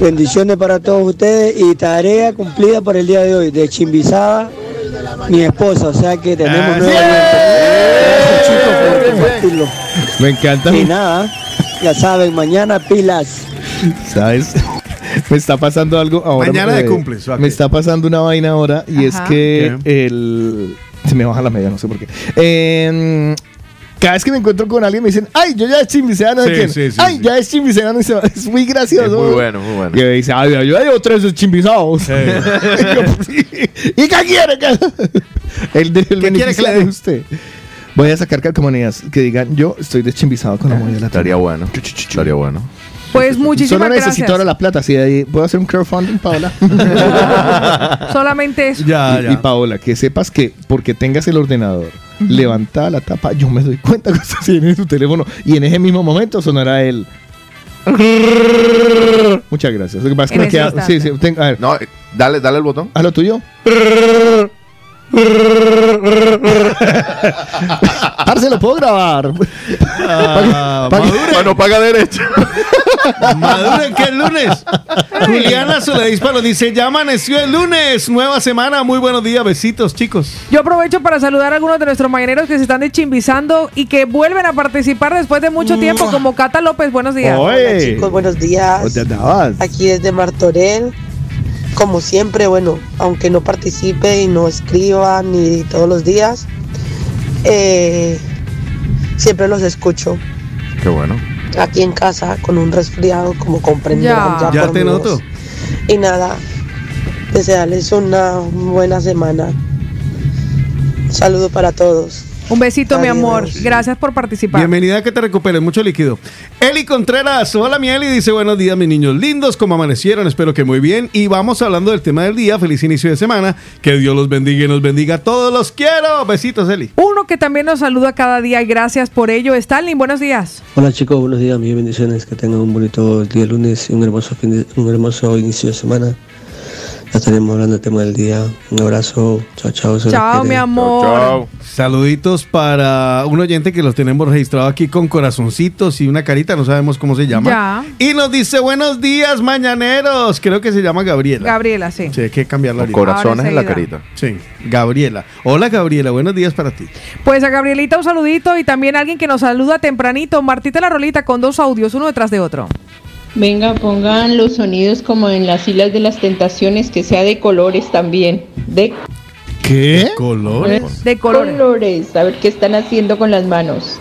Bendiciones para todos ustedes y tarea cumplida para el día de hoy de chimbizada mi esposa, o sea que tenemos nuevamente. Gracias, chicos, por compartirlo. Me encanta. Y nada, ya saben, mañana pilas. ¿Sabes? Me está pasando algo ahora. Mañana de eh, cumples, ok. Me está pasando una vaina ahora y Ajá. es que el. Se me baja la media, no sé por qué. Eh, cada vez que me encuentro con alguien me dicen, ay, yo ya es chimbicea, no sé Sí, quién. sí, sí, ay, sí. ya es chimbicea, no sé. Es muy gracioso. Es muy bueno, muy bueno. Y me dice, ay, yo ya llevo tres chimbizados. ¿Y qué quiere El del quiere que le dé? usted. Voy a sacar calcomanías que digan, yo estoy deschimbizado con la moneda latina. Estaría bueno. Estaría bueno. Pues muchísimas Solo necesito gracias. ahora la plata. Si ahí puedo hacer un crowdfunding, Paola. Solamente eso. Ya, y, ya. y Paola, que sepas que porque tengas el ordenador levantada la tapa, yo me doy cuenta que estás en tu teléfono y en ese mismo momento sonará el. Muchas gracias. Lo que pasa es que En me queda. Sí, sí, ten- a ver, No, dale, dale el botón. haz lo tuyo. Parce, lo puedo grabar. Ah, Bueno, paga derecho. maduren, que es lunes. Juliana Soledad dice, ya amaneció el lunes, nueva semana, muy buenos días, besitos chicos. Yo aprovecho para saludar a algunos de nuestros mañaneros que se están dechimbizando y que vuelven a participar después de mucho tiempo, como Cata López. Buenos días. Oye. Chicos, buenos días. ¿Dónde andabas? Aquí desde Martorell. Como siempre, bueno, aunque no participe y no escriba ni todos los días, eh, siempre los escucho. Qué bueno. Aquí en casa con un resfriado, como comprenderán Ya. ya, Ya por te noto. Y nada, desearles una buena semana. Un saludo para todos. Un besito, mi amor. Gracias por participar. Bienvenida, que te recuperes mucho líquido. Eli Contreras, hola mi Eli, dice buenos días mis niños lindos, como amanecieron, espero que muy bien. Y vamos hablando del tema del día, feliz inicio de semana, que Dios los bendiga y nos bendiga a todos, los quiero. Besitos, Eli. Uno que también nos saluda cada día y gracias por ello. Stalin, buenos días. Hola chicos, buenos días, mis bendiciones, que tengan un bonito día lunes y un hermoso, fin de- un hermoso inicio de semana. Ya estaremos hablando del tema del día. Un abrazo, chao, chao. Chao, quiere. mi amor. Chao. Saluditos para un oyente que los tenemos registrado aquí con corazoncitos y una carita, no sabemos cómo se llama. Ya. Y nos dice buenos días, mañaneros. Creo que se llama Gabriela. Gabriela, sí. Sí, hay que cambiarla ahorita. corazones en la carita. Sí, Gabriela. Hola, Gabriela, buenos días para ti. Pues a Gabrielita un saludito y también alguien que nos saluda tempranito. Martita la Rolita con dos audios, uno detrás de otro. Venga, pongan los sonidos como en las islas de las tentaciones, que sea de colores también. De ¿Qué? Colores. De colores. colores. A ver qué están haciendo con las manos.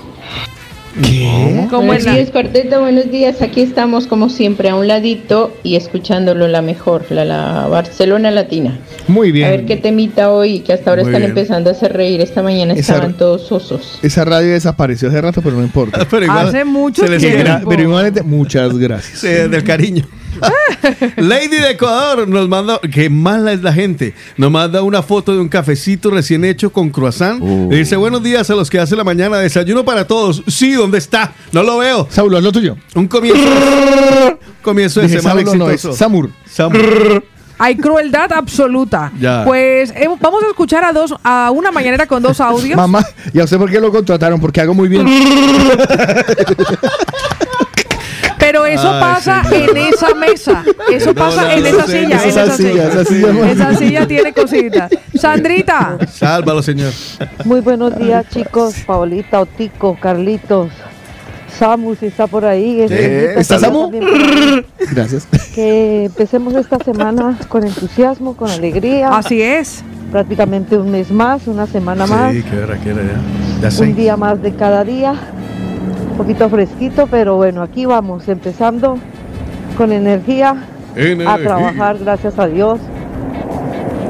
¿Qué? Como buenos días, cuarteto. Buenos días. Aquí estamos, como siempre, a un ladito y escuchándolo la mejor, la, la Barcelona Latina. Muy A ver bien. qué temita hoy, que hasta ahora Muy están bien. empezando a hacer reír. Esta mañana Esa- estaban todos osos. Esa radio desapareció hace rato, pero no importa. Pero igual Hace mucho se les tiempo. pero igualmente, muchas gracias. Sí, del cariño. Lady de Ecuador nos manda, qué mala es la gente, nos manda una foto de un cafecito recién hecho con croissant. Uh. Y dice, buenos días a los que hace la mañana, desayuno para todos. Sí, ¿dónde está? No lo veo. Saulo, haz lo tuyo. Un comienzo, comienzo de Dije, semana Saulo no es. Samur. Samur. Hay crueldad absoluta. Ya. Pues eh, vamos a escuchar a dos, a una mañanera con dos audios. Mamá, ya sé por qué lo contrataron, porque hago muy bien. Pero eso Ay, pasa señor. en esa mesa. Eso No, pasa no, en no esa silla. en esa silla. Esa silla, no. Esa silla tiene cositas. Sandrita. Sálvalo, señor. Muy buenos días, chicos. Paolita, Otico, Carlitos, Samu, si está por ahí. ¿Está Samu? también. Gracias. Que empecemos esta semana con entusiasmo, con alegría. Así es. Prácticamente un mes más, una semana más, Sí, qué hora, qué hora ya. Ya un día más de cada día. Un poquito fresquito, pero bueno, aquí vamos, empezando con energía a trabajar, gracias a Dios.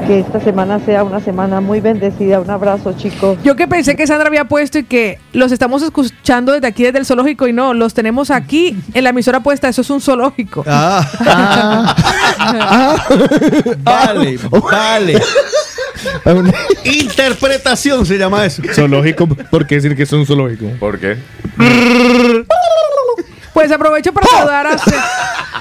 Que esta semana sea una semana muy bendecida. Un abrazo, chicos. Yo que pensé que Sandra había puesto y que los estamos escuchando desde aquí, desde el zoológico, y no, los tenemos aquí en la emisora puesta. Eso es un zoológico. Ah. Vale, vale. Interpretación se llama eso. Zoológico, ¿por qué decir que es un zoológico? ¿Por qué? Pues aprovecho para saludar a Cé-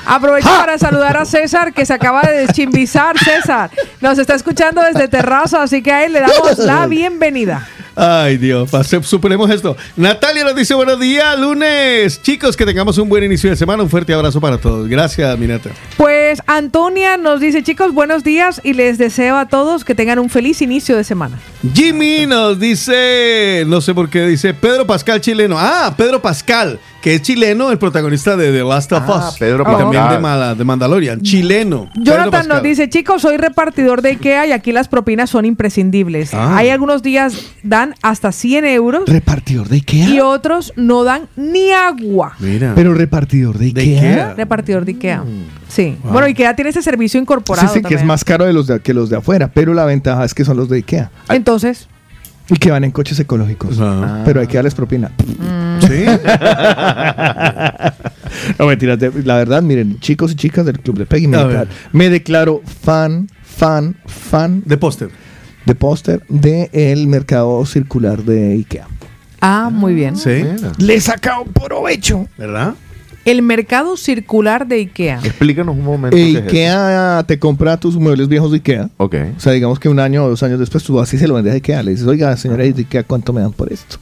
aprovecho para saludar a César que se acaba de deschimizar. César nos está escuchando desde Terraza, así que a él le damos la bienvenida. Ay, Dios, superemos esto. Natalia nos dice buenos días, lunes. Chicos, que tengamos un buen inicio de semana. Un fuerte abrazo para todos. Gracias, Minata. Pues Antonia nos dice, chicos, buenos días y les deseo a todos que tengan un feliz inicio de semana. Jimmy nos dice, no sé por qué, dice Pedro Pascal chileno. Ah, Pedro Pascal, que es chileno, el protagonista de The Last of Ah, Us. Pedro y también de, Mala- de Mandalorian. Chileno. Jonathan nos dice, chicos, soy repartidor de IKEA y aquí las propinas son imprescindibles. Ah. Hay algunos días dan hasta 100 euros ¿Repartidor de Ikea? y otros no dan ni agua. Mira. Pero repartidor de Ikea. Repartidor de IKEA. Sí. Wow. Bueno, IKEA tiene ese servicio Sí, incorporado sí, que es también. más caro de los de, que los de afuera, pero la ventaja es que son los de Ikea. Entonces, Y que van en coches ecológicos. Pero hay que darles propina. Sí. no, mentiras. La verdad, miren, chicos y chicas del Club de Peggy, me, declaro, me declaro fan, fan, fan. De póster. De póster del mercado circular de Ikea. ah, muy bien. Sí. Le he sacado provecho. ¿Verdad? El mercado circular de IKEA. Explícanos un momento. E qué es eso. Ikea te compra tus muebles viejos de Ikea. Ok. O sea, digamos que un año o dos años después tú así se lo vendes a Ikea. Le dices, oiga, señora de Ikea, ¿cuánto me dan por esto?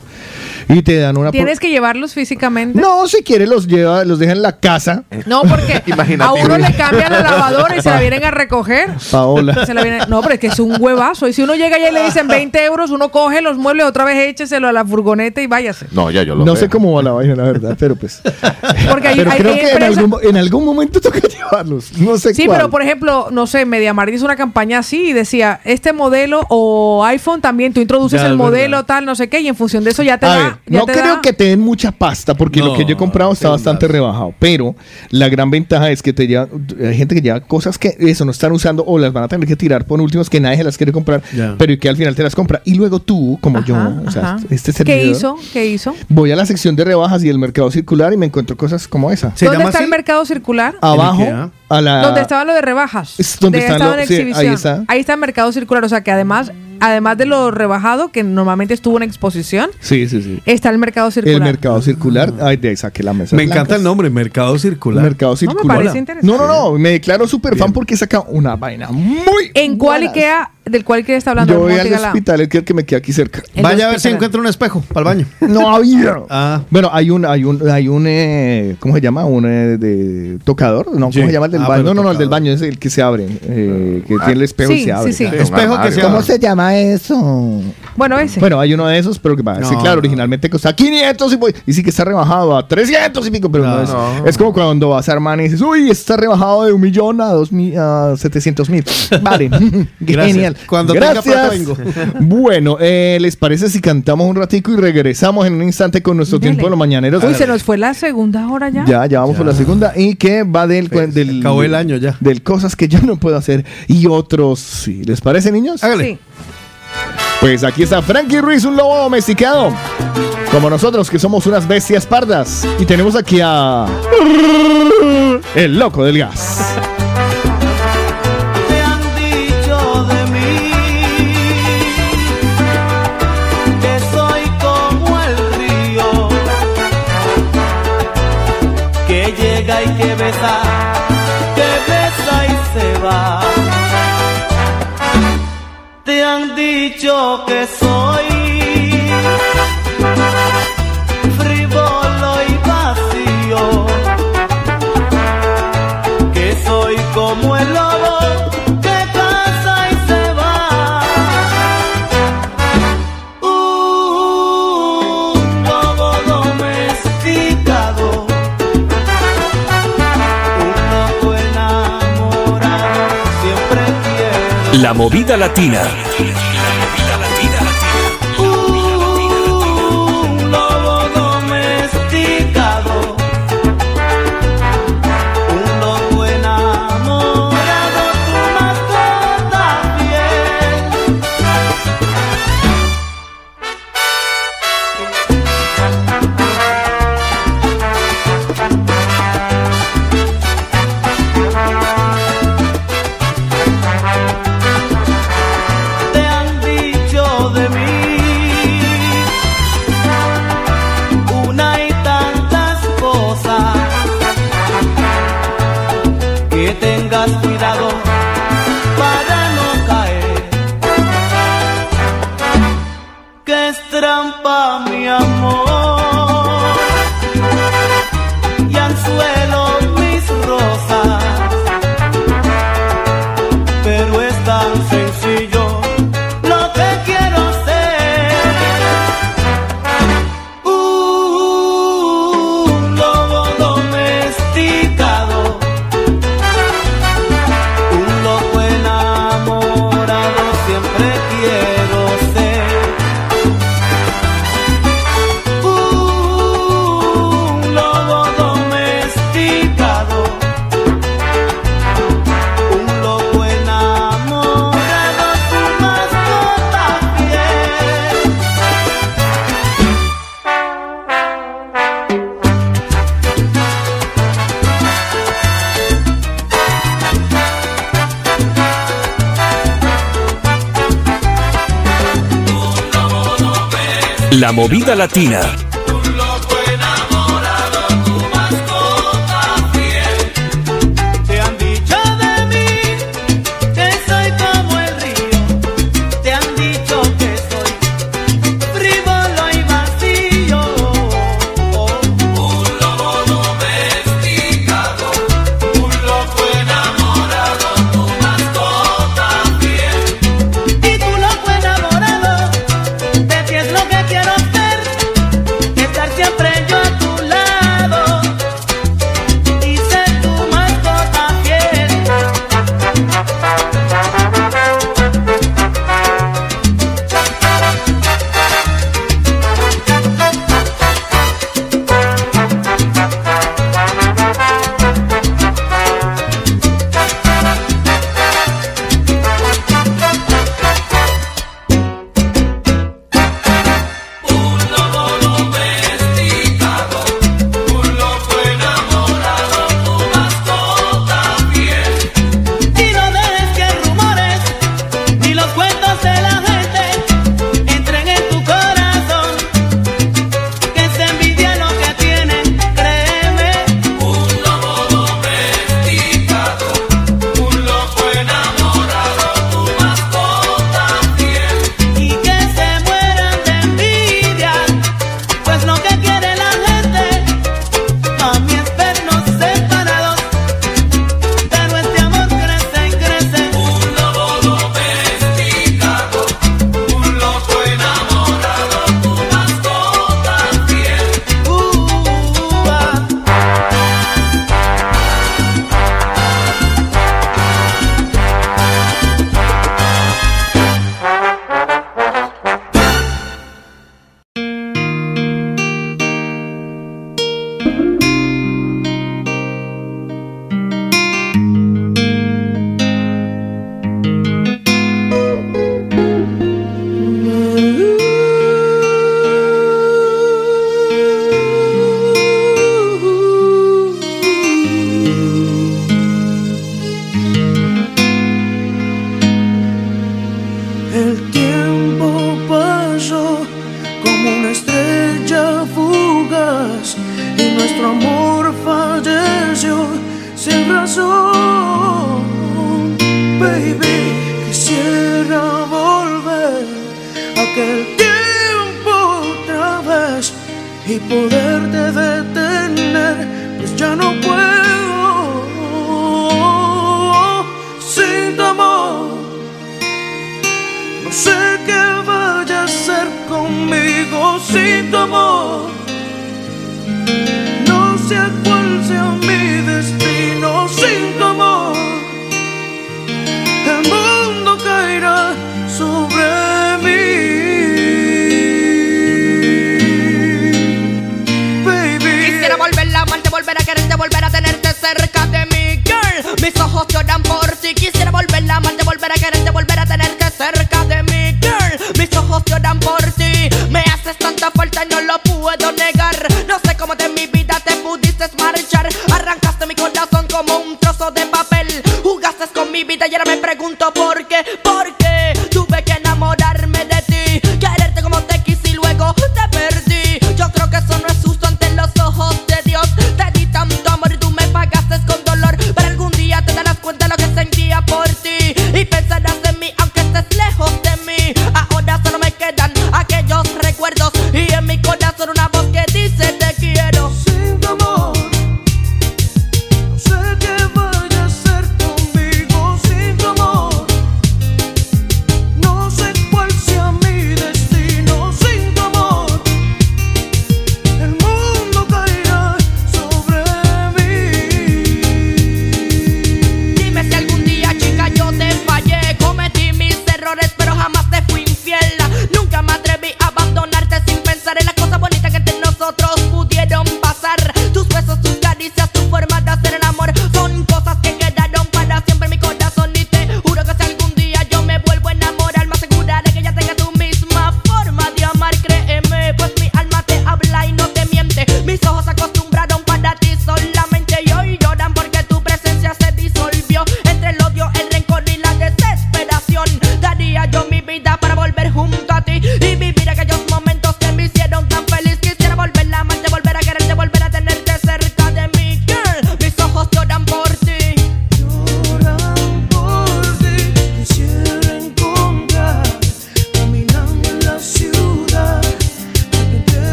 Y te dan una... ¿Tienes que llevarlos físicamente? No, si quiere los lleva, los deja en la casa. No, porque a uno le cambian la lavadora y se la vienen a recoger. Paola. Se la vienen- No, pero es que es un huevazo. Y si uno llega y le dicen 20 euros, uno coge los muebles, otra vez écheselo a la furgoneta y váyase. No, ya yo lo No sé. sé cómo va la vaina, la verdad, pero pues. Porque hay, pero hay- creo hay que en algún, en algún momento toca llevarlos. No sé Sí, cuál. pero por ejemplo, no sé, MediaMarkt hizo una campaña así y decía, este modelo o iPhone también, tú introduces Ya, el modelo tal, no sé qué, y en función de eso ya te A da... ver, no creo da- que te den mucha pasta porque lo que yo he comprado está bastante rebajado. Pero la gran ventaja es que te lleva, hay gente que lleva cosas que eso no están usando o las van a tener que tirar por últimos que nadie se las quiere comprar, Ya. pero que al final te las compra. Y luego tú, como yo, o sea, este ¿Qué servidor, hizo? ¿Qué hizo? voy a la sección de rebajas y el mercado circular y me encuentro cosas como esa. ¿Dónde está el mercado circular? Abajo, a la... Donde estaba lo de rebajas. Es donde De- están estaba lo- en sí, ahí exhibición. está. Ahí está el mercado circular. O sea que además, además de lo rebajado, que normalmente estuvo en exposición, Sí, sí, sí. está el mercado circular. El mercado circular, ay, de ahí saqué la mesa. Me encanta el nombre, Mercado Circular. Mercado No, me circular. parece interesante. No, no, no, me declaro súper fan porque saca una vaina muy ¿En cuál. Ikea, del cual Ikea está hablando? Yo voy al hospital, el que, el que me queda aquí cerca. El Vaya a ver si encuentra un espejo para el baño. No había. Ah. Bueno, hay un, hay un, hay un, eh, ¿cómo se llama? Un eh, de tocador, ¿no? ¿Cómo Sí. se llama el del Ah, baño? No, no, no, el del baño es el que se abre, eh, que tiene el espejo y se abre. sí, sí. Espejo que se ¿Cómo se llama eso? Bueno, ese. Bueno, hay uno de esos, pero que va. sí, claro, no. originalmente costaba 500 y, voy- y sí que está rebajado a 300 y pico, pero no, No, es. no. Es como cuando vas a Armani y dices, uy, está rebajado de un millón a, dos mi- a 700 mil. Vale, Gracias. Genial. Cuando tenga Gracias. plata vengo. Bueno, eh, ¿les parece si cantamos un ratico y regresamos en un instante con nuestro Dele. tiempo de los mañaneros? Uy, se nos fue la segunda hora ya. Ya, ya vamos por la segunda y que va del, Pues, del acabó el año ya. del cosas que yo no puedo hacer y otros sí. ¿Les parece, niños? Hágale. Sí. Pues aquí está Frankie Ruiz, un lobo domesticado. Como nosotros, que somos unas bestias pardas. Y tenemos aquí a. El loco del gas. yo que soy frívolo y vacío, que soy como el lobo que pasa y se va. Uh, un lobo domesticado, un loco enamorado, siempre quiero. La movida latina. movida latina.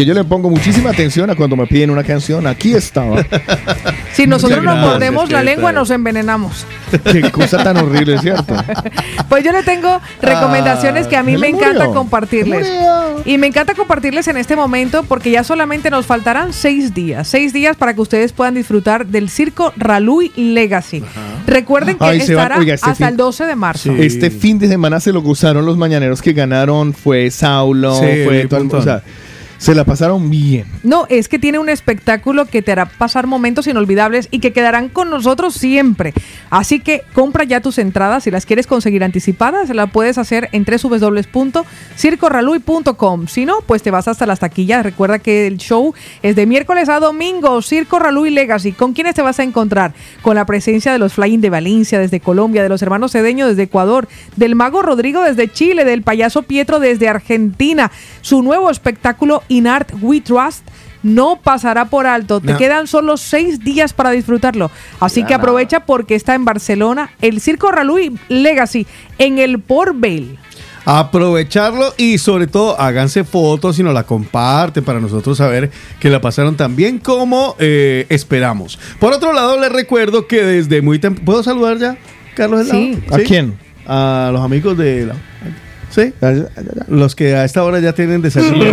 porque yo le pongo muchísima atención a cuando me piden una canción. Aquí estaba. si nosotros nos mordemos la lengua, nos envenenamos. Qué cosa tan horrible, ¿cierto? pues yo le tengo recomendaciones ah, que a mí ah, me encanta murió. compartirles. Y me encanta compartirles en este momento porque ya solamente nos faltarán seis días. Seis días para que ustedes puedan disfrutar del circo Raluy Legacy. Ajá. Recuerden que Ay, estará Oiga, este hasta fin, el 12 de marzo. Sí. Este fin de semana se lo gozaron los mañaneros que ganaron. Fue Saulo, sí, fue todo el, o sea, se la pasaron bien. No, es que tiene un espectáculo que te hará pasar momentos inolvidables y que quedarán con nosotros siempre. Así que compra ya tus entradas. Si las quieres conseguir anticipadas, la puedes hacer en www.circorraluy.com. Si no, pues te vas hasta las taquillas. Recuerda que el show es de miércoles a domingo. Circo Raluy Legacy. ¿Con quiénes te vas a encontrar? Con la presencia de los Flying de Valencia desde Colombia, de los hermanos Cedeño desde Ecuador, del mago Rodrigo desde Chile, del payaso Pietro desde Argentina. Su nuevo espectáculo In Art We Trust no pasará por alto. Te quedan solo seis días para disfrutarlo. Así Ya que nada. aprovecha porque está en Barcelona el Circo Raluy Legacy en el Port Vale. Aprovecharlo y sobre todo háganse fotos y nos la comparten para nosotros saber que la pasaron tan bien como eh, esperamos. Por otro lado, les recuerdo que desde muy temprano... ¿Puedo saludar ya, Carlos? Sí. ¿A quién? A los amigos de la... ¿Sí? Los que a esta hora ya tienen desayuno.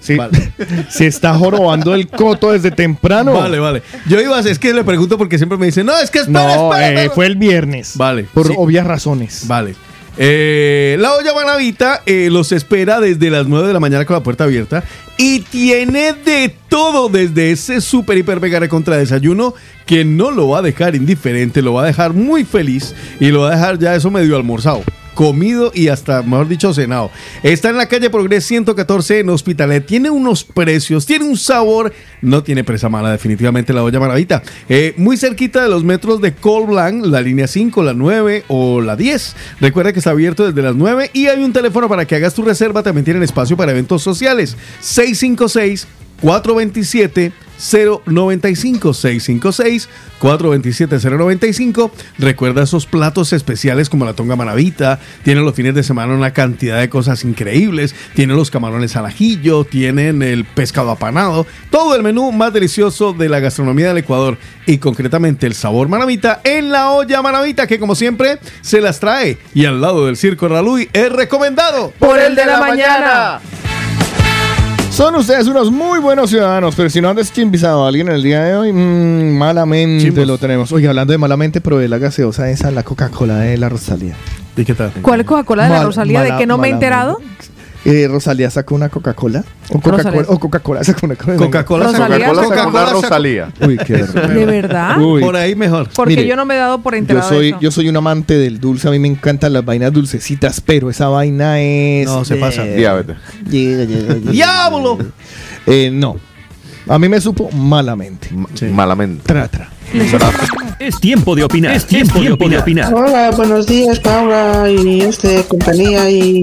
Sí. Vale. Se está jorobando el coto desde temprano. Vale, vale. Yo iba a es que le pregunto porque siempre me dicen, no, es que espera, No, espera, eh, espera". fue el viernes. Vale. Por sí. obvias razones. Vale. Eh, la olla Manavita eh, los espera desde las 9 de la mañana con la puerta abierta y tiene de todo desde ese super hiper mega contra desayuno que no lo va a dejar indiferente, lo va a dejar muy feliz y lo va a dejar ya eso medio almorzado. Comido y hasta, mejor dicho, cenado. Está en la calle Progres 114 en Hospitalet. Tiene unos precios, tiene un sabor. No tiene presa mala, definitivamente la olla maravita. Eh, muy cerquita de los metros de Col Blanc, la línea 5, la 9 o la 10. Recuerda que está abierto desde las 9 y hay un teléfono para que hagas tu reserva. También tienen espacio para eventos sociales. 656 427 095 656 427 095 Recuerda esos platos especiales como la tonga manavita. Tienen los fines de semana una cantidad de cosas increíbles. Tienen los camarones al ajillo. Tienen el pescado apanado. Todo el menú más delicioso de la gastronomía del Ecuador. Y concretamente el sabor manavita en la olla manavita que como siempre se las trae. Y al lado del circo Raluy es recomendado. Por el de la mañana. Son ustedes unos muy buenos ciudadanos, pero si no han deschimpisado a alguien el día de hoy, mm, malamente Chimbos. lo tenemos. Oye, hablando de malamente, probé la gaseosa esa, la Coca-Cola de la Rosalía. ¿Y qué tal? ¿Cuál es Coca-Cola de la Mal- Rosalía? ¿De mala- que no me he malamente. enterado? Eh, Rosalía sacó una Coca-Cola. O Coca-Cola Coca-Cola sacó una Coca-Cola. Coca-Cola sacó- una Rosalía. Uy, qué. ¿De verdad? Uy. Por ahí mejor. Porque Mire, yo no me he dado por Yo enterado soy, de eso. yo soy un amante del dulce, a mí me encantan las vainas dulcecitas, pero esa vaina es... No, se pasa. Diabetes. ¡Diablo! Eh, no. A mí me supo malamente. Malamente. Tra, tra. Es tiempo de opinar. Es tiempo, de opinar. Hola, buenos días, Paula y este compañía y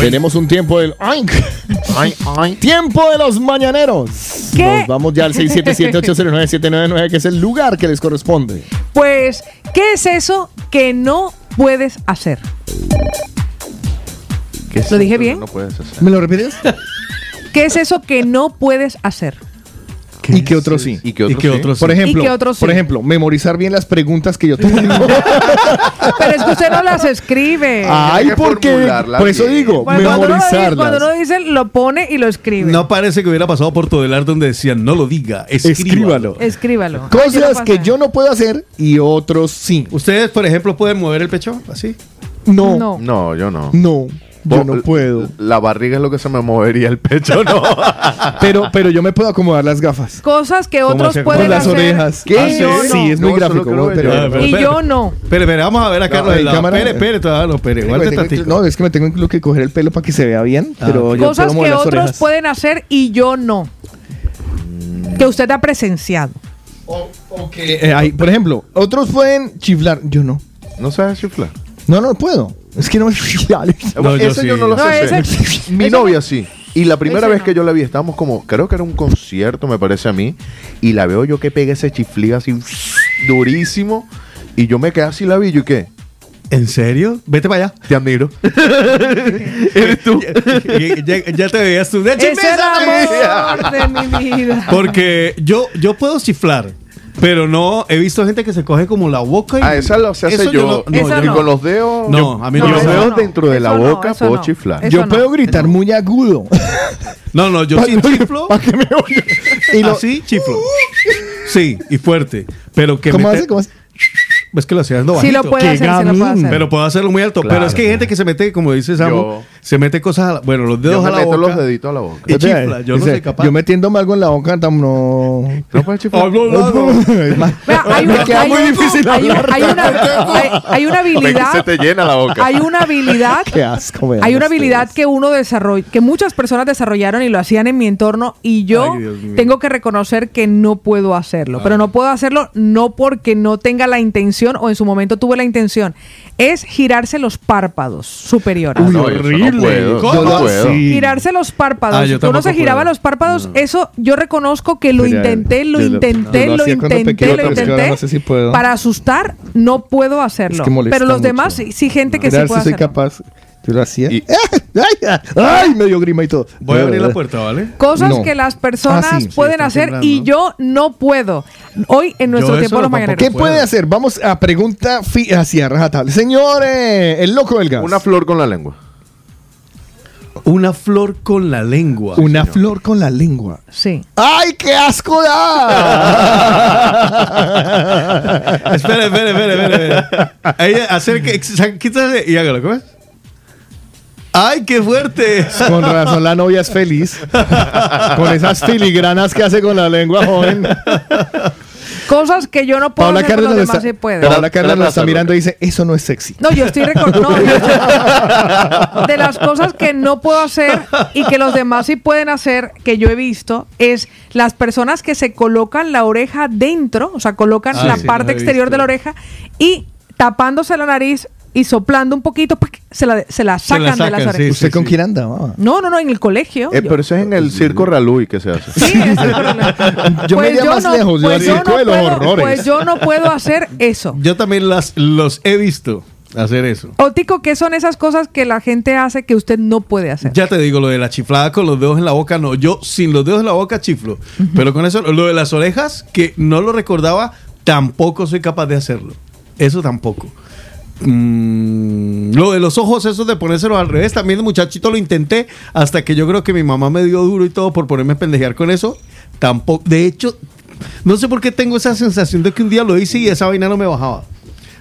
tenemos un tiempo del... ¡Ay! Tiempo de los mañaneros. ¿Qué? Nos vamos ya al 677-809-799, que es el lugar que les corresponde. Pues, ¿qué es eso que no puedes hacer? ¿Qué es ¿Lo dije eso que bien? No puedes hacer. ¿Me lo repites? ¿Qué es eso que no puedes hacer? Y que otros sí. ¿Y qué otros sí? Por ejemplo, Y que otros sí. por ejemplo, memorizar bien las preguntas que yo tengo. Pero es que usted no las escribe. Ay, que porque por eso bien. digo, Bueno, cuando, uno dice, memorizarlas. cuando uno dice, lo pone y lo escribe. No parece que hubiera pasado por Todelar donde decían, no lo diga, escríbalo. Escríbalo. Escríbalo. Cosas que no yo no puedo hacer y otros sí. ¿Ustedes, por ejemplo, pueden mover el pecho así? No, No. No, yo no. no, yo no puedo. La barriga es lo que se me movería el pecho, no. Pero, pero yo me puedo acomodar las gafas. Cosas que otros hacer? pueden Con las hacer. orejas. ¿Qué? yo Sí, no. es muy No, gráfico. pero- yo. Ah, pero- Y yo no. Espere, espere, vamos a ver a Carlos en cámara. Espere, espere, tengo- tantito. no, es que me tengo incluso que coger el pelo para que se vea bien, Ah, pero yo Cosas puedo mover que las otros orejas. pueden hacer y yo no. Que usted ha presenciado. Eh, por ejemplo, otros pueden chiflar, yo no. ¿No sabes chiflar? No, no puedo. Es que no me No, yo ese sí. yo no lo No, sé. ese-. Mi ese novia no. sí. Y la primera Ese vez no. que yo la vi, estábamos como, creo que era un concierto, me parece a mí. Y la veo yo que pega ese chiflido así durísimo. Y yo me quedé así la vi, y yo, ¿y qué? ¿En serio? Vete para allá. Te admiro. Eres tú. ya, ya- ya te veías tú. ¡De Es el amor de mi vida. Porque yo, yo puedo chiflar, Pero no, he visto gente que se coge como la boca y. Ah, esa lo se hace Eso yo. no- no, yo no. con los dedos. No, a mí no Con me los gusta. dedos dentro de la Eso boca puedo no. chiflar. Yo puedo gritar muy agudo. No, no, yo sí chiflo. Y lo- Así chiflo. Sí, y fuerte. Pero que ¿Cómo hace? ¿Cómo hace? Es que lo hacía dando Sí bajito. lo puede Qué hacer, sí lo hacer. Pero puedo hacerlo muy alto. Claro. Pero es que hay gente que se mete, como dice Samu, Yo- se mete cosas a la, bueno, los dedos Yo me a la meto boca. los deditos a la boca. Y chifla. Yo no soy capaz. Yo metiéndome algo en la boca, tam- no. No puedes chiflar. Hay, muy difícil hay, una, hay, hay una habilidad. Se te llena la boca. Hay una habilidad. Qué asco, me Hay una ustedes. habilidad que uno desarrolla, que muchas personas desarrollaron y lo hacían en mi entorno y yo Ay, tengo que reconocer que no puedo hacerlo. Pero no puedo hacerlo no porque no tenga la intención o en su momento tuve la intención. Es girarse los párpados superiores. Ah, no, yo puedo, ¿Cómo? yo no puedo. Sí. Girarse los párpados. Ah, yo Uno se giraba puedo. los párpados. Eso yo reconozco que lo Pero, intenté, lo intenté, lo intenté, pequeño, lo intenté. no sé si puedo. Para asustar, no puedo hacerlo. Es que molesta pero los mucho. demás, sí, sí, gente que sí Mirar puede si soy capaz. Yo lo hacía. ¡Ay, ay, ay! Me dio grima y todo. Voy a abrir la puerta, ¿vale? Cosas No. que las personas Ah, sí, sí, pueden hacer temblando. y yo no puedo. Hoy en nuestro Yo tiempo los mañaneros. ¿Qué puede hacer? Vamos a pregunta hacia rajatabla. Señores, el loco del gas. Una flor con la lengua. Una flor con la lengua. Una flor con la lengua. Sí. ¡Ay, qué asco da! espera, espera, espera, espera, espera. Ahí, acerque, quítale y hágalo, ¿cómo es? ¡Ay, qué fuerte! Con razón la novia es feliz. Con esas filigranas que hace con la lengua, joven. Cosas que yo no puedo hacer, pero los lo demás está, sí pueden. Paula Cárdenas lo está mirando y dice, eso no es sexy. No, yo estoy recordando. de las cosas que no puedo hacer y que los demás sí pueden hacer, que yo he visto, es las personas que se colocan la oreja dentro, o sea, colocan Ah, la sí, parte exterior visto. de la oreja y tapándose la nariz y soplando un poquito, ¡pac! se la, se la Se la sacan de las orejas. sí, ¿Usted con sí. quién andaba? No, no, no, en el colegio. Eh, pero eso es en el circo Raluy que se hace. Sí, es el problema. Yo me iría más lejos, yo pues al yo circo no de los puedo- horrores. Pues yo no puedo hacer eso. Yo también las, los he visto hacer eso. Otico, ¿qué son esas cosas que la gente hace que usted no puede hacer? Ya te digo, lo de la chiflada con los dedos en la boca, no. Yo sin los dedos en la boca chiflo. Pero con eso, lo de las orejas, que no lo recordaba, tampoco soy capaz de hacerlo. Eso tampoco. Mm, lo de los ojos, eso de ponérselos al revés, también de muchachito lo intenté hasta que yo creo que mi mamá me dio duro y todo por ponerme a pendejear con eso. Tampoco, de hecho, no sé por qué tengo esa sensación de que un día lo hice y esa vaina no me bajaba.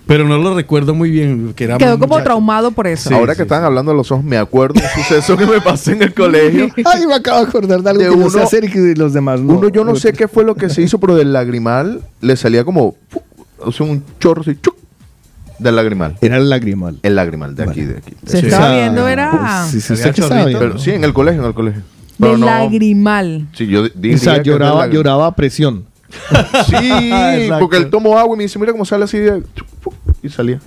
Pero no lo recuerdo muy bien. Que era Quedó como muchacho. traumado por eso. Sí, Ahora sí, que están hablando de los ojos, me acuerdo un suceso que me pasó en el colegio. Ay, me acabo de acordar de algo De que sé uno- hacer y que los demás no. Uno, yo no sé qué fue lo que se hizo, pero del lagrimal le salía como ¡fu! o sea, un chorro así, ¡chuc! Del lagrimal. Era el lagrimal. El lagrimal, de aquí, de aquí. Se Sí. estaba viendo, era Sí, sí, Había usted qué chorrito, sabe. Pero sí, en el colegio, en el colegio. de Pero no- lagrimal. Sí, yo di- diría O sea, que es del lloraba, lloraba a presión. Sí, Exacto. porque él tomó agua y me dice, mira cómo sale así de... y salía.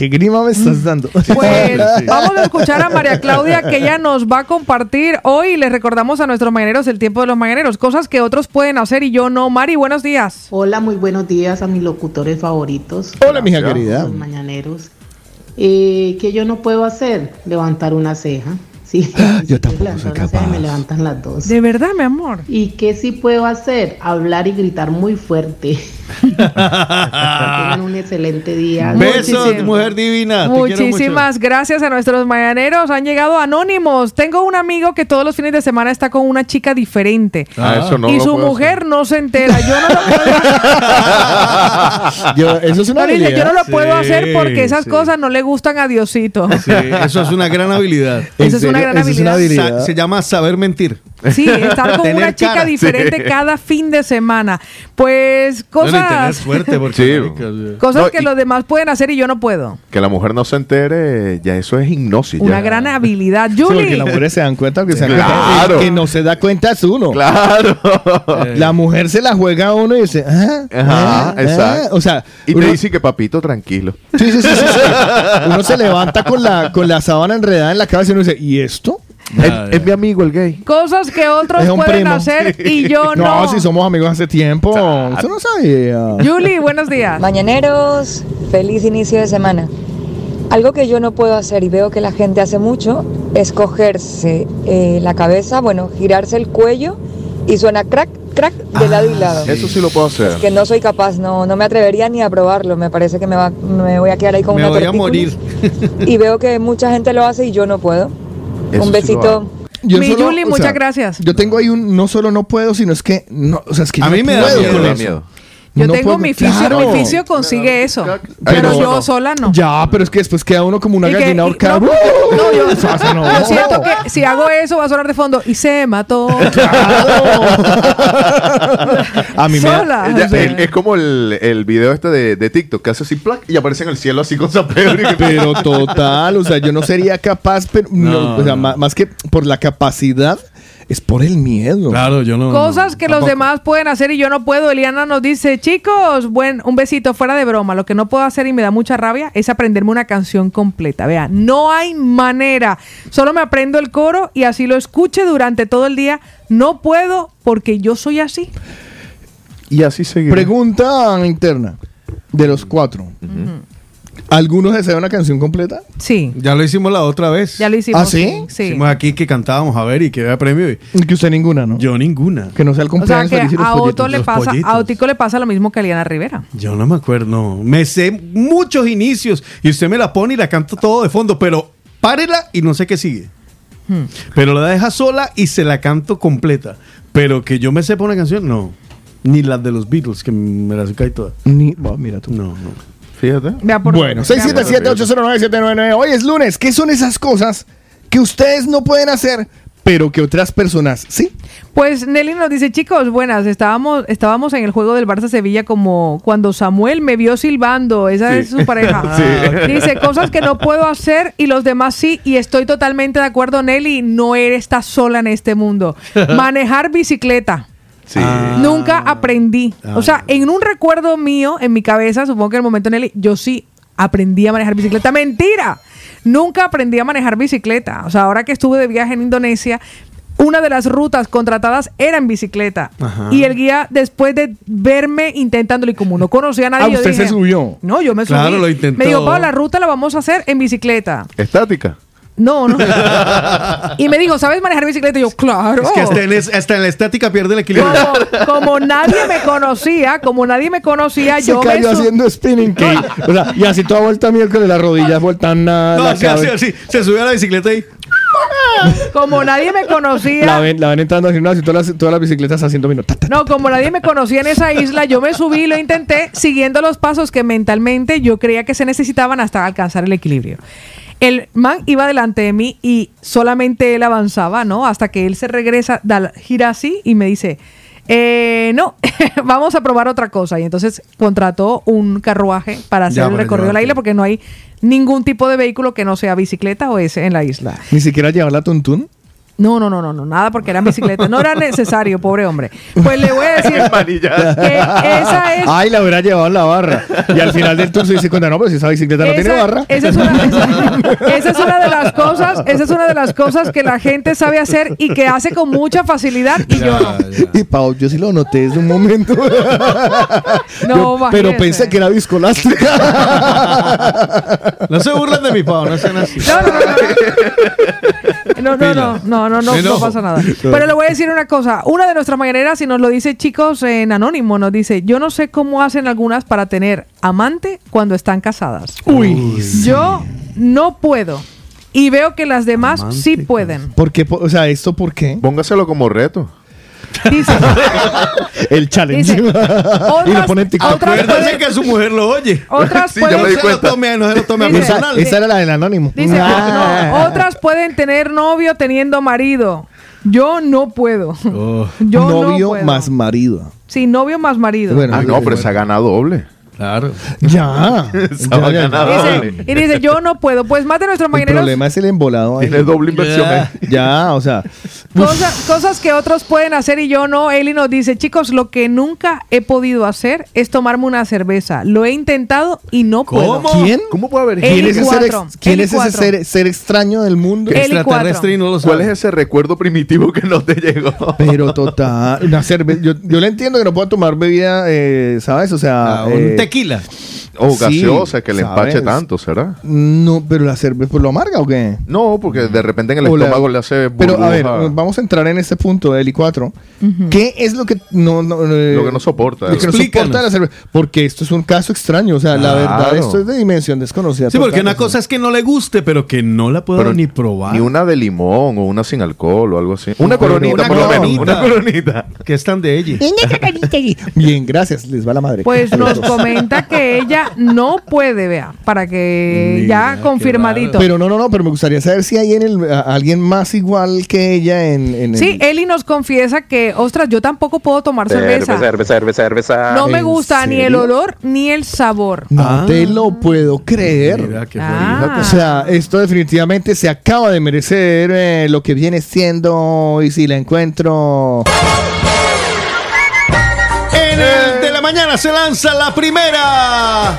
¿Qué grima me estás dando? Pues vamos a escuchar a María Claudia que ella nos va a compartir hoy. Les recordamos a nuestros mañaneros el tiempo de los mañaneros, cosas que otros pueden hacer y yo no. Mari, buenos días. Hola, muy buenos días a mis locutores favoritos. Hola, mija querida. Los mañaneros. Eh, ¿Qué yo no puedo hacer? Levantar una ceja. Sí, Yo si tampoco levantar soy una ceja, capaz. me levantan las dos. De verdad, mi amor. ¿Y qué sí puedo hacer? Hablar y gritar muy fuerte. Que tengan un excelente día. Besos, mujer divina. Muchísimas gracias a nuestros mañaneros. Han llegado anónimos. Tengo un amigo que todos los fines de semana está con una chica diferente. Ah, eso no y su mujer no se entera. Yo no lo puedo, Yo- eso es una No, yo no lo puedo hacer porque esas sí. cosas no le gustan a Diosito. Sí, eso es una gran habilidad. ¿En Esa es una gran Eso es una habilidad. se llama saber mentir. Sí, estar con una chica cara. diferente Sí. cada fin de semana. Pues Bueno, cosas, suerte porque Sí. marica, cosas No, que y- los demás pueden hacer y yo no puedo. Que la mujer no se entere, ya eso es hipnosis. Una ya. gran habilidad. Sí, porque Julie, las mujeres se dan cuenta que se dan Claro. cuenta. Que no se da cuenta es uno. Claro. La mujer se la juega a uno y dice, ah, Ajá, ah, exacto. ah. O sea, Y uno, te dice que papito, tranquilo. sí, sí, sí, sí, sí. uno se levanta con la, con la sábana enredada en la cabeza y uno dice, ¿y esto? Es, es mi amigo el gay. cosas que otros Es pueden primo. hacer y yo no. No, si somos amigos hace tiempo. Usted no sabía. Julie, buenos días. Mañaneros, feliz inicio de semana. Algo que yo no puedo hacer y veo que la gente hace mucho es cogerse eh, la cabeza, bueno, girarse el cuello y suena crack, crack, de lado y lado. Eso sí lo puedo hacer. Que no soy capaz, no, no me atrevería ni a probarlo. Me parece que me, va, me voy a quedar ahí con Me una voy a morir. Y veo que mucha gente lo hace y yo no puedo. Eso un besito. Yo Mi solo, Julie, muchas sea, gracias. Yo tengo ahí un, no solo no puedo, sino es que, no, o sea, es que A yo mí no me da con eso. miedo. Yo No tengo puedo- mi fisio, Claro. mi fisio consigue eso. Pero Pero- yo sola no. Ya, pero es que después queda uno como una Y gallina ahorcada. no, no, yo, Eso hace no. yo siento que si hago eso va a sonar de fondo y se mató. A mí me da- Sola. Ya, o sea. es, es como el, el video este de, de TikTok que hace así plac y aparece en el cielo así con San Pedro. y Pero total, o sea, yo no sería capaz, pero no, No, o sea, no. ma- más, que por la capacidad, es por el miedo. Claro, yo no. Cosas que los demás pueden hacer y yo no puedo. Eliana nos dice, chicos, buen, un besito fuera de broma. Lo que no puedo hacer y me da mucha rabia es aprenderme una canción completa. Vea, no hay manera. Solo me aprendo el coro y así lo escuche durante todo el día. No puedo porque yo soy así. Y así seguimos. Pregunta interna de los cuatro. ¿Algunos desean una canción completa? Sí. Ya lo hicimos la otra vez. Ya lo hicimos. ¿Ah, sí? Sí. Hicimos aquí que cantábamos a ver y que vea premio. y- Que usted ninguna, ¿no? Yo ninguna. Que no sea el O sea cumpleaños que a Otto le pasa, pollitos. a Otico le pasa lo mismo que a Eliana Rivera. Yo no me acuerdo, no. Me sé muchos inicios y usted me la pone y la canto todo de fondo, pero párela y no sé qué sigue. Hmm. Pero la deja sola y se la canto completa. Pero que yo me sepa una canción, no. Ni las de los Beatles, que me las cae todas. Ni, bueno, mira tú. No, no. Fíjate. Bueno, vea por- 677-809-799. Hoy es lunes. ¿Qué son esas cosas que ustedes no pueden hacer, pero que otras personas sí? Pues Nelly nos dice, chicos, buenas, estábamos, estábamos en el juego del Barça Sevilla como cuando Samuel me vio silbando, esa es su pareja. Sí. Dice, cosas que no puedo hacer y los demás sí, y estoy totalmente de acuerdo, Nelly, no eres estás sola en este mundo. Manejar bicicleta. Sí. Nunca aprendí. Ah. O sea, en un recuerdo mío, en mi cabeza, supongo que en el momento Nelly, yo sí aprendí a manejar bicicleta. ¡Mentira! Nunca aprendí a manejar bicicleta. O sea, ahora que estuve de viaje en Indonesia, una de las rutas contratadas era en bicicleta. Ajá. Y el guía, después de verme intentándolo y como no conocía a nadie, Ah, yo usted dije, se subió. No, yo me subí. Claro, lo intentó. Me dijo, Pablo, la ruta la vamos a hacer en bicicleta. Estática. No, no. y me dijo, ¿sabes manejar bicicleta? Y yo, claro. Es que hasta en, es- hasta en la estática pierde el equilibrio. Como, como nadie me conocía, como nadie me conocía, Se yo me cayó haciendo spinning. que- o sea, y así toda vuelta miércoles, las rodillas vueltan nada. No, la así, así, así. Se sube a la bicicleta y. como nadie me conocía. La ven, la ven entrando al gimnasio y todas las, todas las bicicletas haciendo minutos. No, como nadie me conocía en esa isla, yo me subí y lo intenté siguiendo los pasos que mentalmente yo creía que se necesitaban hasta alcanzar el equilibrio. El man iba delante de mí y solamente él avanzaba, ¿no? Hasta que él se regresa, da, gira así y me dice, eh, no, vamos a probar otra cosa. Y entonces contrató un carruaje para hacer Ya, el recorrido de la isla porque no hay ningún tipo de vehículo que no sea bicicleta o ese en la isla. Ni siquiera llevar la tuntún. No, no, no, no, no, nada porque eran bicicletas. No era necesario, pobre hombre. Pues le voy a decir Manilla. que esa es Ay, la hubiera llevado en la barra. Y al final del tour se dice cuenta, no, pero si esa bicicleta no tiene barra. Esa es, una, esa- esa es una de las cosas, esa es una de las cosas que la gente sabe hacer y que hace con mucha facilidad y yo no. Y Pau, yo sí lo noté desde un momento. No, Yo- pero pensé que era viscolástica. No se burlen de mi pavo, no sean así. No, no, no, no, no, no, no, Me no enojo. pasa nada. Pero le voy a decir una cosa. Una de nuestras mañaneras, y nos lo dice chicos en Anónimo, nos dice, yo no sé cómo hacen algunas para tener amante cuando están casadas. Uy. Yo no puedo. Y veo que las demás sí pueden. ¿Por qué? O sea, ¿esto por qué? Póngaselo como reto. Dice, El challenge. Dice, y lo TikTok. que su mujer lo oye. Otras Sí, ya pueden- me di No se lo tome, no se lo tome a Dice- personal. Esa era la del anónimo. Dice, Ah. no, otras pueden tener novio teniendo marido. Yo no puedo. Oh, Yo Novio no puedo. más marido. Sí, novio más marido. Bueno, Ah, no, pero esa gana doble. Claro. Ya. Esa Ya, ya, gana ya. doble. Dice- y dice, yo no puedo. Pues más de nuestros El mañaneros, problema es el embolado. ahí. Tiene doble inversión. Ya. o sea. cosas, cosas que otros pueden hacer y yo no. Eli nos dice, chicos, lo que nunca he podido hacer es tomarme una cerveza. Lo he intentado y no puedo. ¿Cómo? ¿Quién? ¿Cómo puede haber Eli ¿Quién es ese, ser, cuatro. ex- quién Eli es ese cuatro. ser, ser extraño del mundo? Eli Extraterrestre cuatro. y no lo ¿Cuál sabe. es ese recuerdo primitivo que no te llegó? Pero total, una cerveza. Yo, yo le entiendo que no puedo tomar bebida, eh, ¿sabes? O sea, Ah, un eh, tequila. O Sí, gaseosa, que le empache ¿sabes? tanto, ¿será? No, pero la cerveza, pues lo amarga o qué? No, porque de repente en el O la- estómago le hace Pero a ver, burbuja. vamos a entrar en este punto del I4. ¿Qué es lo que no, no, eh, Lo que no soporta. Lo que no soporta la cerveza. Porque esto es un caso extraño. O sea, la verdad, esto es de dimensión desconocida. Sí, porque una cosa es que no le guste, pero que no la puedo Pero ni probar. Ni una de limón o una sin alcohol o algo así. Una coronita, una por lo menos. coronita. Una coronita. Que es tan de ella. Bien, gracias. Les va la madre. Pues nos dos. Que ella no puede, vea, para que ya confirmadito. Pero no, no, no, pero me gustaría saber si hay en el, a- alguien más igual que ella en, en Sí, el- Eli nos confiesa que, ostras, yo tampoco puedo tomar cerveza. cerveza, cerveza, cerveza. No me ¿En gusta ni el olor ni el sabor. No te lo puedo creer. Ah. O sea, esto definitivamente se acaba de merecer eh, lo que viene siendo y si la encuentro... mañana se lanza la primera.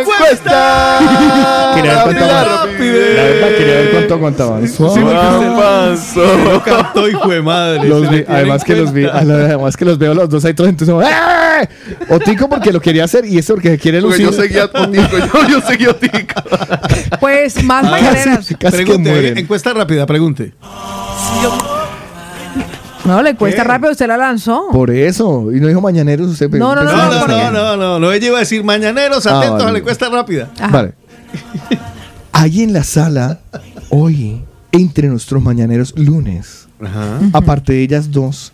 ¡Encuesta! Quería ver cuánto- Rápido. La verdad, quería ver cuánto aguantaban. Sí, porque cantó, hijo de madre. Los vi- además, que los vi, además que los veo los dos ahí todos entonces ¡eh! Otico porque lo quería hacer y este porque se quiere Porque lucir. yo seguía Otico, yo, yo seguía Otico. Pues más Ah, mañaneras. casi que Pregunte, encuesta rápida, pregunte. No, le cuesta ¿Qué? rápido, usted la lanzó. Por eso. Y no dijo mañaneros usted. No, no, no, No, no, no, no, no, no, no. Ella iba a decir mañaneros, Ah, atentos a vale. la encuesta rápida. Vale. Hay en la sala hoy, entre nuestros mañaneros lunes, aparte de ellas dos,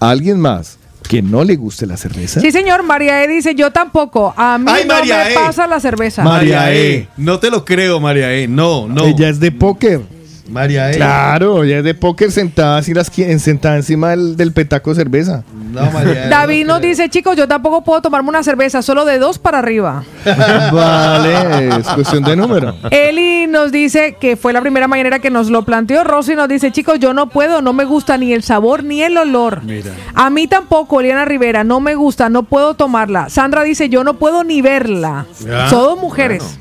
¿alguien más que no le guste la cerveza? Sí, señor, María E dice, yo tampoco. A mí Ay, no María me E. pasa la cerveza. María E. No te lo creo, María E. No, no. Ella es de póker. María E. Claro, ella es de póker sentada, así las, sentada encima del, del petaco de cerveza. No, María E. David nos dice, chicos, yo tampoco puedo tomarme una cerveza, solo de dos para arriba. Vale, es cuestión de número. Eli nos dice que fue la primera mañanera que nos lo planteó. Rosy nos dice, chicos, yo no puedo, no me gusta ni el sabor ni el olor. A mí tampoco, Eliana Rivera, no me gusta, no puedo tomarla. Sandra dice, yo no puedo ni verla. Ya. Son dos mujeres.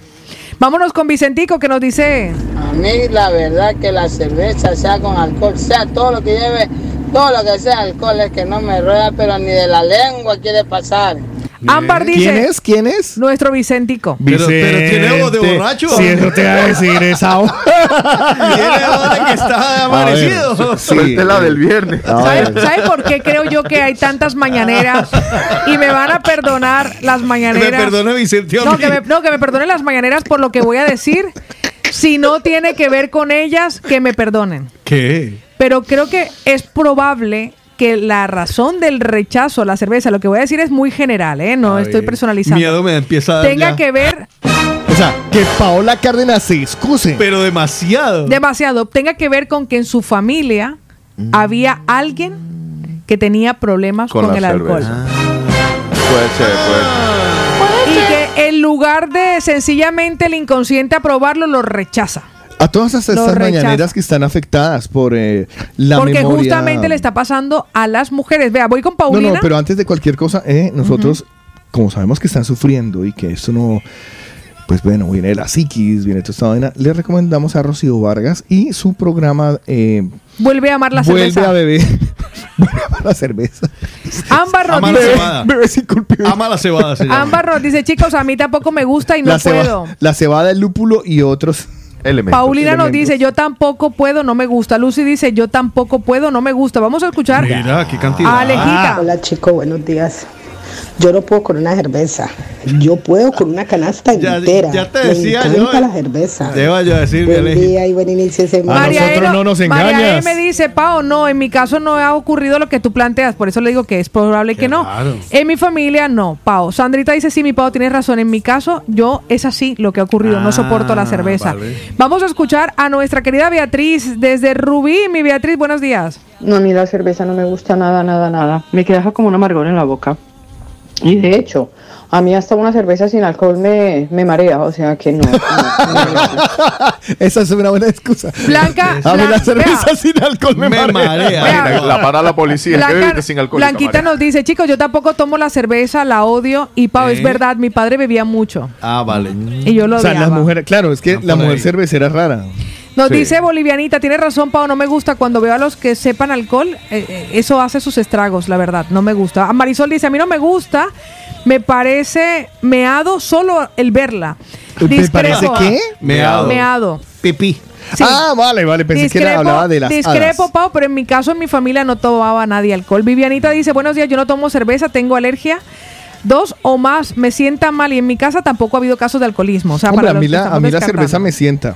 Vámonos con Vicentico que nos dice, A mí la verdad que la cerveza, sea con alcohol, sea todo lo que lleve, todo lo que sea alcohol es que no me rueda, pero ni de la lengua quiere pasar. Ámbar dice, ¿Quién es? ¿Quién es? Nuestro Vicentico. Pero- pero tiene voz de borracho. Sí, eso te va a decir esa voz. Tiene voz de que está amanecido. Suelte la del viernes. ¿Sabe, sabe por qué creo yo que hay tantas mañaneras? Y me van a perdonar las mañaneras. Me perdone, Vicente. a No que, me, no, que me perdonen las mañaneras por lo que voy a decir. Si no tiene que ver con ellas, que me perdonen. ¿Qué? Pero creo que es probable que la razón del rechazo a la cerveza, lo que voy a decir es muy general, ¿eh? no Ay, estoy personalizando. Miedo me empieza a dar Tenga ya. que ver O sea, que Paola Cárdenas se excuse. Pero demasiado. demasiado, tenga que ver con que en su familia Mm. había alguien que tenía problemas con, el alcohol. cerveza. Puede ser, puede ser. Y que en lugar de sencillamente el inconsciente aprobarlo, lo rechaza. A todas estas, rechaza. mañaneras que están afectadas por eh, la Porque memoria. justamente le está pasando a las mujeres. Vea, voy con No, Paulina. no, pero antes de cualquier cosa, eh, nosotros, como sabemos que están sufriendo y que esto no, pues bueno, viene de la psiquis, viene de toda esta vaina, le recomendamos a Rocío Vargas y su programa eh, Vuelve a amar la Vuelve cerveza. a beber. Vuelve a amar la cerveza. Ámbar la dice, cebada. Bebé sin culpa. Ama la cebada. Ámbar nos dice, chicos, a mí tampoco me gusta y no la, ceba- puedo. la cebada, el lúpulo y otros elementos. Paulina nos dice, yo tampoco puedo, no me gusta. Lucy dice, yo tampoco puedo, no me gusta. Vamos a escuchar Mira, qué cantidad. a Alejita. Hola chicos, buenos días. Yo no puedo con una cerveza. Yo puedo con una canasta Ya- entera. ya te Me decía encanta yo. la cerveza. Te iba yo a decir, Buen día y buen inicio de semana. A María nosotros no nos María engañas. me dice, Pao, no, en mi caso no ha ocurrido lo que tú planteas, por eso le digo que es probable que no. raro. En mi familia no, Pao. Sandrita dice, sí, mi Pao, tienes razón. En mi caso, yo es así lo que ha ocurrido, no Ah, soporto la cerveza. vale. Vamos a escuchar a nuestra querida Beatriz desde Rubí. Mi Beatriz, buenos días. No, a mí la cerveza no me gusta nada, nada, nada. Me queda como un amargor en la boca. Y de hecho, a mí hasta una cerveza sin alcohol me, me marea, o sea que no. Esa es una buena excusa. Blanca, A mí la cerveza vea. sin alcohol me, Me marea. La para la policía. ¿Qué Blanca- bebiste sin alcohol? Blanquita nos dice, chicos, yo tampoco tomo la cerveza, la odio. Y Pau, ¿Eh? es verdad, mi padre bebía mucho. Ah, vale. Y yo lo O sea, odiaba. las mujeres, claro, es que No, la mujer cervecera es rara. Nos Sí. dice Bolivianita, tiene razón, Pau, no me gusta cuando veo a los que sepan alcohol, eh, eh, eso hace sus estragos, la verdad, no me gusta. A Marisol dice, a mí no me gusta, me parece meado solo el verla. ¿Te parece qué? Meado. Meado. Pipí. Sí. Ah, vale, vale. Pensé que era, hablaba de las discrepo, hadas. Pau, pero en mi caso, en mi familia no tomaba nadie alcohol. Vivianita dice, buenos días, yo no tomo cerveza, tengo alergia. Dos o más me sienta mal y en mi casa tampoco ha habido casos de alcoholismo. O sea, Hombre, para a los mí la, a mí la cerveza me sienta.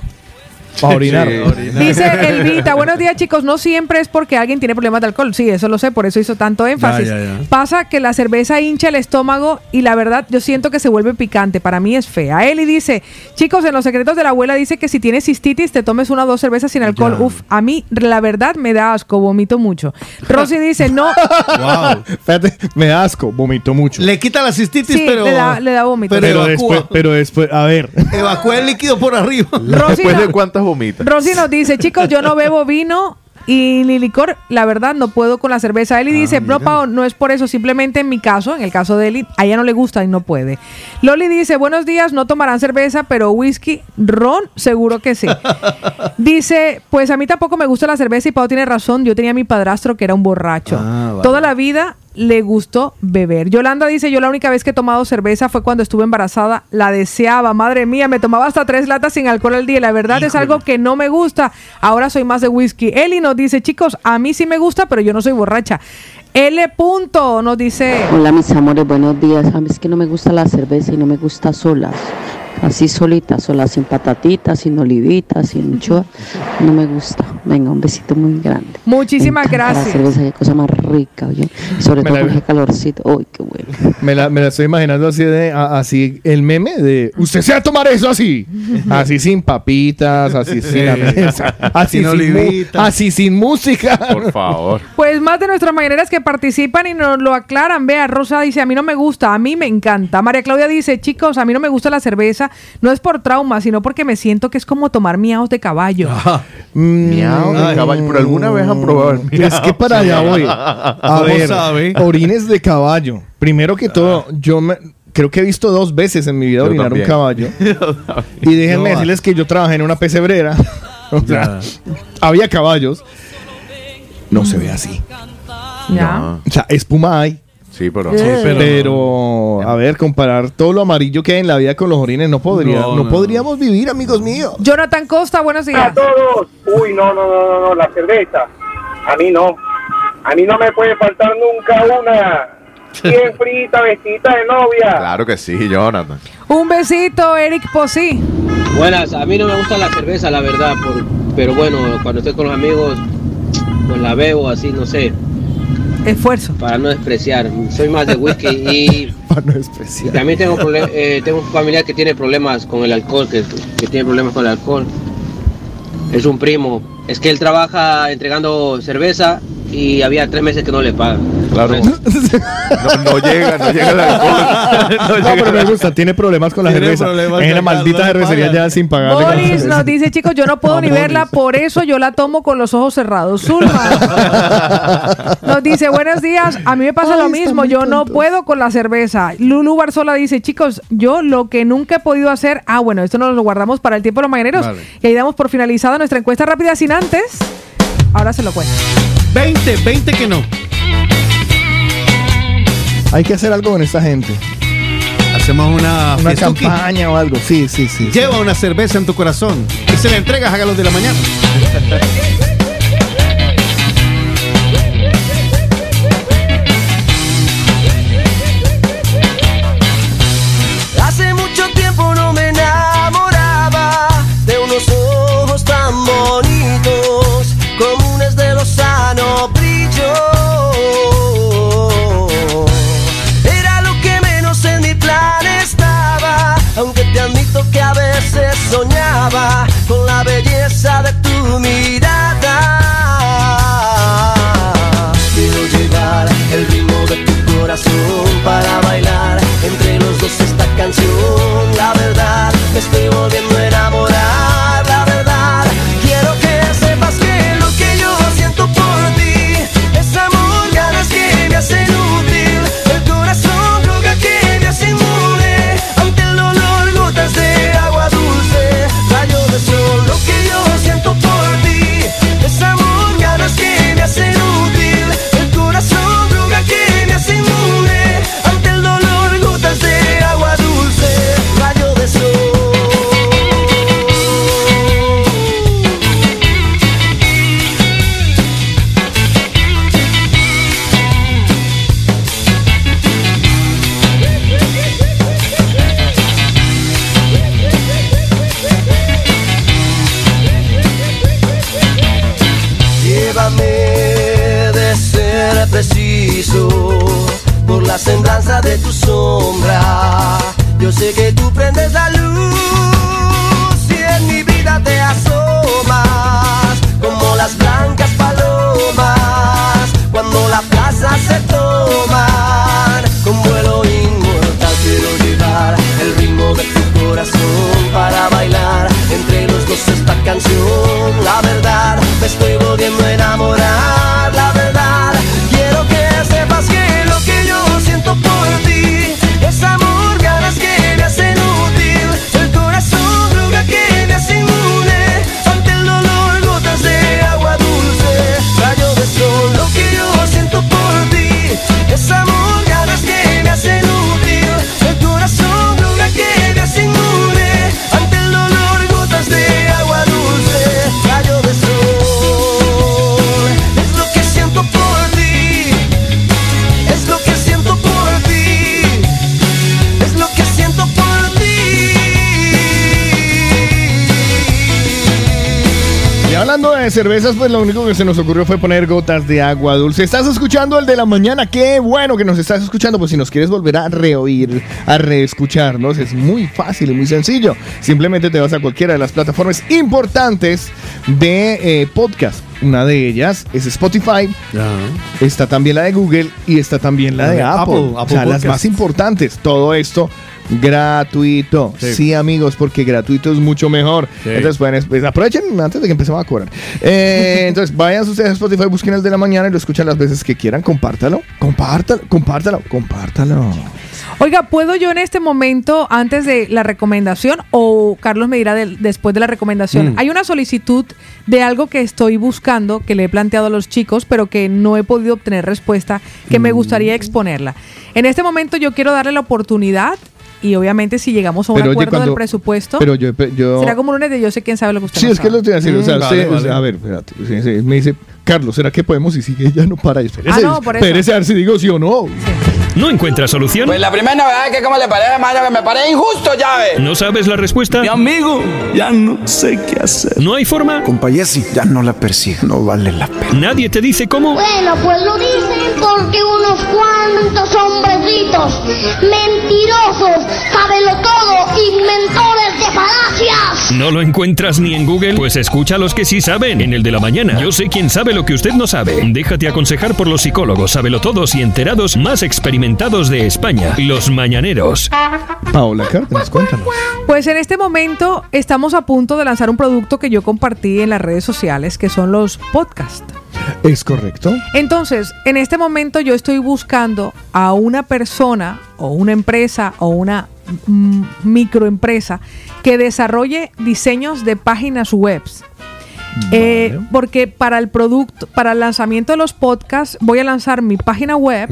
Para orinar. Dice Elvita, buenos días chicos, no siempre es porque alguien tiene problemas de alcohol, sí, eso lo sé, por eso hizo tanto énfasis. Ya, ya, ya. Pasa que la cerveza hincha el estómago y la verdad yo siento que se vuelve picante, para mí es fea. Eli dice, chicos, en los secretos de la abuela dice que si tienes cistitis te tomes una o dos cervezas sin alcohol. Ya. Uf, a mí la verdad me da asco, vomito mucho. Rosy dice, no, Wow. Espérate, me da asco, vomito mucho. Le quita la cistitis, sí, pero le da, le da vómito. pero pero después, pero después, a ver. evacúa el líquido por arriba. Rosy, Después no- de cuántas Rosy nos dice, chicos, yo no bebo vino y ni licor, la verdad no puedo con la cerveza. Eli dice, no, Pao, no es por eso, simplemente en mi caso, en el caso de Eli, a ella no le gusta y no puede. Loli dice, buenos días, no tomarán cerveza, pero whisky, ron, seguro que sí. Dice, pues a mí tampoco me gusta la cerveza y Pau tiene razón, yo tenía a mi padrastro que era un borracho. Ah, vale. Toda la vida le gustó beber. Yolanda dice, yo la única vez que he tomado cerveza fue cuando estuve embarazada, la deseaba, madre mía, me tomaba hasta tres latas sin alcohol al día la verdad es algo que no me gusta. Ahora soy más de whisky. Eli nos dice, chicos, a mí sí me gusta, pero yo no soy borracha. L. Punto nos dice, Hola mis amores, buenos días. A mí es que no me gusta la cerveza y no me gusta solas. Así solita, sola, sin patatitas, sin olivitas, sin anchoa. No me gusta. Venga, un besito muy grande. muchísimas gracias. La cerveza, qué cosa más rica, oye. Sobre Me todo la- con ese calorcito. Uy, qué bueno. Me la, me la estoy imaginando así de a- así el meme de usted se va a tomar eso así. Así sin papitas, así sin la mesa, así Sin olivitas. así sin música. Por favor. Pues más de nuestras mañaneras que participan y nos lo aclaran. Vea, Rosa dice, a mí no me gusta, a mí me encanta. María Claudia dice, chicos, a mí no me gusta la cerveza, no es por trauma, sino porque me siento que es como tomar miaos de caballo. Miau de Ay. caballo. Pero alguna vez han probado el miau. Es que para allá voy. A ¿Cómo ver, sabe? orines de caballo. Primero que todo, yo me, creo que he visto dos veces en mi vida Yo orinar también. un caballo. Y déjenme No, decirles que yo trabajé en una pesebrera. O sea, había caballos. No se ve así. ¿Ya? No. O sea, espuma hay. Sí, pero. Sí, pero- Pero, a ver, comparar todo lo amarillo que hay en la vida con los orines no podría, No, no, no. podríamos vivir, amigos míos. Jonathan Costa, buenos días. todos. Uy, no, no, no, no, no, la cerveza. A mí no. A mí no me puede faltar nunca una. Bien frita, vestita de novia. Claro que sí, Jonathan. Un besito, Eric Posí. Buenas, a mí no me gusta la cerveza, la verdad, por- pero bueno, cuando estoy con los amigos, pues la bebo así, no sé, Esfuerzo. para no despreciar. Soy más de whisky y Para no despreciar. también tengo, eh, tengo un familiar que tiene problemas con el alcohol, que, que tiene problemas con el alcohol. Es un primo. Es que él trabaja entregando cerveza y había tres meses que no le pagan. Claro. No, no llega, no llega el alcohol. No, pero me gusta, tiene problemas con la Tiene cerveza. que la maldita cervecería ya sin pagar. Boris nos dice, chicos, yo no puedo ni Boris. verla, por eso yo la tomo con los ojos cerrados. Zulma nos dice, buenos días, a mí me pasa lo mismo, yo no puedo con la cerveza. Lulu Barzola dice, chicos, yo lo que nunca he podido hacer, ah, bueno, esto nos lo guardamos para el tiempo de los mañaneros, Vale. y ahí damos por finalizada nuestra encuesta rápida sin antes. Ahora se lo cuento. 20, 20 que no. Hay que hacer algo con esta gente. Hacemos una, Una fiestuki. campaña o algo. Sí, sí, sí. sí. Lleva una cerveza en tu corazón y se la entregas a los de la mañana. Sé que tú prendes la luz de cervezas, pues lo único que se nos ocurrió fue poner gotas de agua dulce. ¿Estás escuchando el de la mañana? Qué bueno que nos estás escuchando. Pues si nos quieres volver a reoír, a reescucharnos, es muy fácil y muy sencillo. Simplemente te vas a cualquiera de las plataformas importantes de eh, podcast. Una de ellas es Spotify. Está también la de Google y está también la de Apple. Apple, o sea, las más importantes. Todo esto gratuito. Sí. Sí. amigos, porque gratuito es mucho mejor. Sí. Entonces pueden pues, aprovechen antes de que empecemos a cobrar. Eh, entonces vayan ustedes a Spotify, busquen el de la mañana y lo escuchan las veces que quieran. Compártalo, compártalo, compártalo, compártalo. Oiga, ¿puedo yo en este momento, antes de la recomendación, o Carlos me dirá después de la recomendación? Mm. Hay una solicitud de algo que estoy buscando, que le he planteado a los chicos, pero que no he podido obtener respuesta, que Mm. me gustaría exponerla. En este momento yo quiero darle la oportunidad, y obviamente si llegamos a un Pero, oye, acuerdo cuando- del presupuesto, Pero yo, yo será como un lunes de yo sé quién sabe lo que usted Sí, no es que sabe. lo te voy a decir. o sea, Mm, usted- vale, o sea, vale. a ver, espérate. Me dice, Carlos, ¿será que podemos? Y sigue, ya no para. Espérese, Ah, no, por eso. espérese a ver si digo sí o no. ¿No encuentras solución? Pues la primera novedad es que como le parece, hermano, que me parece injusto, llave. ¿No sabes la respuesta? Mi amigo, ya no sé qué hacer. ¿No hay forma? Compa Jessy, ya no la persiga, no vale la pena. ¿Nadie te dice cómo? Bueno, pues lo dicen porque unos cuantos hombrecitos mentirosos, todo, inventores de falacias. ¿No lo encuentras ni en Google? Pues escucha a los que sí saben. En el de la mañana. Yo sé quién sabe lo que usted no sabe. Déjate aconsejar por los psicólogos, sabelotodos y enterados más experimentados de España. Los mañaneros. Paola Cárdenas, cuéntanos. Pues en este momento estamos a punto de lanzar un producto que yo compartí en las redes sociales, que son los podcasts. ¿Es correcto? Entonces, en este momento yo estoy buscando a una persona o una empresa o una mm, microempresa que desarrolle diseños de páginas web. Eh, porque para el producto, para el lanzamiento de los podcasts, voy a lanzar mi página web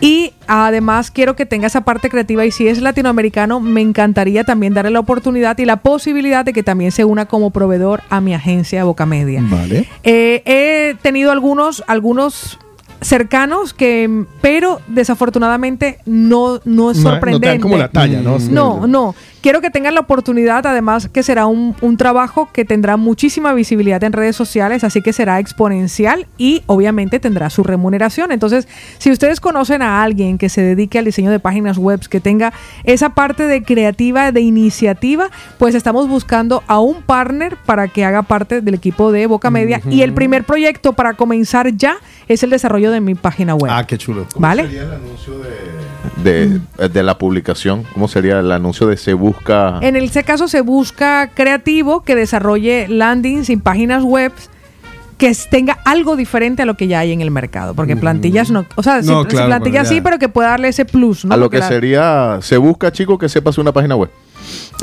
y además quiero que tenga esa parte creativa y si es latinoamericano, me encantaría también darle la oportunidad y la posibilidad de que también se una como proveedor a mi agencia Boca Media. Vale. Eh, he tenido algunos, algunos cercanos que, pero desafortunadamente no, no es No- no te dan sorprendente. como la talla, ¿no? No, no. Quiero que tengan la oportunidad, además que será un, un trabajo que tendrá muchísima visibilidad en redes sociales, así que será exponencial y obviamente tendrá su remuneración. Entonces, si ustedes conocen a alguien que se dedique al diseño de páginas web, que tenga esa parte de creativa, de iniciativa, pues estamos buscando a un partner para que haga parte del equipo de Boca Media. Y el primer proyecto para comenzar ya es el desarrollo de mi página web. Ah, qué chulo. ¿Vale? de, de la publicación? ¿Cómo sería el anuncio de se busca? En ese caso se busca creativo que desarrolle landings y páginas web que tenga algo diferente a lo que ya hay en el mercado. Porque plantillas no. O sea, No, claro, plantillas sí, pero que pueda darle ese plus. ¿no? a lo Porque que la- sería, se busca chico que sepa hacer una página web.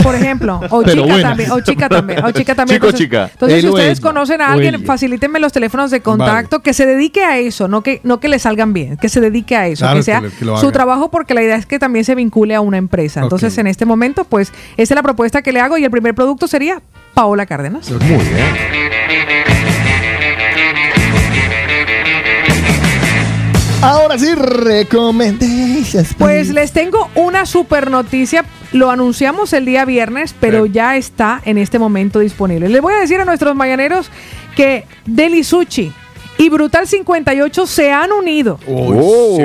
Por ejemplo, o Pero chica buena. también, o chica también, o chica también. Chico, entonces, chica. Entonces, si ustedes conocen a alguien, ella. facilítenme los teléfonos de contacto que se dedique a eso, no que no que le salgan bien, que se dedique a eso, Claro, que que sea lo- que lo su trabajo porque la idea es que también se vincule a una empresa. Entonces, en este momento, pues esa es la propuesta que le hago y el primer producto sería Paola Cárdenas. Muy bien. Ahora sí, recomendation. Pues les tengo una super noticia. Lo anunciamos el día viernes, pero ya está en este momento disponible. Les voy a decir a nuestros mañaneros que Deli Sushi y Brutal 58 se han unido. Oh.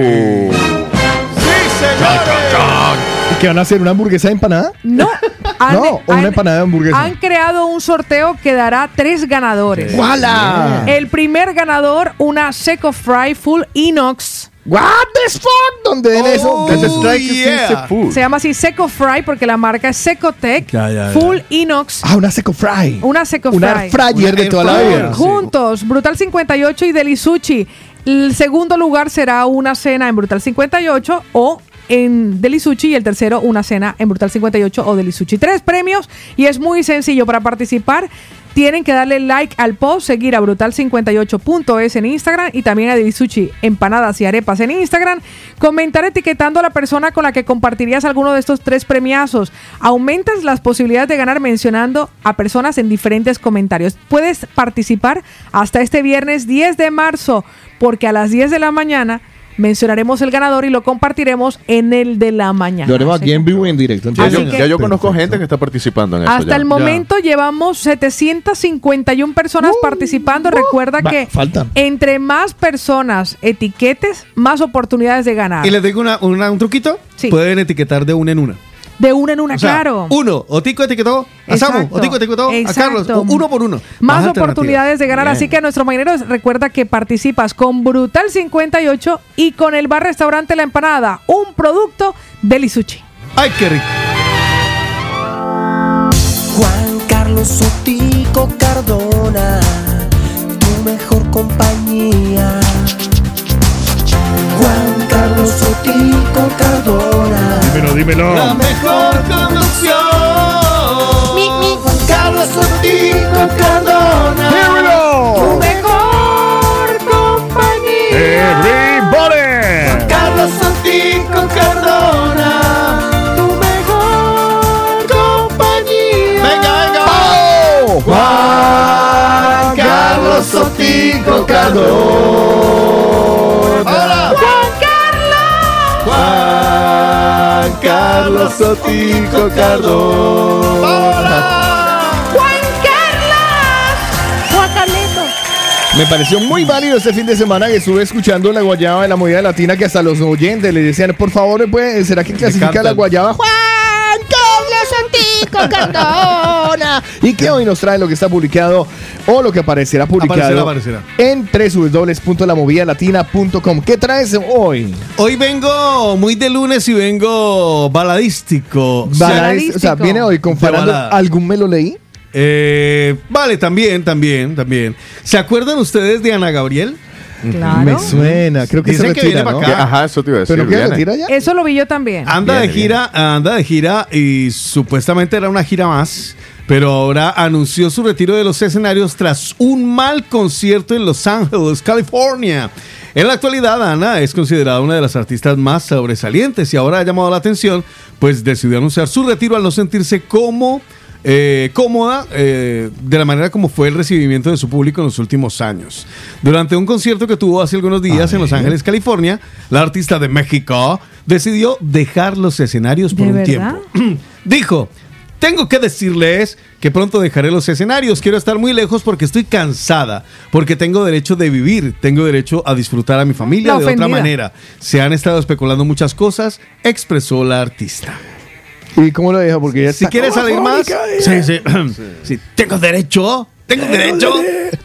¿Qué van a hacer? ¿Una hamburguesa de empanada? No. Han- No, o una han- empanada de hamburguesa. Han creado un sorteo que dará tres ganadores. ¡Guala! El primer ganador, una Seco Fry Full Inox. What the fuck? ¿Dónde eso? Oh, yeah. Se llama así Seco Fry porque la marca es Secotec Ya, ya, ya. Full Inox. Ah, una Seco Fry. Una Seco Una Fry. air fryer de toda la vida. Juntos, Brutal 58 y Delisuchi. El segundo lugar será una cena en Brutal 58 o en Delisuchi y el tercero una cena en Brutal 58 o Delisuchi. Tres premios y es muy sencillo para participar. Tienen que darle like al post, seguir a brutal58.es en Instagram y también a Delisuchi Empanadas y Arepas en Instagram. Comentar etiquetando a la persona con la que compartirías alguno de estos tres premiazos. Aumentas las posibilidades de ganar mencionando a personas en diferentes comentarios. Puedes participar hasta este viernes 10 de marzo, porque a las 10 de la mañana mencionaremos el ganador y lo compartiremos en el de la mañana. Lo haremos aquí en vivo y en directo. Ya, yo, Así que- ya yo conozco gente que está participando en eso. Hasta ya. el momento llevamos 751 personas participando. Recuerda Va, que faltan. entre más personas etiquetes, más oportunidades de ganar. Y les digo una, una- un truquito. Sí. Pueden etiquetar de una en una. De una en una, O sea, claro. Uno, Otico etiquetó a Samu. Otico etiquetó a. Carlos, uno por uno. Más oportunidades de ganar. Bien. Así que a nuestro mañanero recuerda que participas con Brutal 58 y con el bar restaurante La Empanada, un producto de Lisuchi. ¡Ay, qué rico! Juan Carlos Sotico Cardona, tu mejor compañía. Juan Carlos Sotico Cardona. Dímelo, dímelo. La mejor conducción. Juan Carlos Sotico Cardona. Tu mejor compañía. Juan Carlos Sotico Cardona. Tu mejor compañía. Venga, venga. Juan Carlos Sotico Cardona. Juan Carlos. Juan Carlos Sotico Cardona. Juan Carlos. Juan Carlito. Me pareció muy válido este fin de semana que estuve escuchando la guayaba de la movida latina que hasta los oyentes le decían, por favor, ¿puede- ¿será que clasifica la guayaba? Juan Santico Cardona. Y que hoy nos trae lo que está publicado o lo que aparecerá publicado Aparecerá, en www.lamovidalatina.com. ¿Qué traes hoy? Hoy vengo muy de lunes y vengo baladístico. Baladis- o sea, viene hoy con De Fernando. balada. ¿Algún me lo leí? Eh, vale, también, también, también. ¿Se acuerdan ustedes de Ana Gabriel? Claro. Me suena, creo que Dicen se que viene ¿no? para acá. Ajá, eso te iba a decir. ¿Pero qué, viene. retira ya? Eso lo vi yo también. Anda Viene, de gira, anda de gira y supuestamente era una gira más, pero ahora anunció su retiro de los escenarios tras un mal concierto en Los Ángeles, California. En la actualidad, Ana es considerada una de las artistas más sobresalientes y ahora ha llamado la atención, pues decidió anunciar su retiro al no sentirse como eh, cómoda eh, de la manera como fue el recibimiento de su público en los últimos años. Durante un concierto que tuvo hace algunos días en Los Ángeles, California, la artista de México decidió dejar los escenarios por ¿De un verdad? tiempo. Dijo, tengo que decirles que pronto dejaré los escenarios. Quiero estar muy lejos porque estoy cansada, porque tengo derecho de vivir, tengo derecho a disfrutar a mi familia La de otra manera. Se han estado especulando muchas cosas, expresó la artista. ¿Y cómo lo deja? Porque ya Si está quieres como salir más, sí, sí, sí. Tengo derecho, tengo derecho.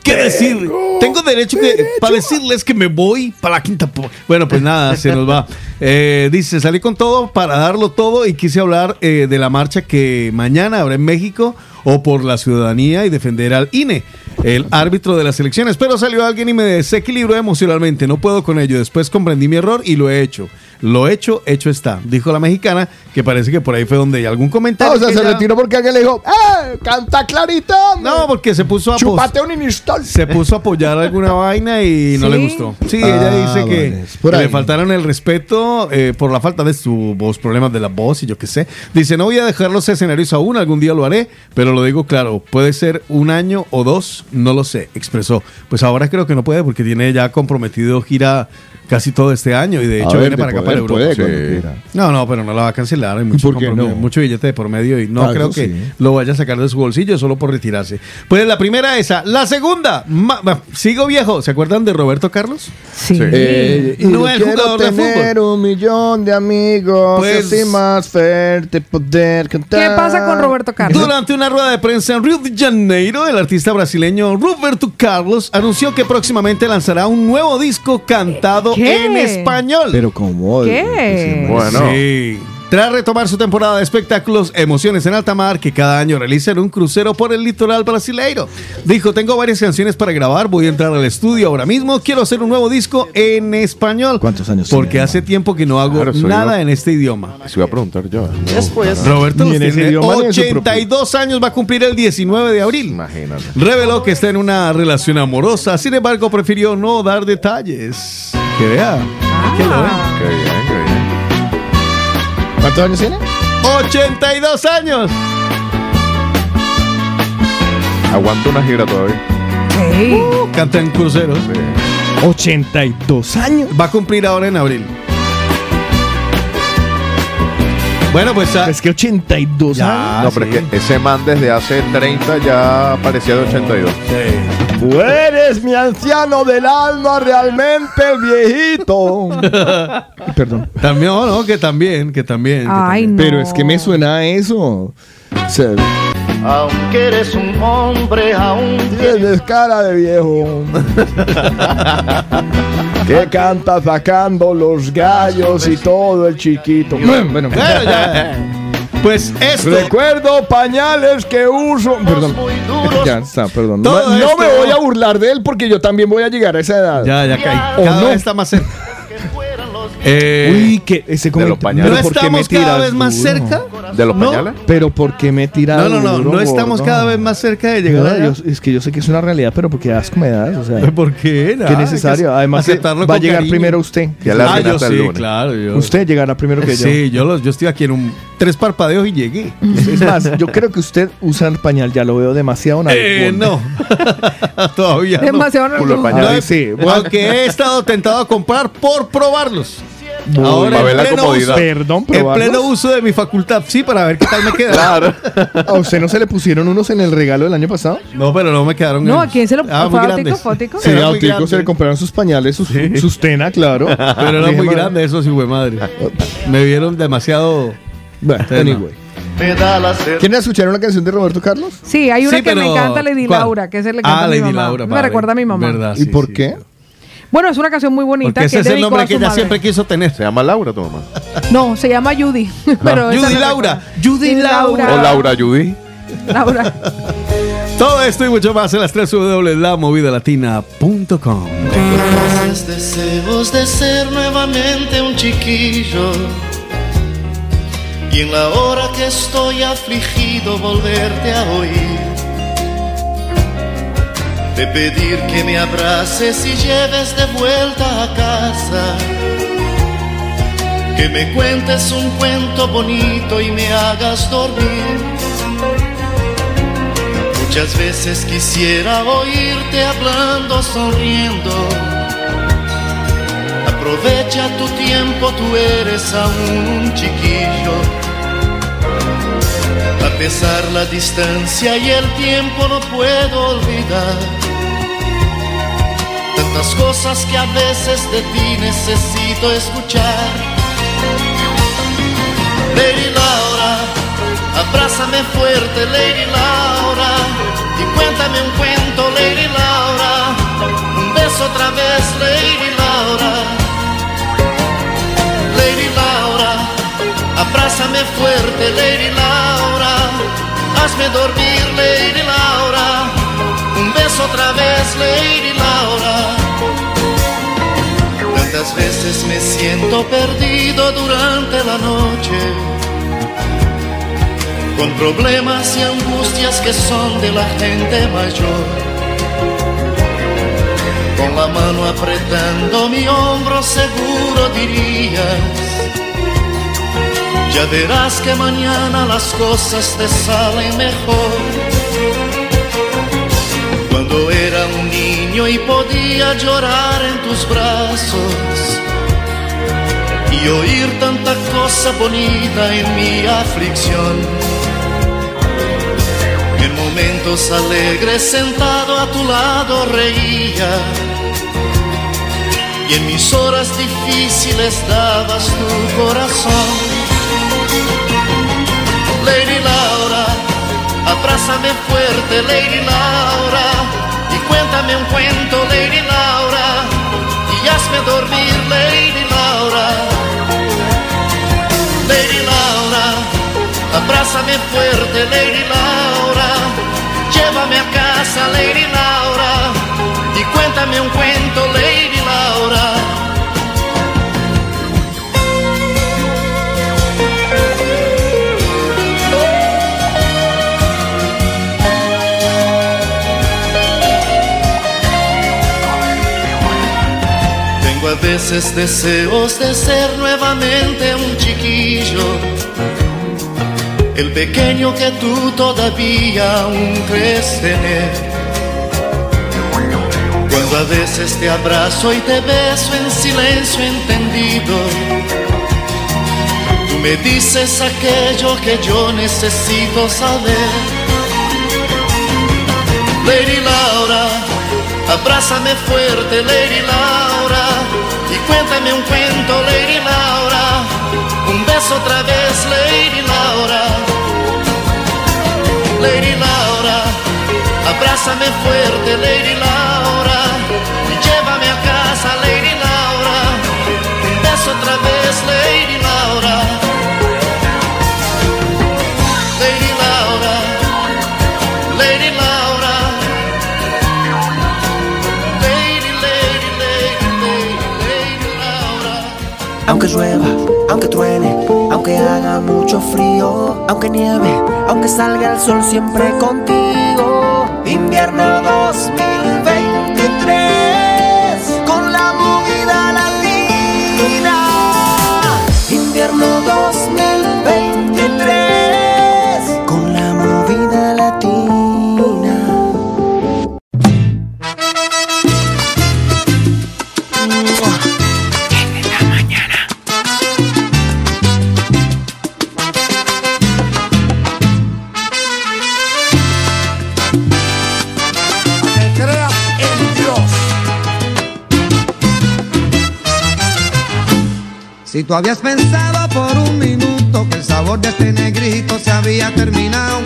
¿Qué decir? Tengo derecho que, para decirles que me voy para la quinta. po- Bueno, pues nada, se nos va. Eh, dice, salí con todo para darlo todo y quise hablar eh, de la marcha que mañana habrá en México o por la ciudadanía y defender al INE, el árbitro de las elecciones. Pero salió alguien y me desequilibró emocionalmente. No puedo con ello. Después comprendí mi error y lo he hecho. Lo hecho, hecho está. Dijo la mexicana, que parece que por ahí fue donde hay algún comentario. Ah, o sea, se ella- retiró porque alguien le dijo, ¡eh! ¡Canta clarito! hombre! No, porque se puso a ¡Chúpate un inistol! se puso a apoyar alguna vaina y no ¿Sí? le gustó. Sí, Ah, ella dice que, vale, es por que ahí. le faltaron el respeto eh, por la falta de su voz, problemas de la voz y yo qué sé. Dice, no voy a dejar los escenarios aún, algún día lo haré, pero lo digo claro, puede ser un año o dos, no lo sé, expresó. Pues ahora creo que no puede porque tiene ya comprometido gira casi todo este año y de hecho ver, viene para acá, poder, para Europa. puede Sí. No, no, pero no la va a cancelar. Hay mucho, no? mucho billete de por medio y no Ah, creo que sí. lo vaya a sacar de su bolsillo solo por retirarse. Pues la primera esa. La segunda, ma- ma- sigo viejo. ¿Se acuerdan de Roberto Carlos? Sí. Eh, y no quiero jugador de tener fútbol. un millón de amigos Pues- y así más fuerte poder cantar. ¿Qué pasa con Roberto Carlos? Durante una rueda de prensa en Rio de Janeiro, el artista brasileño Roberto Carlos anunció que próximamente lanzará un nuevo disco cantado ¿Qué? en español. Pero cómo. ¿Qué? Bueno. Sí. Tras retomar su temporada de espectáculos Emociones en Alta Mar, que cada año realizan un crucero por el litoral brasileiro, dijo, tengo varias canciones para grabar, voy a entrar al estudio ahora mismo, quiero hacer un nuevo disco en español. ¿Cuántos años Porque tiene, hace tiempo que no hago Claro, nada yo. en este idioma. Se iba a preguntar yo. Después. Roberto los tiene idioma ni en su 82 años, va a cumplir el 19 de abril. Imagínate. Reveló que está en una relación amorosa, sin embargo prefirió no dar detalles. Que vea. que lo vea. Qué bien, qué bien. ¿Cuántos años tiene? 82 años. Aguanta una gira todavía. Sí. Canta en cruceros. 82 años. Va a cumplir ahora en abril. Bueno, pues ah, Es que 82 años. ya, no, pero sí. es que ese man desde hace 30 ya parecía de 82. Sí. Tú eres mi anciano del alma, realmente viejito. Perdón. También, oh, no, que también, que también. que Ay, también. no. Pero es que me suena a eso. O sea, Aunque eres un hombre, aún tienes cara de viejo. que canta sacando los gallos y todo el chiquito. Bueno, Bueno, ya. Pues esto. Recuerdo pañales que uso. Perdón. Ya está, perdón. No, Todo no esto- me voy a burlar de él porque yo también voy a llegar a esa edad. Ya, ya caí. ¿O Cada no? vez está más cerca. Eh, Uy, que ese los comentario. ¿No ¿Pero por qué me estamos cada vez más duro? cerca? ¿De los No. pañales? Pero ¿por qué me tiras No, no, no, duro, no estamos gordo? cada vez más cerca de llegar No, allá. yo- es que yo sé que es una realidad, pero porque asco me das, o sea, ¿Por qué? qué necesario. Además, que aceptarlo va a llegar cariño. primero usted. Ya la Ah, yo sí, lunes. claro. yo- Usted llegará primero que yo. Sí, yo, los, yo estoy aquí en un tres parpadeos y llegué. Es más, yo creo que usted usa el pañal, ya lo veo demasiado Eh, no, todavía no. Demasiado no. sí. Aunque he estado tentado a comprar por probarlos. Ahora para en ver la pleno, comodidad. uso, Perdón, en pleno uso de mi facultad, sí, para ver qué tal me queda. Claro. ¿A usted no se le pusieron unos en el regalo del año pasado? No, pero no me quedaron. No, en- ¿a quién se lo Ah, fue a grandes. Tico, Fotico? Sí, a muy Tico se le compraron sus pañales, sus, sus tena, claro. Pero era muy grande eso, sí, güey, madre. Me vieron demasiado. Bueno, anyway. ¿Quieren escuchar una canción de Roberto Carlos? Sí, hay una Sí, que me encanta, Lady ¿cuál? Laura, que ese le canta Ah, a mi Lady mamá. Laura. me recuerda a mi mamá. ¿Verdad? ¿Y Sí, por sí. qué? Bueno, es una canción muy bonita Porque ese que es el nombre que ella madre. siempre quiso tener. Se llama Laura, tu mamá. No, se llama Judy. pero Judy no Laura. recuerdo. Judy Laura. O Laura Judy. Laura. Todo esto y mucho más en las 3 www.lamovidalatina.com. Deseos de ser nuevamente un chiquillo y en la hora que estoy afligido volverte a oír, de pedir que me abraces y lleves de vuelta a casa, que me cuentes un cuento bonito y me hagas dormir. Muchas veces quisiera oírte hablando, sonriendo. Aprovecha tu tiempo, tú eres aún un chiquillo. Pesar la distancia y el tiempo no puedo olvidar. Tantas cosas que a veces de ti necesito escuchar. Lady Laura, abrázame fuerte, Lady Laura, y cuéntame un cuento, Lady Laura. Un beso otra vez, Lady Laura. Lady Laura, abrázame fuerte, Lady Laura. Hazme dormir, Lady Laura. Un beso otra vez, Lady Laura. Tantas veces me siento perdido durante la noche, con problemas y angustias que son de la gente mayor. Con la mano apretando mi hombro seguro dirías, ya verás que mañana las cosas te salen mejor. Cuando era un niño y podía llorar en tus brazos, y oír tanta cosa bonita en mi aflicción. En momentos alegres sentado a tu lado reía y en mis horas difíciles dabas tu corazón. Lady Laura, abrázame fuerte, Lady Laura, y cuéntame un cuento, Lady Laura, y hazme dormir, Lady Laura. Lady Laura, abrázame fuerte, Lady Laura, llévame a casa, Lady Laura, y cuéntame un cuento, Lady a veces deseos de ser nuevamente un chiquillo, el pequeño que tú todavía aún crees tener. Cuando a veces te abrazo y te beso en silencio entendido, tú me dices aquello que yo necesito saber. Lady Laura, abrázame fuerte, Lady Laura, y cuéntame un cuento, Lady Laura, un beso otra vez, Lady Laura. Lady Laura, abrázame fuerte, Lady Laura, y llévame a casa, Lady Laura, un beso otra vez, Lady llueva, aunque truene, aunque haga mucho frío, aunque nieve, aunque salga el sol siempre contigo. Invierno tú habías pensado por un minuto que el sabor de este negrito se había terminado,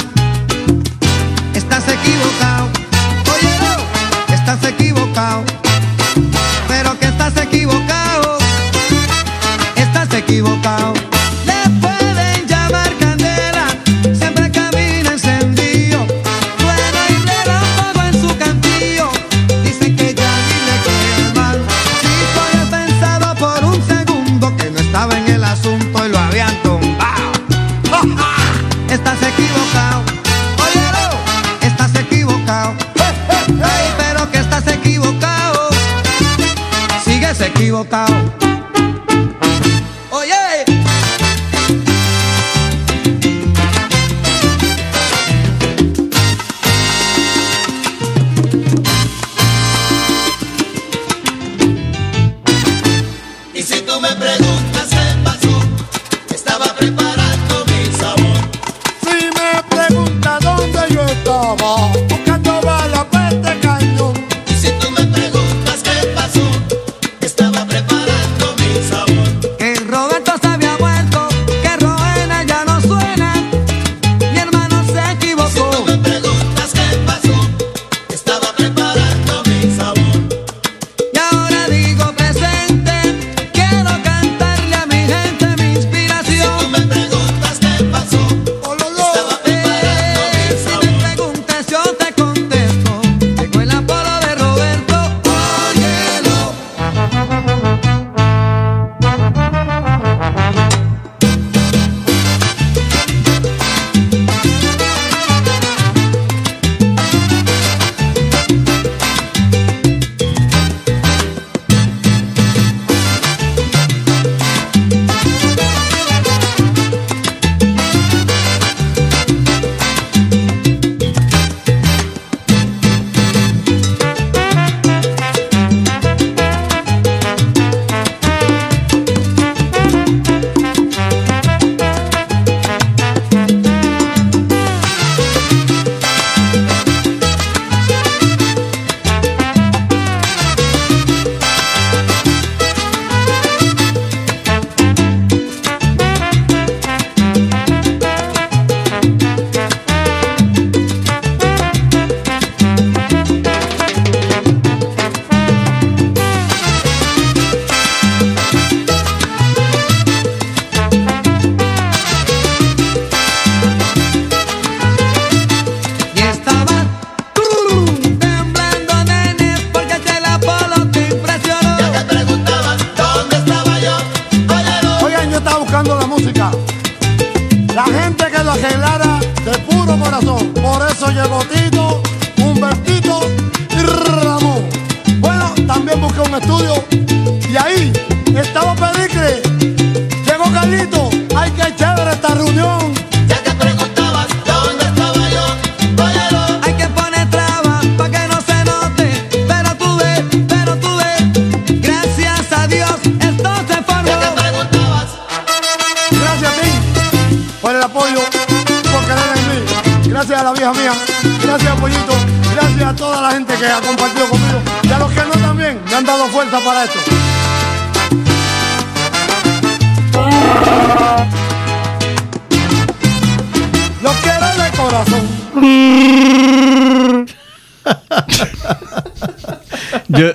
Yo,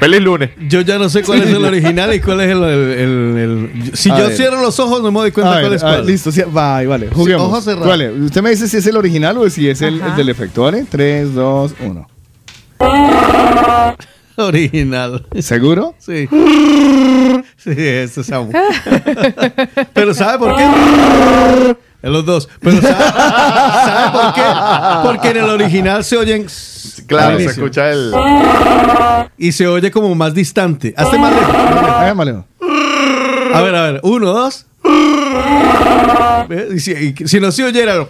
Feliz lunes. yo ya no sé cuál es el original y cuál es el. el- el- el- Si A yo ver. cierro los ojos, no me doy cuenta A ver, cuál es a ver, cuál. listo, sí, vale, vale. Juguemos. ojos cerrados. Vale, usted me dice si es el original o si es el, Ajá. el del efecto, ¿vale? 3, 2, 1. Original. ¿Seguro? Sí. Sí, eso es Samu. Pero ¿sabe por qué? En los dos. Pero ¿sabe, sabe por qué? Porque en el original se oyen. Claro, se escucha el. Y se oye como más distante. Hazte más lejos. A ver, a ver. Uno, dos. Y Si, y si no se oyera.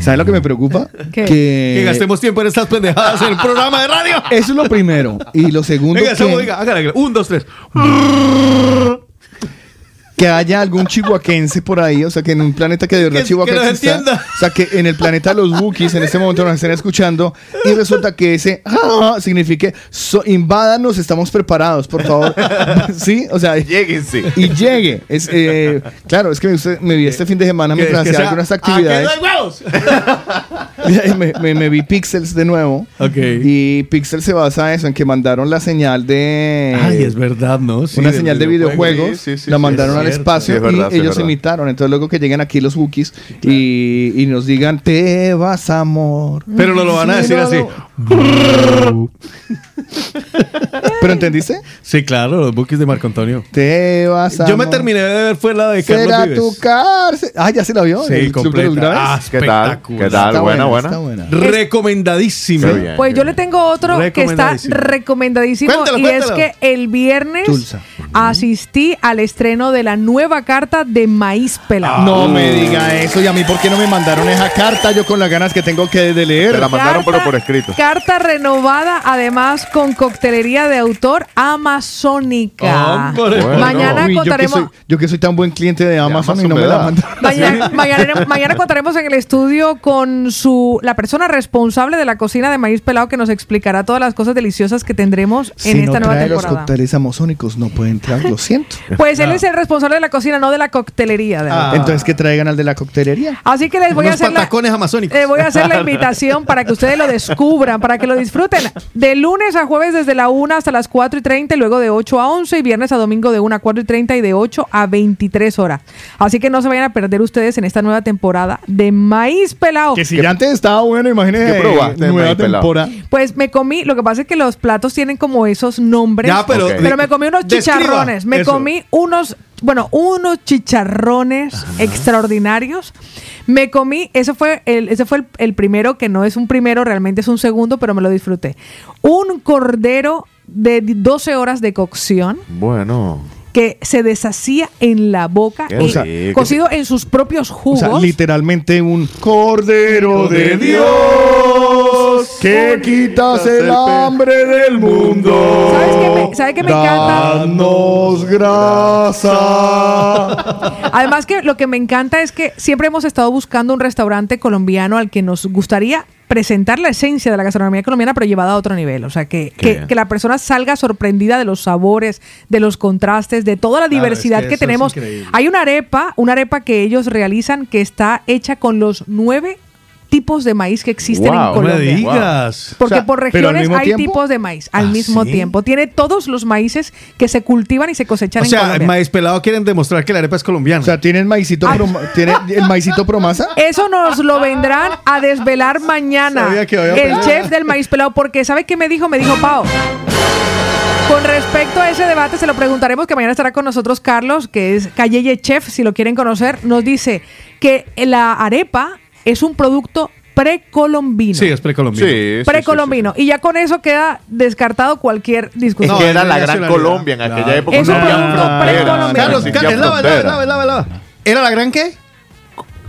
¿Sabes lo que me preocupa? ¿Qué? Que, Que gastemos tiempo en estas pendejadas en el programa de radio. Eso es lo primero. Y lo segundo, Venga, que, diga, hágale. Un, dos, tres. Que haya algún chihuaquense por ahí, o sea, que en un planeta que de verdad Que- Chihuahua que exista, entienda. o sea, que en el planeta de los Wookiees en este momento nos estén escuchando y resulta que ese ah, signifique so, invádanos, estamos preparados, por favor. sí, o sea, Lleguen, sí. y llegue. Es, eh, claro, es que me, me vi este fin de semana mientras hacía sea, algunas "¿A qué actividades. me, me- me vi Pixels de nuevo. Ok. Y Pixel se basa en eso, en que mandaron la señal de. Ay, es verdad, ¿no? Sí, una señal de videojuegos, Sí, sí, sí, la sí, mandaron es al espacio Sí, es verdad, y sí, ellos imitaron. Entonces luego que lleguen aquí los Wookiees y, y nos digan, te vas amor. Pero no lo van a decir así. ¿Pero entendiste? Sí, claro, los bookies de Marco Antonio. Te vas amor. Yo me terminé de ver fue la de Será Carlos Vives. tu cárcel. Ah, ya se la vio. Sí, El Club de los completa. Ah, ¿Qué tal? ¿Qué tal? Está buena, buena. Está buena. Recomendadísima. Bien. Pues yo le tengo otro que está Recomendadísimo. recomendadísimo Cuéntalo, y cuéntalo. es que el viernes Tulsa. Asistí al estreno de la nueva carta de Maíz Pelado. No me diga eso. ¿Y a mí por qué no me mandaron esa carta? Yo con las ganas que tengo que de leer. Te la mandaron, pero por escrito. Carta renovada, además con coctelería de autor amazónica. Hombre. Bueno. Mañana Uy, yo, que contaremos. soy, yo que soy tan buen cliente de Amazon, Amazon y no me me la da. mandaron. Mañana, mañana, mañana contaremos en el estudio con su la persona responsable de la cocina de maíz pelado que nos explicará todas las cosas deliciosas que tendremos en si esta no nueva trae los temporada. cócteles amazónicos, no puede entrar, lo siento. Pues él es el responsable de la cocina, no de la coctelería. de. Ah. Entonces que traigan al de la coctelería. Así que les voy a hacer la, patacones amazónicos. les voy a hacer la invitación para que ustedes lo descubran, para que lo disfruten. De lunes a jueves desde la 1 hasta las 4 y 30, y luego de 8 a 11, y viernes a domingo de 1 a 4 y 30 y de 8 a 23 horas. Así que no se vayan a perder ustedes en esta nueva temporada de Maíz Pelado. Que si ya antes estaba bueno, imagínese ¿Qué nueva temporada. Pues me comí, lo que pasa es que los platos tienen como esos nombres. Ya, pero- pero me comí unos Describa chicharrones. Me eso. comí unos, bueno, unos chicharrones extraordinarios. Me comí, eso fue el, ese fue el, el primero, que no es un primero, realmente es un segundo, pero me lo disfruté. Un cordero de 12 horas de cocción Bueno. que se deshacía en la boca, eh, cocido en sus propios O jugos. sea, literalmente un cordero de Dios que quitas el hambre del mundo. ¿Sabes qué me, ¿sabe qué me encanta? Danos grasa. Además que lo que me encanta es que siempre hemos estado buscando un restaurante colombiano al que nos gustaría presentar la esencia de la gastronomía colombiana, pero llevada a otro nivel. O sea, que, que, la persona salga sorprendida de los sabores, de los contrastes, de toda la Claro, diversidad es que que, tenemos. Hay una arepa, una arepa que ellos realizan que está hecha con los nueve tipos de maíz que existen Wow, en me No me Colombia. digas. Porque O sea, por ¿pero al regiones hay tiempo? tipos de maíz al ¿Ah, mismo sí? tiempo. Tiene todos los maíces que se cultivan y se cosechan O en sea, Colombia. maíz pelado quieren demostrar que la arepa es colombiana. O sea, ¿tienen maicito, Ay. proma- ¿tiene el maicito promasa? Eso nos lo vendrán a desvelar mañana. Sabía que había el chef del maíz pelado, porque ¿sabe qué me dijo? Me dijo, Pau. Con respecto a ese debate, se lo preguntaremos, que mañana estará con nosotros Carlos, que es Calleye Chef, si lo quieren conocer. Nos dice que la arepa es un producto precolombino. Sí, es precolombino. Precolombino. Y ya con eso queda descartado cualquier discusión. Es que era la gran Colombia en aquella época. Es un producto precolombino. no Carlos, existía Carlos, lava, frontera. lava, lava, lava. ¿Era la gran qué?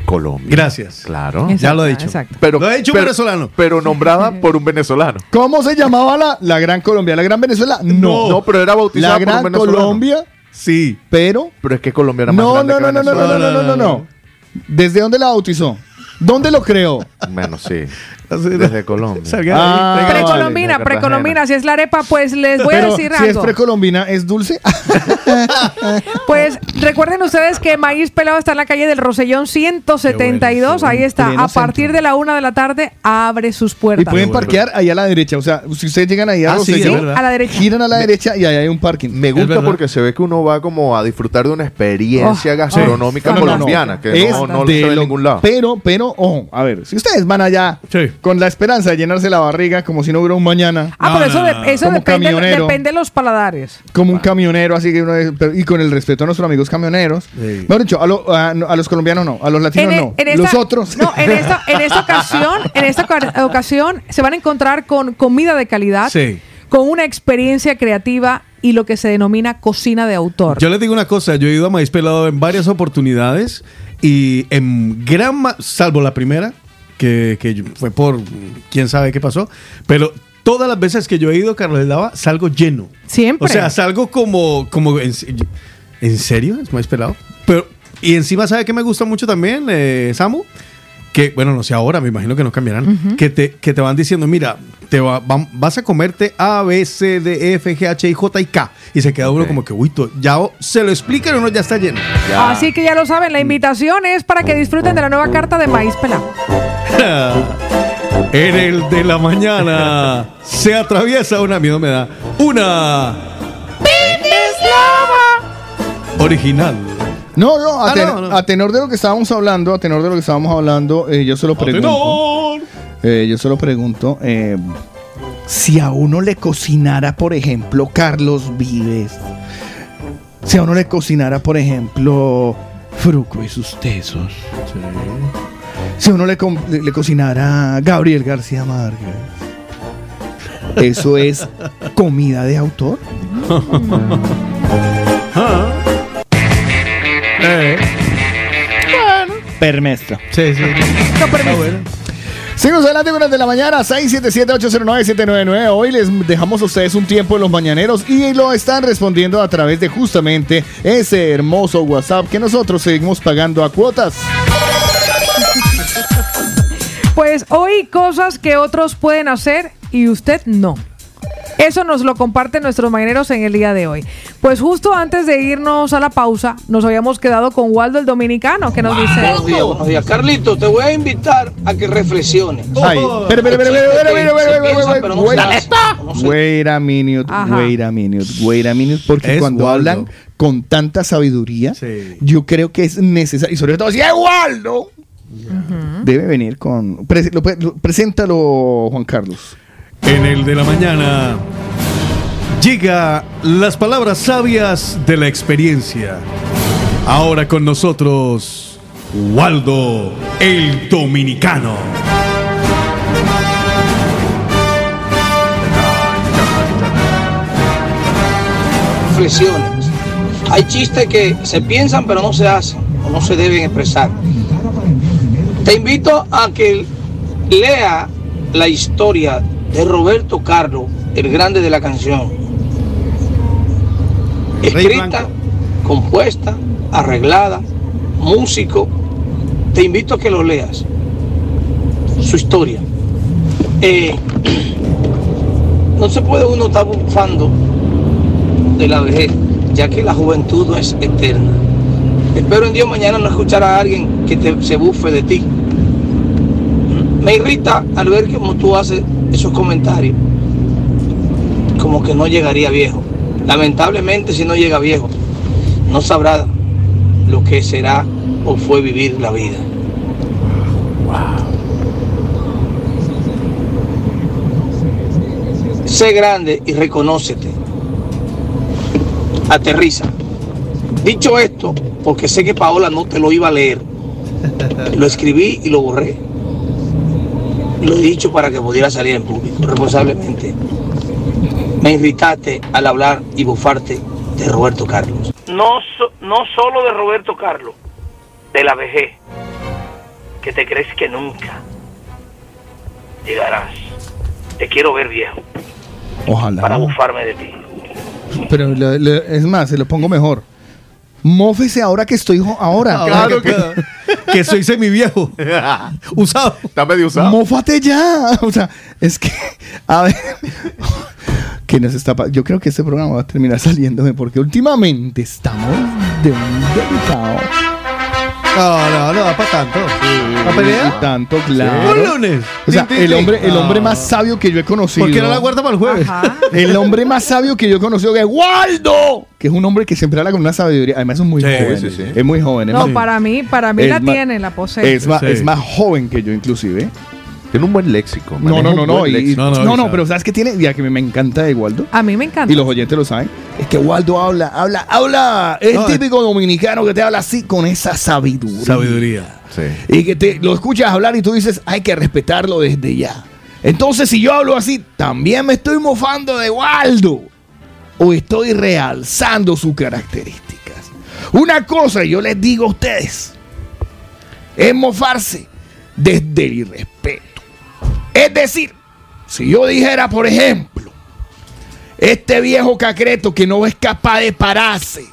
Colombia. Gracias. Claro. ya lo he dicho. Pero, Lo ha dicho un pero- venezolano. Pero nombrada por un venezolano. ¿Cómo se llamaba la, la Gran Colombia? ¿La Gran Venezuela? No. No, pero era bautizada La por un Gran venezolano. Colombia, Sí. pero... Pero es que Colombia era más No, grande no, que no, no, no, no, no, no, no. ¿Desde dónde la bautizó? ¿Dónde lo creó? Bueno, sí. Desde Colombia. Ah, Precolombina, vale. precolombina. Si es la arepa, pues les voy a decir si es algo. precolombina, ¿es dulce? Pues recuerden ustedes que Maíz Pelado está en la calle del Rosellón 172. Ahí está. A partir de la una de la tarde abre sus Y puertas. pueden parquear ahí a la derecha. O sea, si ustedes llegan ahí a Ah, sí, Rosellón, a la derecha. giran a la derecha y ahí hay un parking. Me gusta porque se ve que uno va como a disfrutar de una experiencia Oh, gastronómica no, no. colombiana, que Es no, no de se ve en lo- ningún lado. Pero, pero, ojo, a ver, si ustedes van allá con la esperanza de llenarse la barriga como si no hubiera un mañana. Ah, pero eso, de- eso depende, depende de los paladares. como un camionero, así que uno es- pero- y con el respeto a nuestros amigos camioneros. Mejor dicho, a, lo- a- no, a los colombianos no, a los latinos En, e- no, en esta- los otros. No, en esta, en esta ocasión, en esta oca- ocasión se van a encontrar con comida de calidad, Sí. con una experiencia creativa y lo que se denomina cocina de autor. Yo les digo una cosa, yo he ido a Maíz Pelado en varias oportunidades y en gran, salvo la primera, que, que fue por quién sabe qué pasó, pero todas las veces que yo he ido, Carlos Lava, salgo lleno. Siempre. O sea, salgo como, como en, ¿en serio? ¿Es Maíz Pelado? Pero, y encima, ¿sabe qué me gusta mucho también, eh, Samu? Que, bueno, no sé ahora, me imagino que no cambiarán, que, te, que te van diciendo, mira, te va- vas a comerte A, B, C, D, E, F, G, H, I, J y K. Y se queda uno como que, uy, ya se lo explican o no, ya está lleno. Así que ya lo saben, la invitación es para que disfruten de la nueva carta de maíz pelado. en el de la mañana se atraviesa una, miedo me da, una original. No, no, a, Ah, ten- no, no. a tenor de lo que estábamos hablando, a tenor de lo que estábamos hablando, eh, yo solo pregunto. eh, yo solo pregunto eh, si a uno le cocinara, por ejemplo, Carlos Vives. Si a uno le cocinara, por ejemplo, Fruco y sus tesos. Si a uno le, le- le cocinara Gabriel García Márquez. ¿Eso es comida de autor? Permestra. Sí, sí. Seguimos adelante con las de la mañana, 677-809-799. Hoy les dejamos a ustedes un tiempo en los mañaneros y lo están respondiendo a través de justamente ese hermoso WhatsApp que nosotros seguimos pagando a cuotas. Pues hoy cosas que otros pueden hacer y usted no. Eso nos lo comparten nuestros mañaneros en el día de hoy. Pues justo antes de irnos a la pausa, nos habíamos quedado con Waldo el Dominicano, que nos dice... Buenos días, buenos días. Carlito, te voy a invitar a que reflexiones. Ay, piensa, espera, pero no wait. a minute, wait a minute, wait a minute, porque cuando hablan con tanta sabiduría, yo creo que es necesario, y sobre todo si es Waldo, debe venir con... pre- lo- lo- preséntalo, Juan Carlos. En el de la mañana llega las palabras sabias de la experiencia. Ahora con nosotros, Waldo el Dominicano. reflexiones. Hay chistes que se piensan pero no se hacen o no se deben expresar. Te invito a que lea la historia de Roberto Carlos, el grande de la canción. Escrita, compuesta, arreglada, músico. Te invito a que lo leas. Su historia. Eh, no se puede uno estar bufando de la vejez, ya que la juventud no es eterna. Espero en Dios mañana no escuchar a alguien que te, se bufe de ti. Me irrita al ver cómo tú haces esos comentarios, como que no llegaría viejo. Lamentablemente si no llega viejo, no sabrá lo que será o fue vivir la vida. Sé grande y reconócete aterriza. Dicho esto, porque sé que Paola no te lo iba a leer, lo escribí y lo borré. Lo he dicho para que pudiera salir en público responsablemente. Me irritaste al hablar y bufarte de Roberto Carlos. No, so- no solo de Roberto Carlos, de la vejez, que te crees que nunca llegarás. Te quiero ver viejo Ojalá. para bufarme de ti. Pero le- le- es más, se lo pongo mejor. Mófese ahora que estoy ahora. Claro que, que soy semiviejo. usado. Está medio usado. Mófate ya. O sea, es que, a ver, que nos está Yo creo que este programa va a terminar saliéndome porque últimamente estamos de un delicado. No, no, no da para tanto. ¿La pelea? Y tanto, claro. Un lunes. O sea, el hombre, el hombre más sabio que yo he conocido. ¿Por qué no la guarda para el jueves? El hombre más sabio que yo he conocido que es Waldo, que es un hombre que siempre habla con una sabiduría. Además es muy Sí, joven. sí, sí. Es muy joven. es No, más- para mí, para mí Es la ma- tiene, la posee. es, más, Sí. es más joven que yo inclusive. Tiene un buen léxico. No, no, no, no. y- no, No, no, pero ¿sabes qué tiene? Ya que me, me encanta de Waldo. A mí me encanta. Y los oyentes lo saben. Es que Waldo habla, habla, habla. Es No, típico dominicano que te habla así con esa sabiduría. Sabiduría. Sí. Y que te lo escuchas hablar y tú dices, hay que respetarlo desde ya. Entonces, si yo hablo así, también me estoy mofando de Waldo. O estoy realzando sus características. Una cosa yo les digo a ustedes, es mofarse desde el irrespeto. Es decir, si yo dijera, por ejemplo, este viejo cacreto que no es capaz de pararse,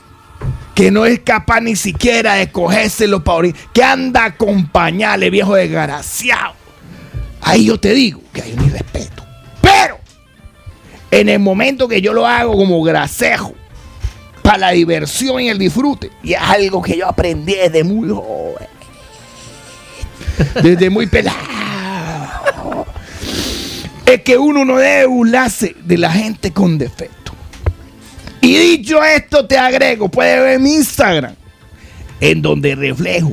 que no es capaz ni siquiera de cogérselo para orir, que anda con pañales, viejo desgraciado. Ahí yo te digo que hay un irrespeto. Pero, en el momento que yo lo hago como grasejo, para la diversión y el disfrute, y es algo que yo aprendí desde muy joven, desde muy pelado, es que uno no debe burlarse de la gente con defecto. Y dicho esto, te agrego, puedes ver mi Instagram, en donde reflejo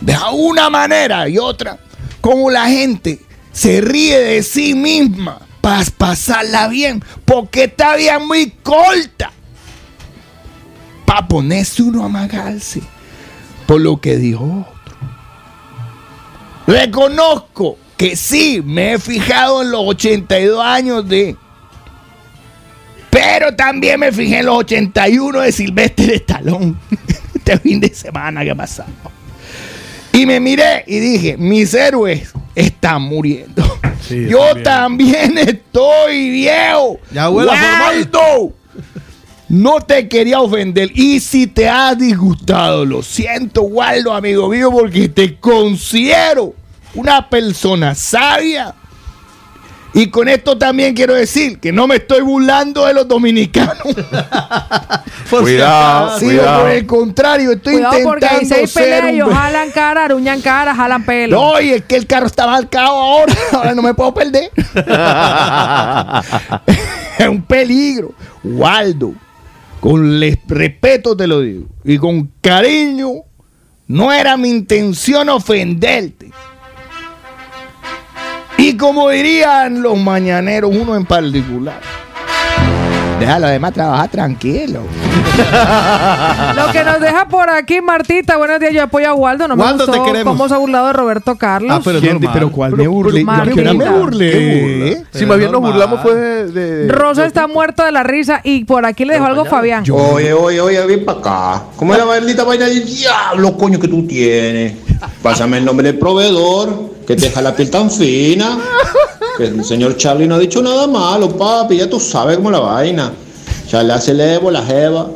de una manera y otra cómo la gente se ríe de sí misma para pasarla bien, porque está bien muy corta para ponerse uno a amagarse por lo que dijo otro. Reconozco que sí, me he fijado en los 82 años de... Pero también me fijé en los 81 de Silvestre Estalón. Este fin de semana que ha pasado. Y me miré y dije, mis héroes están muriendo. Sí, Yo también. también estoy viejo. Ya. Waldo, No te quería ofender. Y si te has disgustado, lo siento, Waldo, amigo mío, porque te considero una persona sabia. Y con esto también quiero decir que no me estoy burlando de los dominicanos. Cuidado, Sí, cuidado. por el contrario, estoy Cuidado porque intentando seis ser peleas, un ellos jalan cara, aruñan cara, jalan pelo. No, y es que el carro está marcado ahora. Ahora no me puedo perder. es un peligro. Waldo, con respeto te lo digo. Y con cariño, no era mi intención ofenderte. Y como dirían los mañaneros, uno en particular. Déjalo además trabajar tranquilo. Lo que nos deja por aquí, Martita, buenos días, yo apoyo a Waldo, no me te gustó queremos. cómo se ha burlado de Roberto Carlos. Ah, pero, ¿Quién- pero ¿cuál me burlé? ¿A hora me burlé? ¿Qué burla? Si más bien nos burlamos fue de... de- Rosa está muerta de la risa y por aquí le dejó algo Fabián. Oye, oye, oye, ven para acá. ¿Cómo es la maldita vaina del diablo, coño, que tú tienes? Pásame el nombre del proveedor, que te deja la piel tan fina. Que el señor Charlie no ha dicho nada malo, papi. Ya tú sabes cómo la vaina. Ya le hace levo la jeva.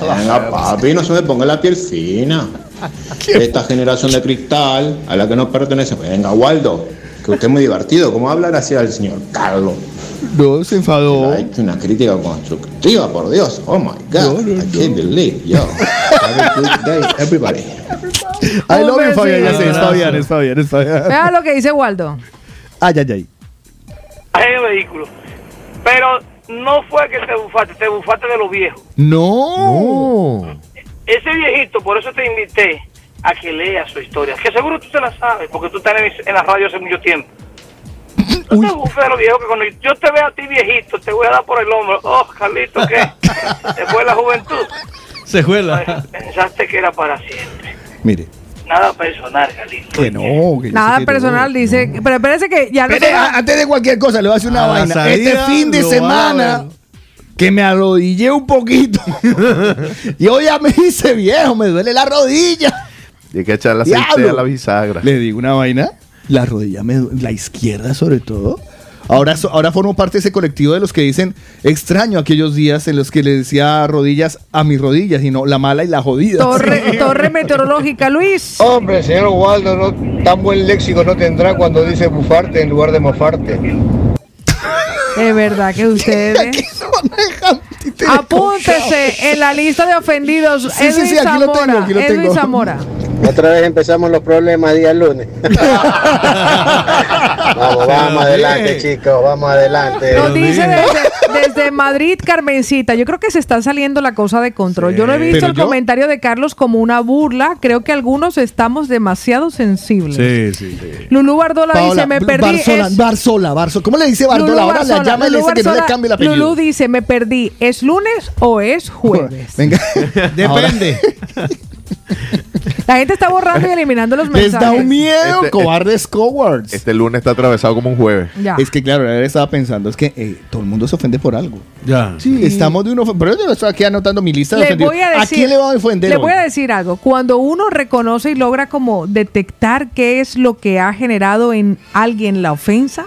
Venga, papi, no se me ponga la piel fina. Esta generación de cristal a la que no pertenece. Venga, Waldo, que usted es muy divertido. ¿Cómo hablar así al señor Carlos? No, se enfadó. Hay una crítica constructiva, por Dios. Oh my God. I can't believe. Yo. Have a good day, everybody. I love you, Fabián. Ya sé, es. Fabián, es Fabián, es Fabián. Vea lo que dice Waldo. Ay, ay, ay. En el vehículo. Pero no fue que te bufaste, te bufaste de los viejos. No. Ese viejito, por eso te invité a que leas su historia. Que seguro tú te la sabes, porque tú estás en, la radio hace mucho tiempo. No te bufes de los viejos, que cuando yo te vea a ti viejito, te voy a dar por el hombro. Oh, Carlito, ¿qué? Después de la juventud. Se juela. Pensaste que era para siempre. Mire. Nada personal, Galito. Que no, que yo Nada sé que personal, dice. Pero espérese que ya no a- antes de cualquier cosa, le voy a hacer una A la vaina. salida este fin de semana que me arrodillé un poquito. y hoy ya me hice viejo, me duele la rodilla. Y hay que echarle aceite Diablo. a la bisagra. Le digo una vaina, la rodilla, me du- la izquierda sobre todo. Ahora, so- ahora formo parte de ese colectivo de los que dicen extraño aquellos días en los que le decía rodillas a mis rodillas y no la mala y la jodida. Torre, torre meteorológica, Luis. Hombre, señor Waldo, no, tan buen léxico no tendrá cuando dice bufarte en lugar de mofarte. De verdad que ustedes. Apúntese en la lista de ofendidos. Sí, sí, Edwin sí, aquí lo tengo, Zamora. aquí lo Edwin tengo. Zamora. Otra vez empezamos los problemas día lunes. vamos, vamos adelante, chicos, vamos adelante. Nos dice desde, desde Madrid, Carmencita. Yo creo que se está saliendo la cosa de control. yo no he visto Pero el yo- comentario de Carlos como una burla. Creo que algunos estamos demasiado sensibles. Sí, sí, sí. Lulú Bardola Paola, dice, me perdí. Barzola, es- Barzola, Barzola. ¿Cómo le dice Barzola? Lulú Ahora la Barzola, llama y le dice que no le cambie el apellido. Lulú dice, me perdí. ¿Es lunes o es jueves? Venga. Depende. La gente está borrando y eliminando los Les mensajes. da un miedo, Este- cobardes cowards. Este lunes está atravesado como un jueves. Ya. Es que claro, él estaba pensando, es que eh, todo el mundo se ofende por algo. Ya. Sí. Estamos de uno, pero yo estoy aquí anotando mi lista de Le ofendidos. voy a decir, quién le va a ofender Le hoy? voy a decir algo. Cuando uno reconoce y logra como detectar qué es lo que ha generado en alguien la ofensa,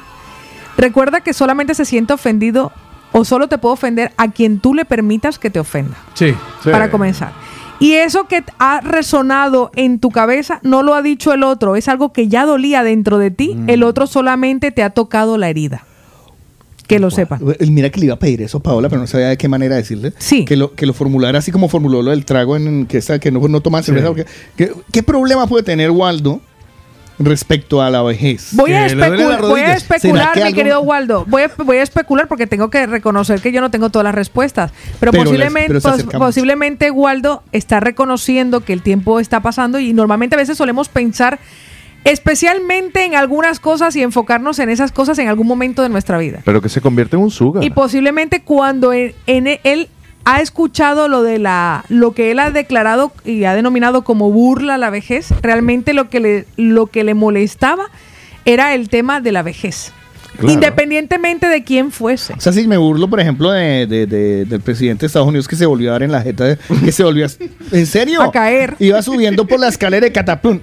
recuerda que solamente se siente ofendido o solo te puede ofender a quien tú le permitas que te ofenda. Sí. Para comenzar. Y eso que ha resonado en tu cabeza no lo ha dicho el otro, es algo que ya dolía dentro de ti, Mm. el otro solamente te ha tocado la herida. Que lo sepa. Mira que le iba a pedir eso a Paola, pero no sabía de qué manera decirle. Sí. Que lo, que lo formulara así como formuló lo del trago en que, esa- que no, no toma cerveza. porque- que- ¿Qué problema puede tener Waldo respecto a la vejez? Voy a, Que le duele especu- las voy a rodillas. ¿Será especular, mi algo- querido Waldo. Voy a, voy a especular porque tengo que reconocer que yo no tengo todas las respuestas. Pero, Pero las- posiblemente, pero pos- posiblemente Waldo está reconociendo que el tiempo está pasando y normalmente a veces solemos pensar especialmente en algunas cosas y enfocarnos en esas cosas en algún momento de nuestra vida. Pero que se convierte en un sugar. Y posiblemente cuando en, en e- él ha escuchado lo de la lo que él ha declarado y ha denominado como burla a la vejez, realmente lo que le lo que le molestaba era el tema de la vejez. Claro. Independientemente de quién fuese. O sea, si me burlo, por ejemplo, de, de- de- del presidente de Estados Unidos que se volvió a dar en la jeta, que se volvió a... ¿En serio? A caer. Iba subiendo por la escalera de catapum.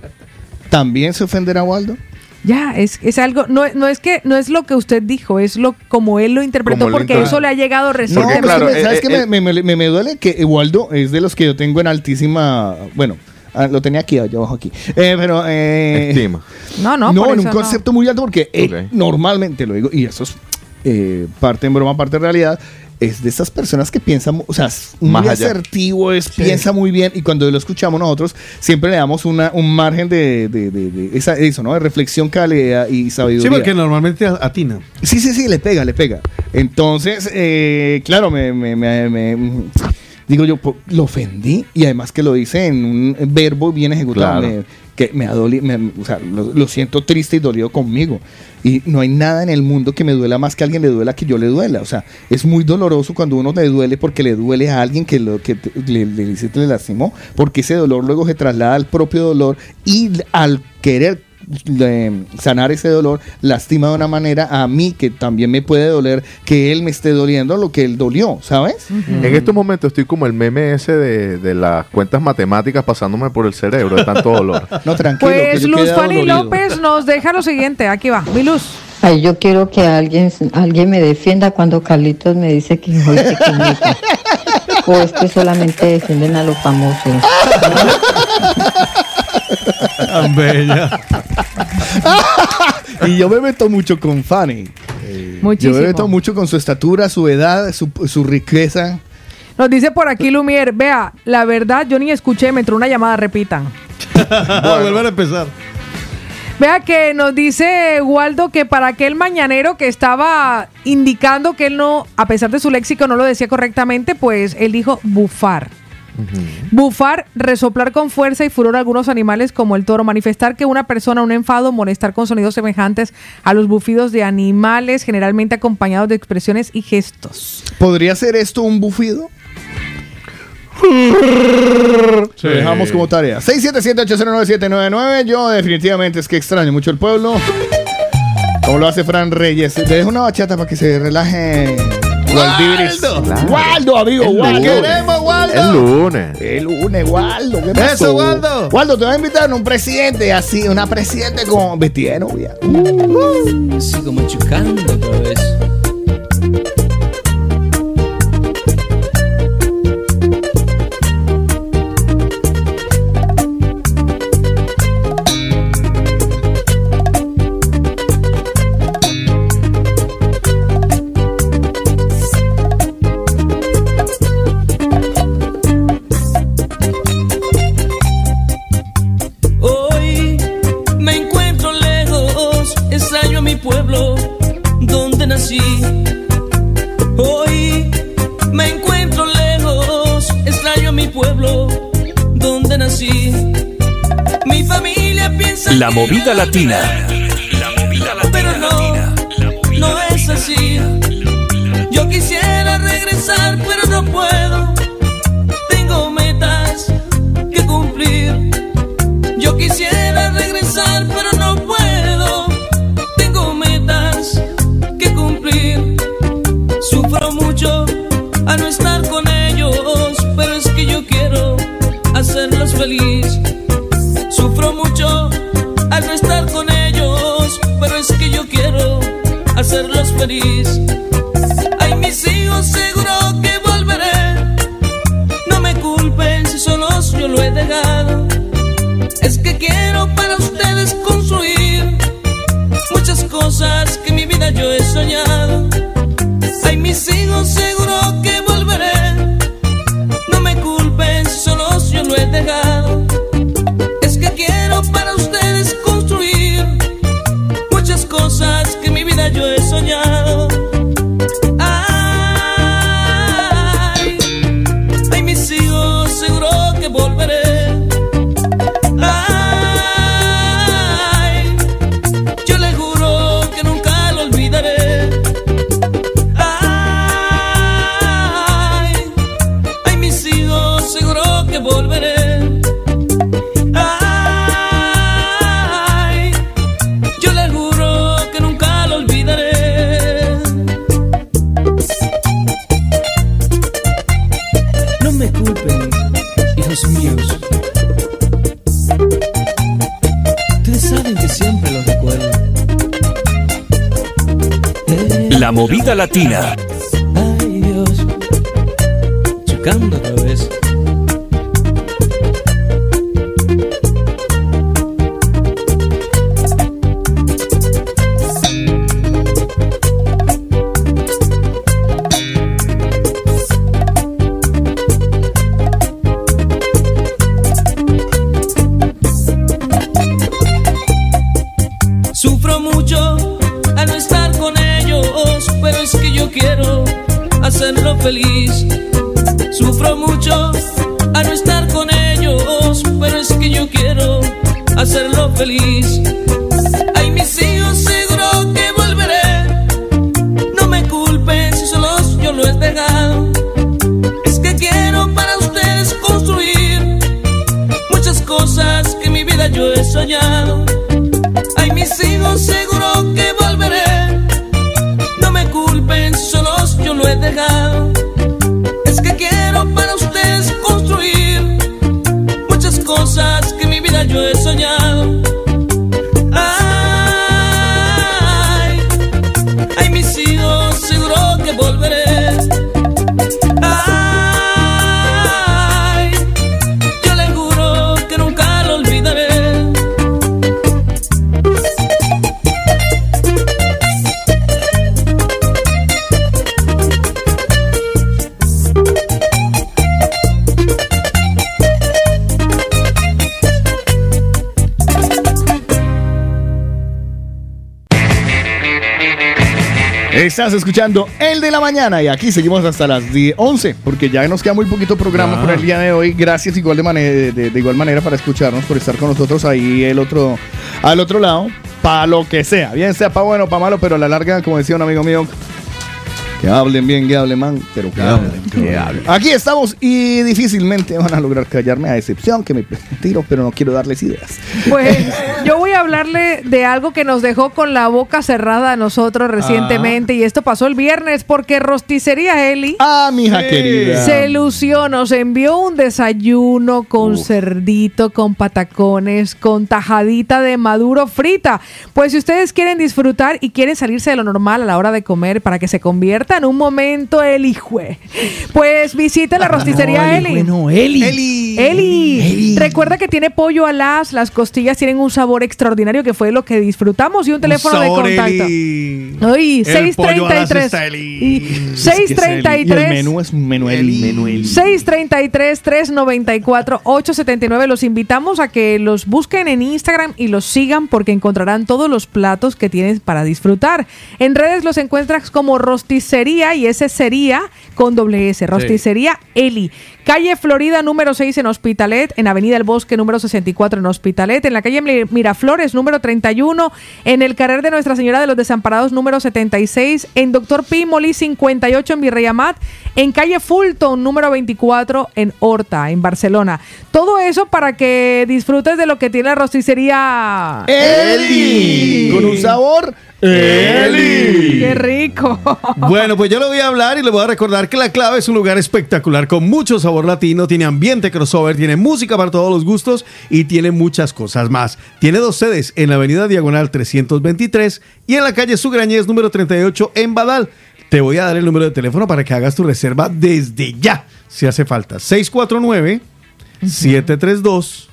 ¿También se ofenderá Waldo? Ya, es, es algo, no, no es que, no es lo que usted dijo, es lo como él lo interpretó, porque eso le ha llegado No, recientemente. pero es que me- ¿sabes eh, qué? me, me- me- me duele que Waldo es de los que yo tengo en altísima... Bueno, ah, lo tenía aquí, allá abajo aquí. Eh, pero... Eh, Estima. No, no, no, en un no. concepto muy alto porque eh, normalmente, lo digo, y eso es eh, parte en broma, parte en realidad, es de esas personas que piensan, o sea, es muy Más asertivo, es, piensa muy bien, y cuando lo escuchamos nosotros, siempre le damos una, un margen de, de- de- de esa- eso, ¿no? De reflexión, calidad y Sí, sabiduría. porque normalmente atina. Sí, sí, sí, le pega, le pega. Entonces, eh, claro, me, me- me- me- digo yo, lo ofendí y además que lo dice en un verbo bien ejecutado, Claro. Que me ha doli- me- o sea, lo, siento triste y dolido conmigo. Y no hay nada en el mundo que me duela más que alguien le duela que yo le duela. O sea, es muy doloroso cuando uno le duele porque le duele a alguien que, lo, que te- le, le, le- le lastimó, porque ese dolor luego se traslada al propio dolor y al querer sanar ese dolor, lastima de una manera a mí que también me puede doler que él me esté doliendo lo que él dolió, ¿sabes? En estos momentos estoy como el meme ese de, de las cuentas matemáticas pasándome por el cerebro de tanto dolor. No, tranquilo. Pues Luz Fanny López nos deja lo siguiente, aquí va, mi Luz. Ay, yo quiero que alguien, alguien me defienda cuando Carlitos me dice que soy pequeñita. o es que solamente defienden a los famosos. Tan bella. y yo me meto mucho con Fanny. Muchísimo. Yo me meto mucho con su estatura, su edad, su, su riqueza. Nos dice por aquí Lumier, vea, la verdad yo ni escuché, me entró una llamada, repitan. Volver a empezar. Vea que nos dice Waldo que para aquel mañanero que estaba indicando que él no, a pesar de su léxico, no lo decía correctamente, pues él dijo bufar. Bufar, resoplar con fuerza y furor a algunos animales como el toro, manifestar que una persona, un enfado, molestar con sonidos semejantes a los bufidos de animales, generalmente acompañados de expresiones y gestos. ¿Podría ser esto un bufido? Sí. Lo dejamos como tarea. 677-809-799. Yo definitivamente es que extraño mucho el pueblo. Como lo hace Fran Reyes. Te dejo una bachata para que se relaje. Waldo. Claro. Waldo, amigo, el Waldo. Queremos, Waldo. El lunes. El lunes, Waldo. ¿Qué pasó? Eso, Waldo. Waldo, te voy a invitar a un presidente así, una presidente con vestida de novia. Uh, uh. Sigo machucando otra vez. nací. Hoy me encuentro lejos, extraño mi pueblo donde nací. Mi familia piensa. La movida que latina. La movida latina. Pero no, latina. no es así. Yo quisiera regresar, pero hacerlos feliz. la movida latina. Estás escuchando El de la Mañana y aquí seguimos hasta las 10, 11 porque ya nos queda muy poquito programa por el ah. día de hoy. Gracias igual de, de, de, de, igual manera para escucharnos, por estar con nosotros ahí el otro, al otro lado, para lo que sea. Bien sea para bueno, para malo, pero a la larga, como decía un amigo mío, hablen bien, que hablen man, pero que hablen. Que hablen. Aquí estamos y difícilmente van a lograr callarme a excepción que me tiro, pero no quiero darles ideas. Pues yo voy a hablarle de algo que nos dejó con la boca cerrada a nosotros recientemente y esto pasó el viernes porque Rosticería Eli Ah, mija querida. se lució, nos envió un desayuno con cerdito, con patacones, con tajadita de maduro frita. Pues si ustedes quieren disfrutar y quieren salirse de lo normal a la hora de comer para que se convierta en un momento Eli, jue, pues visite la Rosticería Eli. Bueno, Eli. Eli. Recuerda que tiene pollo alas, las costillas tienen un sabor extraordinario que fue lo que disfrutamos y un teléfono de sabor, contacto. Eli. Ay, El pollo alas 633. está Eli. Y Es que es Eli. Y el 633. menú es un menú Eli. Menú Eli. 633-394-879. Los invitamos a que los busquen en Instagram y los sigan porque encontrarán todos los platos que tienes para disfrutar. En redes los encuentras como Rosticería y ese sería con doble S. Rosticería Eli. Calle Florida número 6 en Hospitalet, en Avenida El Bosque número 64 en Hospitalet, en la calle Mi- Miraflores número 31, en el carrer de Nuestra Señora de los Desamparados número 76, en Doctor Pimoli 58 en Virrey Amat, en calle Fulton número 24 en Horta, en Barcelona. Todo eso para que disfrutes de lo que tiene la rosticería Eli. Con un sabor Eli. ¡Qué rico! Bueno, pues yo le voy a hablar y le voy a recordar que La Clave es un lugar espectacular con mucho sabor latino, tiene ambiente crossover, tiene música para todos los gustos y tiene muchas cosas más. Tiene dos sedes en la avenida Diagonal 323 y en la calle Sugrañez número 38 en Badal. Te voy a dar el número de teléfono para que hagas tu reserva desde ya, si hace falta. 649 732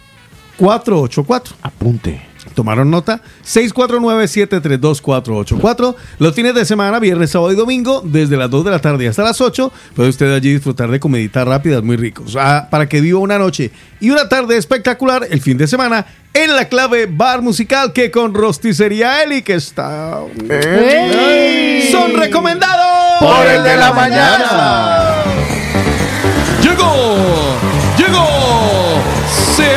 484. Apunte. ¿Tomaron nota? 649-732-484. Los fines de semana, viernes, sábado y domingo, desde las 2 de la tarde hasta las 8, puede usted allí disfrutar de comeditas rápidas muy ricos. Ah, para que viva una noche y una tarde espectacular el fin de semana en la clave bar musical que con Rosticería Eli, que está... ¡Ey! Son recomendados Por el de la mañana. Llegó, llegó, se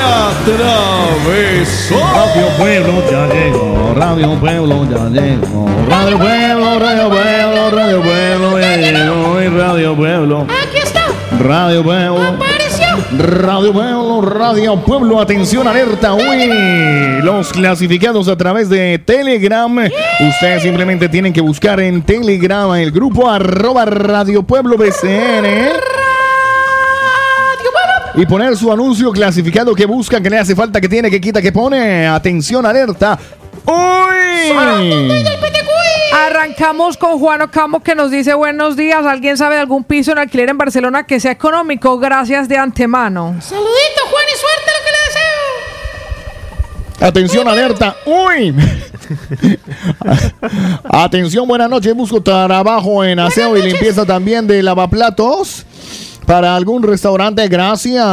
atravesó. Radio Pueblo ya llegó, Radio Pueblo ya llegó, Radio Pueblo, Radio Pueblo, Radio Pueblo ya llegó, y Radio Pueblo, Aquí está. Radio Pueblo, Apareció. Radio Pueblo, Radio Pueblo, atención alerta, uy, los clasificados a través de Telegram, ustedes simplemente tienen que buscar en Telegram el grupo arroba Radio Pueblo BCN. Y poner su anuncio clasificado que busca, que le hace falta, que tiene, que quita, que pone. Atención, alerta. ¡Uy! Arrancamos con Juan Ocampo que nos dice buenos días. ¿Alguien sabe de algún piso en alquiler en Barcelona que sea económico? Gracias de antemano. Saludito, Juan, y suerte lo que le deseo. Atención, alerta. ¡Uy! Atención, buenas noches. Busco trabajo en aseo y limpieza también de lavaplatos. Para algún restaurante, gracias.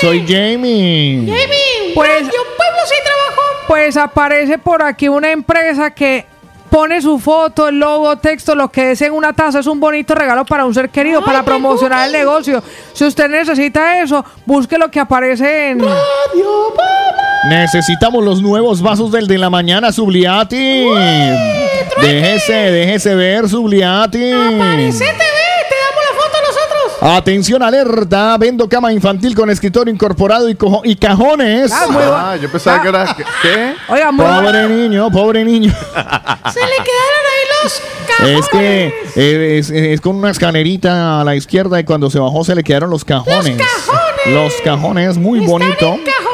Soy Jamie. Jamie, Pues- Radio Pueblo sí trabajó. Pues aparece por aquí una empresa que pone su foto, el logo, texto, lo que es en una taza. Es un bonito regalo para un ser querido, para promocionar el negocio. Si usted necesita eso, busque lo que aparece en... Necesitamos los nuevos vasos del de la mañana, Subliati. Déjese, déjese ver, Subliati. Aparece TV, te damos la foto a nosotros. Atención, alerta. Vendo cama infantil con escritorio incorporado y, cojo- y cajones. Ah, muy bueno. Ah, yo pensaba que era. ¿Qué? Oiga, muy bueno. Pobre niño, pobre niño. Se le quedaron ahí los cajones. Es que eh, es, es con una escalerita a la izquierda y cuando se bajó se le quedaron los cajones. cajones. Los cajones, muy bonito. Encajonado.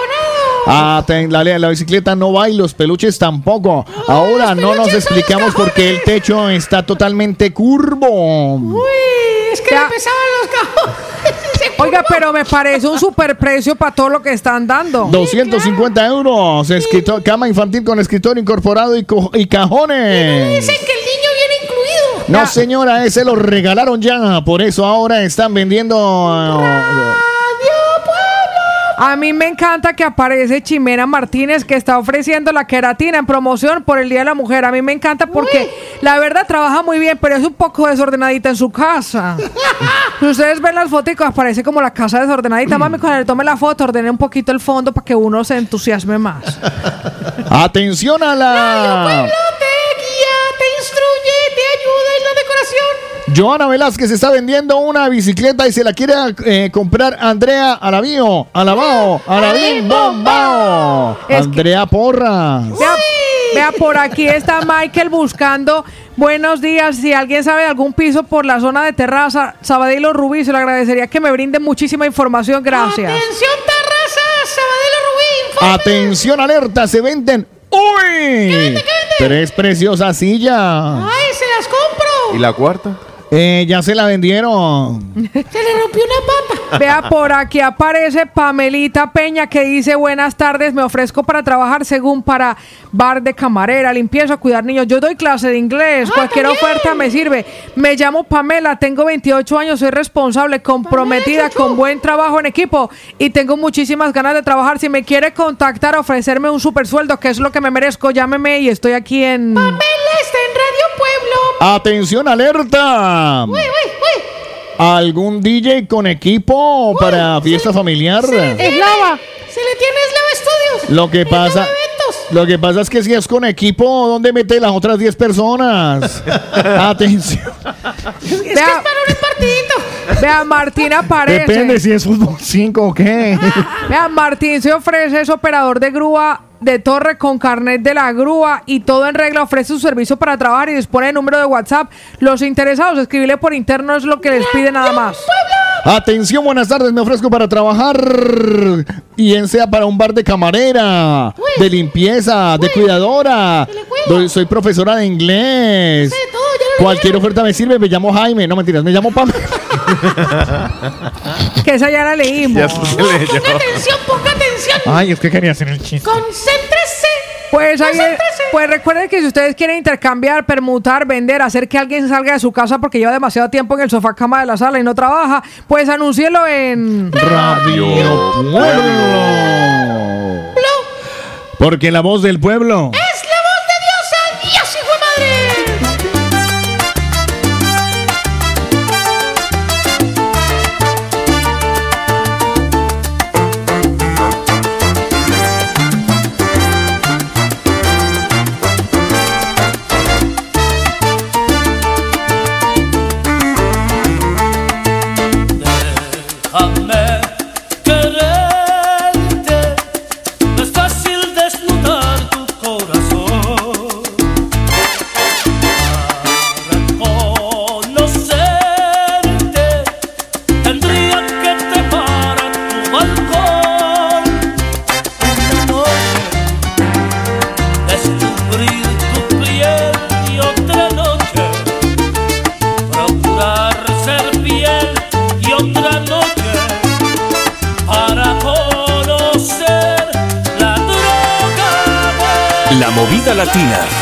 Ah, ten- la, la bicicleta no va y los peluches tampoco. Ahora no nos los explicamos por qué el techo está totalmente curvo. Uy, es que Ya. le pesaban los cajones. Oiga, pero me parece un super precio para todo lo que están dando. 250 euros. Escrito- cama infantil con escritorio incorporado y, cajones. dicen que el niño viene incluido. No, señora, ese lo regalaron ya. Por eso ahora están vendiendo. A mí me encanta que aparece Chimena Martínez que está ofreciendo la queratina en promoción por el Día de la Mujer. A mí me encanta porque la verdad trabaja muy bien, pero es un poco desordenadita en su casa. si ustedes ven las fotos, aparece como la casa desordenadita. Mami, cuando le tome la foto, ordene un poquito el fondo para que uno se entusiasme más. Atención a la. Joana Velázquez está vendiendo una bicicleta y se la quiere eh, comprar Andrea Alabío, Alabao, Alabín Bombao. Es que- Andrea Porras. Vea, vea, por aquí está Michael buscando. Buenos días. Si alguien sabe de algún piso por la zona de terraza, Sabadell Rubí, se lo agradecería que me brinde muchísima información. Gracias. Atención, terrazas, Sabadell Rubí. Atención, alerta, se venden. ¡Uy! Tres preciosas sillas. Ay, se las compro. ¿Y la cuarta? Eh, ya se la vendieron. Se le rompió una pata. Vea, por aquí aparece Pamelita Peña que dice buenas tardes, me ofrezco para trabajar según para bar de camarera, limpieza, cuidar niños. Yo doy clase de inglés, cualquier oferta me sirve. Me llamo Pamela, tengo 28 años, soy responsable, comprometida, con buen trabajo en equipo y tengo muchísimas ganas de trabajar. Si me quiere contactar, ofrecerme un super sueldo, que es lo que me merezco, llámeme y estoy aquí en... Pamela está en Radio Pueblo. Atención, alerta. Uy, uy, uy. ¿Algún DJ con equipo para fiesta familiar? Eslava. Se le tiene Eslava Studios. Lo que pasa. Lo que pasa es que si es con equipo, ¿dónde mete las otras 10 personas? Atención. Es que es para un partidito. Vea, Martín aparece. Depende si es fútbol 5 o qué. Vea, Martín se ofrece, es operador de grúa de torre con carnet de la grúa y todo en regla. Ofrece su servicio para trabajar y dispone de número de WhatsApp. Los interesados, escribirle por interno es lo que les pide nada más. Atención, buenas tardes, me ofrezco para trabajar. Bien sea para un bar de camarera, de limpieza, de cuidadora. Doy- soy profesora de inglés. Cualquier oferta me sirve, me llamo Jaime. No mentiras, me llamo Pam. Que esa ya la leímos. Ponga atención, ponga atención. Ay, es que quería hacer el chiste. Concéntrese. Pues, ahí, pues recuerden que si ustedes quieren intercambiar, permutar, vender, hacer que alguien salga de su casa porque lleva demasiado tiempo en el sofá cama de la sala y no trabaja, pues anúncielo en Radio Pueblo. Porque la voz del pueblo. Es latina.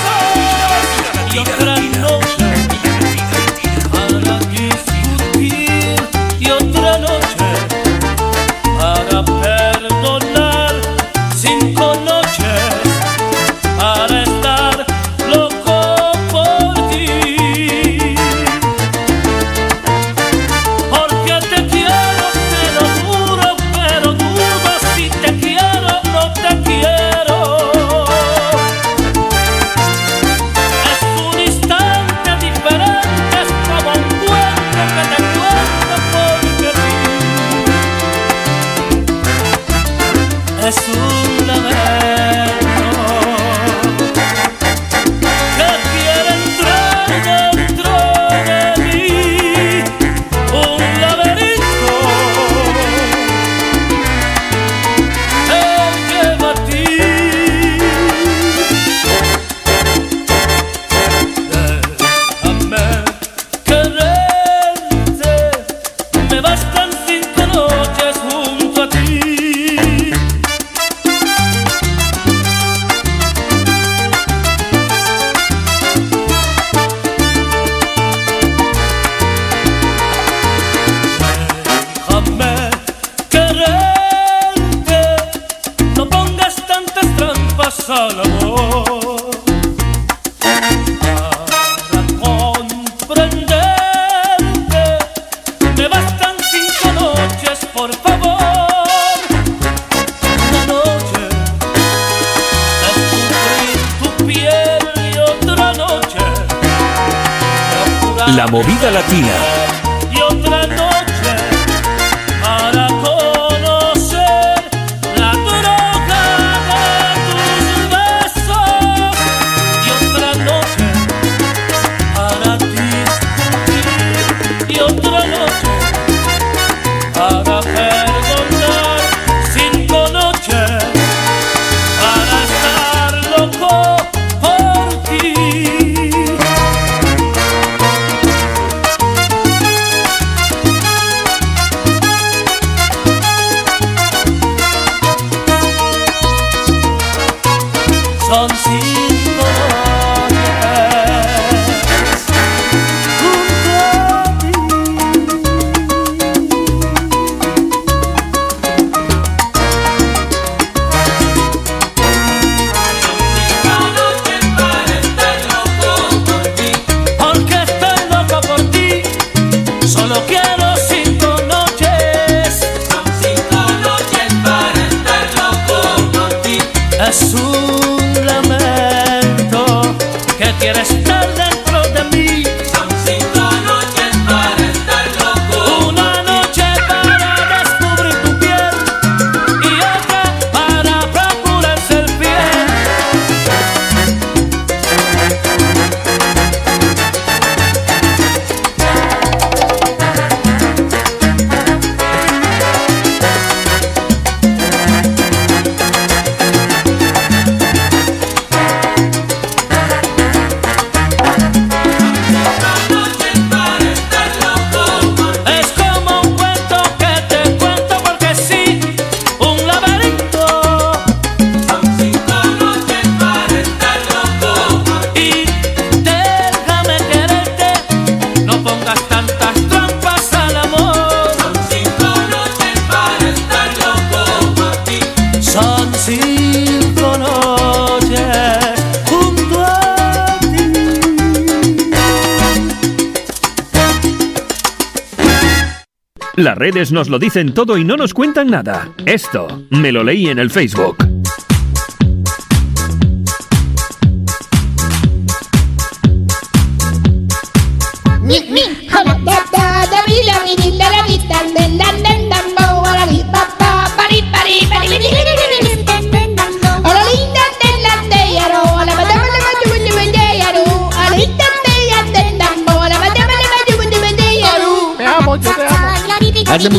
Redes nos lo dicen todo y no nos cuentan nada. Esto me lo leí en el Facebook.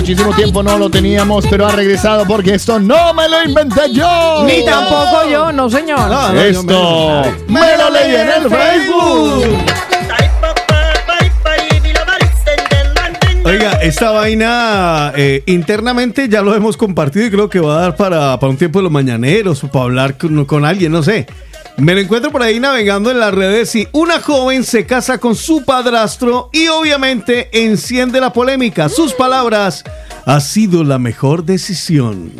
Muchísimo tiempo no lo teníamos, pero ha regresado porque esto no me lo inventé yo. Ni tampoco yo, no señor. Esto me lo leí en el Facebook. Oiga, esta vaina eh, internamente ya lo hemos compartido y creo que va a dar para, para un tiempo de los mañaneros o para hablar con, con alguien, no sé. Me lo encuentro por ahí navegando en las redes y una joven se casa con su padrastro y obviamente enciende la polémica. Sus palabras, ha sido la mejor decisión.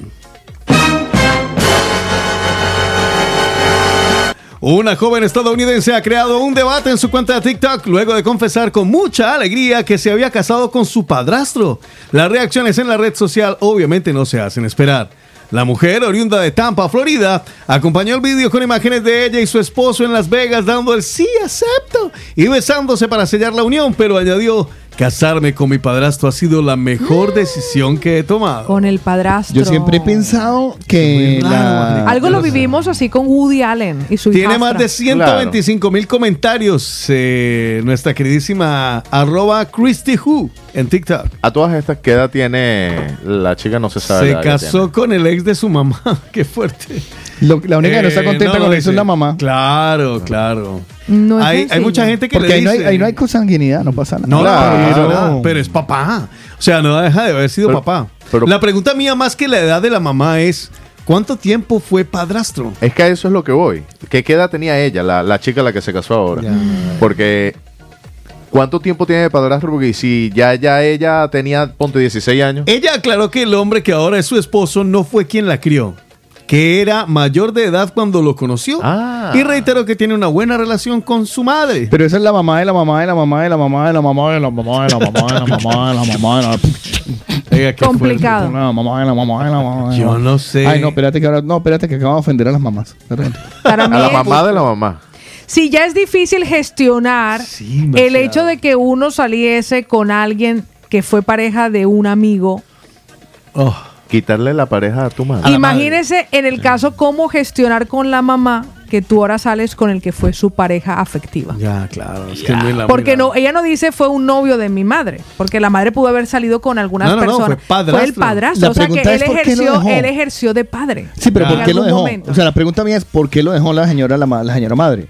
Una joven estadounidense ha creado un debate en su cuenta de TikTok luego de confesar con mucha alegría que se había casado con su padrastro. Las reacciones en la red social obviamente no se hacen esperar. La mujer, oriunda de Tampa, Florida, acompañó el vídeo con imágenes de ella y su esposo en Las Vegas dando el sí acepto y besándose para sellar la unión, pero añadió, casarme con mi padrastro ha sido la mejor decisión que he tomado. Con el padrastro. Yo siempre he pensado que la... Algo lo vivimos así con Woody Allen y su Tiene hijastra. más de 125 mil comentarios eh, nuestra queridísima arroba Christy Who en TikTok. A todas estas, ¿qué edad tiene la chica? No se sabe. Se casó con el ex de su mamá. Qué fuerte. Lo- la única que no está Eh, contenta no, con eso es la mamá. Claro, claro. No es hay, mucha gente que Porque le ahí no, hay, dice- ahí no hay consanguinidad, no pasa nada. No, no, Claro. nada, pero es papá. O sea, no deja de haber sido Pero- papá. pero- la pregunta mía más que la edad de la mamá es, ¿cuánto tiempo fue padrastro? Es que a eso es lo que voy. ¿Qué, qué edad tenía ella, la, la chica a la que se casó ahora? Porque, ¿cuánto tiempo tiene de padrastro? Porque si ya, ya ella tenía, ponte 16 años. Ella aclaró que el hombre que ahora es su esposo no fue quien la crió, que era mayor de edad cuando lo conoció. Ah. Y reiteró que tiene una buena relación con su madre. Pero esa es la mamá de la mamá de la mamá de la mamá de la mamá de la mamá de la mamá de la mamá de la mamá de la Oiga, qué Complicado. fuerte. La mamá de la mamá de la mamá de la Yo mamá. no sé. Ay, no, espérate que ahora, no, espérate que acabo de ofender a las mamás. De repente. Para A mí la es- mamá de la mamá. si ya es difícil gestionar el hecho de que uno saliese con alguien que fue pareja de un amigo, Quitarle la pareja a tu madre. imagínese en el caso cómo gestionar con la mamá que tú ahora sales con el que fue su pareja afectiva. Ya, claro. Es que es muy la- Porque no, ella no dice fue un novio de mi madre, porque la madre pudo haber salido con algunas No, no, no, personas. fue padrastro. el padrastro, La o sea que él es, ¿por qué lo ejerció, él ejerció de padre. Sí, pero En ¿por qué lo algún dejó? momento. O sea, la pregunta mía es ¿por qué lo dejó la señora, la, ma- la señora madre?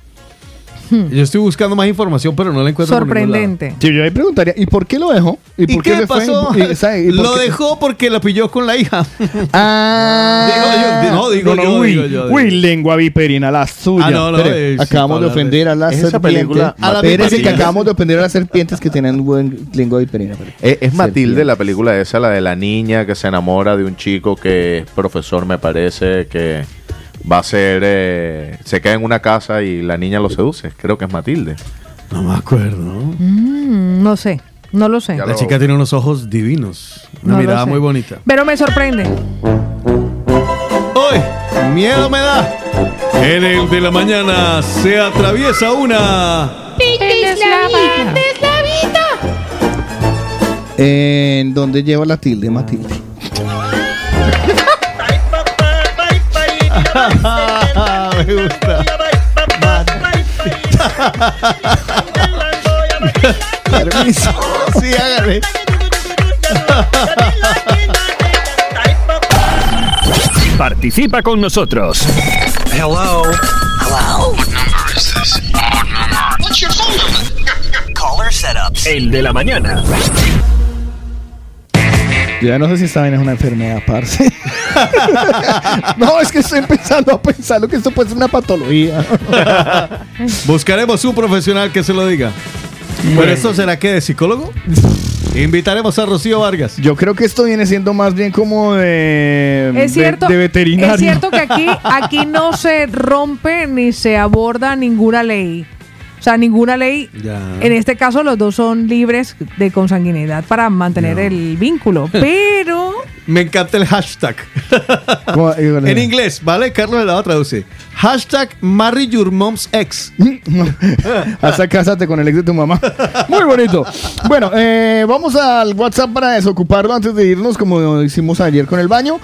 Yo estoy buscando más información, pero no la encuentro por ningún lado. Sorprendente. Sí, yo ahí preguntaría, ¿y por qué lo dejó? ¿Y, ¿Y por qué, fue? pasó? ¿Y, sabe? ¿Y por Lo qué? dejó porque la pilló con la hija. Ah, Digo yo, no, digo no, yo, uy, digo yo, digo uy, yo. lengua viperina, la suya. Ah, no, no, Espere, sí, acabamos de ofender a las Esa serpientes. película- A la que acabamos de ofender a las serpientes que tienen buen lengua viperina. Eh, es Matilde la película esa, la de la niña que se enamora de un chico que es profesor, me parece, que va a ser... eh, se queda en una casa y la niña lo seduce. Creo que es Matilde. No me acuerdo. Mm, no sé, no lo sé. La chica tiene unos ojos divinos. Una No mirada muy bonita. Pero me sorprende. Hoy, miedo me da. En el de la mañana se atraviesa una. Eslavita, eslavita. ¿En dónde lleva la tilde, Matilde? Me gusta. Permiso. Sí, hágale. Participa con nosotros. Hello. Hello. What number is this? What number? What's your phone number? Caller setups. El de la mañana. Ya no sé si esta vaina es una enfermedad, parce. no, es que estoy empezando a pensar lo que esto puede ser una patología. Buscaremos un profesional que se lo diga. ¿Pero Bueno. esto será que de psicólogo? Invitaremos a Rocío Vargas. Yo creo que esto viene siendo más bien como de, Es cierto, de veterinario. es cierto que aquí, aquí no se rompe ni se aborda ninguna ley. O sea, ninguna ley. En este caso, los dos son libres de consanguinidad para mantener el vínculo. Pero. Me encanta el hashtag. ¿Cómo- eh, en inglés, ¿vale? Carlos a traducir. Hashtag marry your mom's ex. Hasta cásate con el ex de tu mamá. Muy bonito. Bueno, eh, vamos al WhatsApp para desocuparlo antes de irnos, como hicimos ayer con el baño.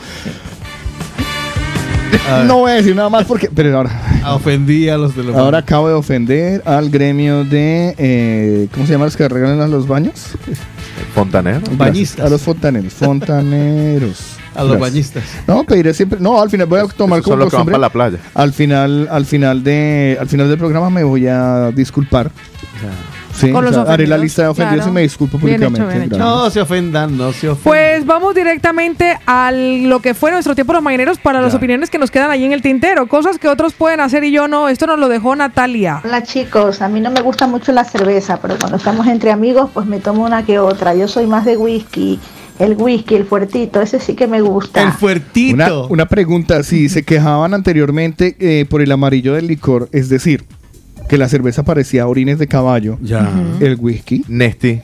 No voy a decir nada más porque. Pero ahora. Ofendí a los de los Ahora acabo de ofender al gremio de. eh, ¿Cómo se llaman los que arreglan los baños? Fontanero. Gracias. A los fontaneros. Fontaneros. A los bañistas. No, pediré siempre. No, al final voy a tomar como los que van para la playa. Al final, al final de, al final del programa me voy a disculpar. Sí, Con o los sea, haré la lista de ofendidos claro. y me disculpo Bien hecho, públicamente. bien hecho. Gracias. No se ofendan, no se ofendan. Pues vamos directamente a lo que fue nuestro tiempo los mañaneros para las opiniones que nos quedan ahí en el tintero. Cosas que otros pueden hacer y yo no. Esto nos lo dejó Natalia. Hola chicos, a mí no me gusta mucho la cerveza, pero cuando estamos entre amigos pues me tomo una que otra. Yo soy más de whisky, el whisky, el fuertito, ese sí que me gusta. El fuertito. Una, una pregunta, si se quejaban anteriormente eh, por el amarillo del licor, es decir, que la cerveza parecía orines de caballo, ya. el whisky. Nesti.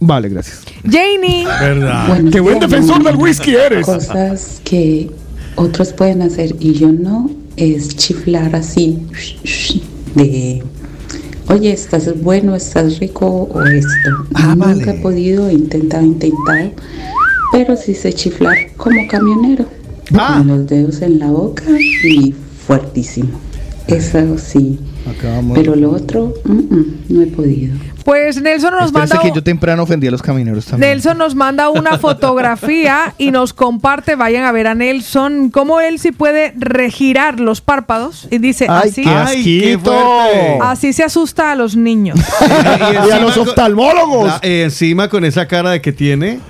Vale, gracias. Janie. ¿Verdad? Qué buen defensor del whisky eres. Cosas que otros pueden hacer y yo no es chiflar así de oye, estás bueno, estás rico o esto. Nunca he podido, he intentado, intentado, pero sí sé chiflar como camionero. Con los dedos en la boca y fuertísimo. Eso sí. Pero lo otro, mm, mm, no he podido. Pues Nelson nos Espérense manda que yo temprano ofendí a los camineros también. Nelson nos manda una fotografía y nos comparte, vayan a ver a Nelson, cómo él sí puede regirar los párpados y dice ¡Ay, así. qué asquito! Así se asusta a los niños. Y a los oftalmólogos. la- eh, encima con esa cara de que tiene.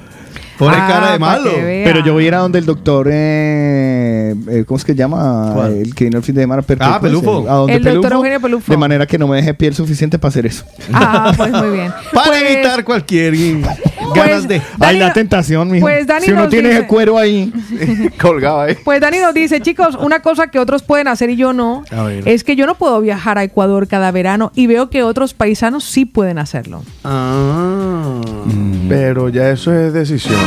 Pone Ah, cara de malo. Pero yo voy a ir a donde el doctor, eh, eh, ¿cómo es que se llama? ¿Cuál? El que vino el fin de semana. Ah, Pelufo. ese, a donde El doctor Pelufo, Eugenio Pelufo. De manera que no me deje piel suficiente para hacer eso. Ah, pues muy bien. Para Pues- evitar cualquier ganas Pues, de. Hay la tentación, mijo. pues Dani si uno nos tiene dice- ese cuero ahí. Colgado ahí. Pues Dani nos dice, chicos, una cosa que otros pueden hacer y yo no, A ver. es que yo no puedo viajar a Ecuador cada verano y veo que otros paisanos sí pueden hacerlo. Ah. Pero ya eso es decisión.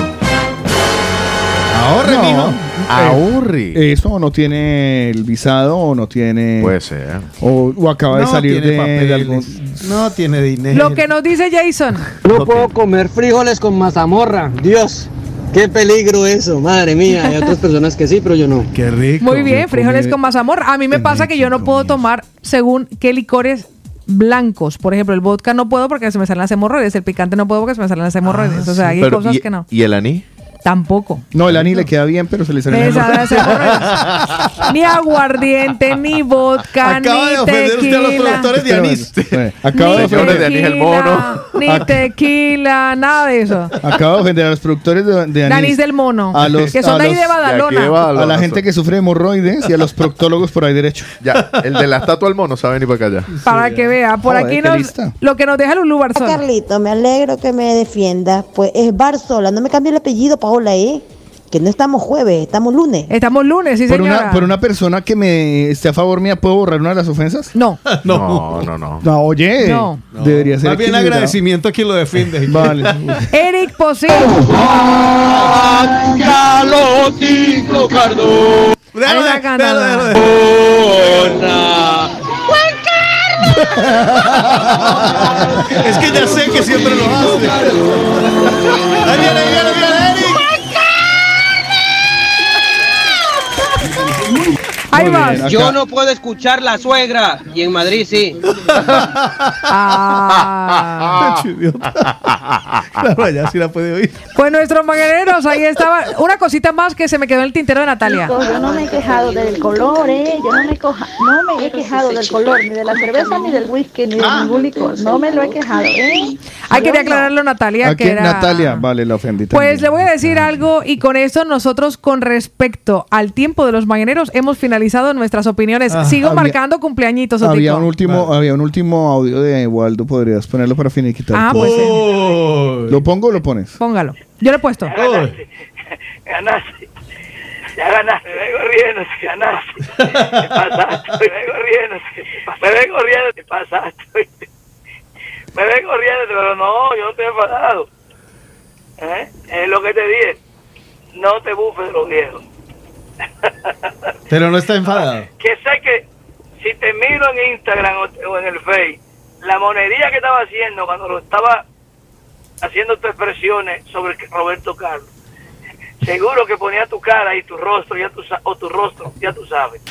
Ahorre, No, mijo. Ahorre. Eso no tiene el visado o no tiene. Puede ser. O, o acaba de No salir tiene de, de papeles. algún. No tiene dinero. Lo que nos dice Jason. No puedo comer frijoles con mazamorra. Dios, qué peligro eso. Madre mía, hay otras personas que sí, pero yo no. Qué rico. Muy bien, frijoles con mazamorra. A mí me pasa que yo no puedo tomar según qué licores blancos. Por ejemplo, el vodka no puedo porque se me salen las hemorroides. El picante no puedo porque se me salen las hemorroides. o sea, hay Pero, cosas ¿y, que no. ¿Y el aní? Tampoco. No, el ani le queda bien, pero se le salen las hemorroides. ni aguardiente, ni vodka, Acaba ni de ofender usted a los tequila. productores de anís. Acaba de Ni ofender de anís el mono. tequila, Ni tequila, nada de eso. Acaba de ofender a los productores de, de De anís. anís del mono. A los- que son a de ahí los- de Badalona. A la gente que sufre de hemorroides y a los proctólogos por ahí derecho. Ya, el de la estatua al mono sabe ni para acá allá. Para que vea. Por Joder, aquí nos, lo que nos deja Lulú Barzón. Carlito, me alegro que me defienda. Pues es Barzola, no me cambie el apellido, Paola, ¿eh? Que no estamos jueves, estamos lunes. Estamos lunes, sí, por señora. una, por una persona que me esté a favor mía, ¿puedo borrar una de las ofensas? No. No, no, no. No, oye. No. Debería ser. Más bien agradecimiento a quien lo defiende. Vale. Eric. Déjalo, Ahí está. Es que ya sé que siempre lo hace. Ahí viene, ahí viene, ahí viene, Ahí Muy vas. bien, acá- Yo no puedo escuchar la suegra. Y en Madrid sí. Ah. Claro, allá sí la puede oír. Pues nuestros mañaneros, ahí estaba. Una cosita más que se me quedó en el tintero de Natalia. Chicos, yo no me he quejado del color, ¿eh? Yo no me, coja- no me he quejado del color, ni de la cerveza, ni del whisky, ni de ningún licor. No me lo he quejado, ¿eh? Hay quería aclararlo, Natalia, ¿A que era. Natalia, vale, la ofendí. Pues le voy a decir algo y con esto nosotros con respecto al tiempo de los mañaneros hemos finalizado nuestras opiniones. Ah, Sigo había- marcando cumpleañitos, Había un último, había un último audio de Waldo, podrías ponerlo para finiquitar. Ah, pues sí. ¿Lo pongo o lo pones? Póngalo. Yo le he puesto. Ganaste. Ganaste. Ya ganaste. Me vengo riendo, ganaste. Te pasaste. Me vengo riendo. Me vengo riendo, te pasaste. Me vengo riendo, pero no, yo no estoy enfadado. ¿Eh? Es lo que te dije. No te bufes de los viejos. Pero no está enfadado. Que sé que si te miro en Instagram o, o en el Face, la monería que estaba haciendo cuando lo estaba haciendo tus expresiones sobre Roberto Carlos, seguro que ponía tu cara y tu rostro, ya sa- o tu rostro, ya tú sabes.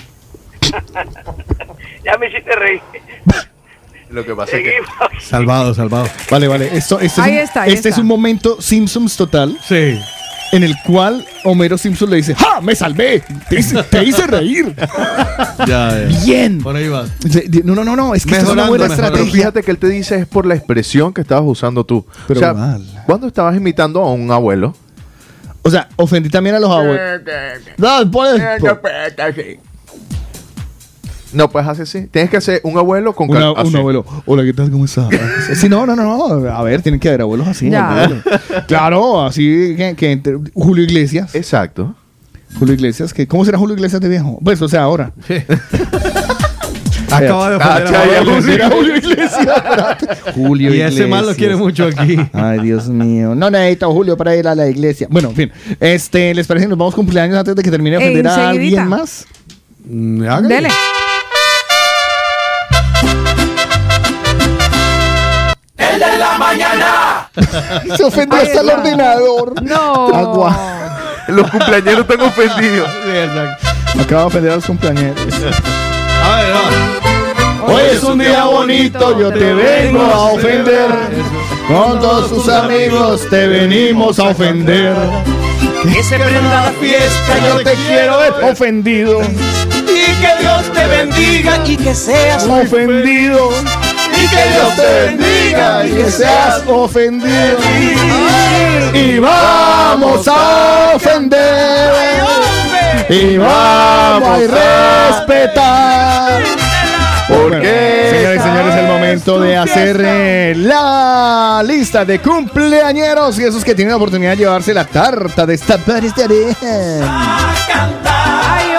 ya me hiciste reír. Lo que pasa es que. Salvado, salvado. Vale, vale. Esto, este Ahí es un, está, ahí este está. es un momento Simpsons total. Sí. En el cual Homero Simpson le dice, ¡Ja! ¡Me salvé! Te hice, te hice reír. Ya, ya. Bien. Por ahí vas. Dice, No, no, no, no. Es que es una buena mejorando. Pero estrategia. fíjate que él te dice es por la expresión que estabas usando tú. Pero o sea, mal. cuando estabas imitando a un abuelo, O sea, ofendí también a los abuelos. No, pues, pues, no puedes hacer así. Tienes que hacer un abuelo con Una- así. un abuelo. Hola, ¿qué tal? ¿Cómo estás? Sí, no, no, no, no. A ver, tienen que haber abuelos así. Abuelos. Claro, así que, que entre- Julio Iglesias. Exacto. Julio Iglesias, que ¿cómo será Julio Iglesias de viejo? Pues, o sea, ahora. Acaba de Ah, ofender a ya, Julio. Será Julio Iglesias. Julio Y ese man lo Iglesias. quiere mucho aquí. Ay, Dios mío. No necesito Julio para ir a la iglesia. Bueno, en fin. Este, ¿les parece que nos vamos cumpleaños antes de que termine de ofender a alguien más? Mm, hágale. Dele. El de la mañana. Se ofendió hasta el ordenador. No. Agua. Los cumpleaños están ofendidos. Sí, exacto. Acaba de ofender a los cumpleaños. A ver, va. Hoy es un día bonito, yo te vengo a ofender. Con todos tus amigos te venimos a ofender. Que se prenda la fiesta. Yo te quiero ver ofendido. Y que Dios te bendiga y que seas Ofendido. Y que Dios te bendiga y que seas ofendido. Y vamos a ofender. Y vamos a respetar. Porque Señores y señores, es el momento de hacer eh, la lista de cumpleañeros y esos que tienen la oportunidad de llevarse la tarta de esta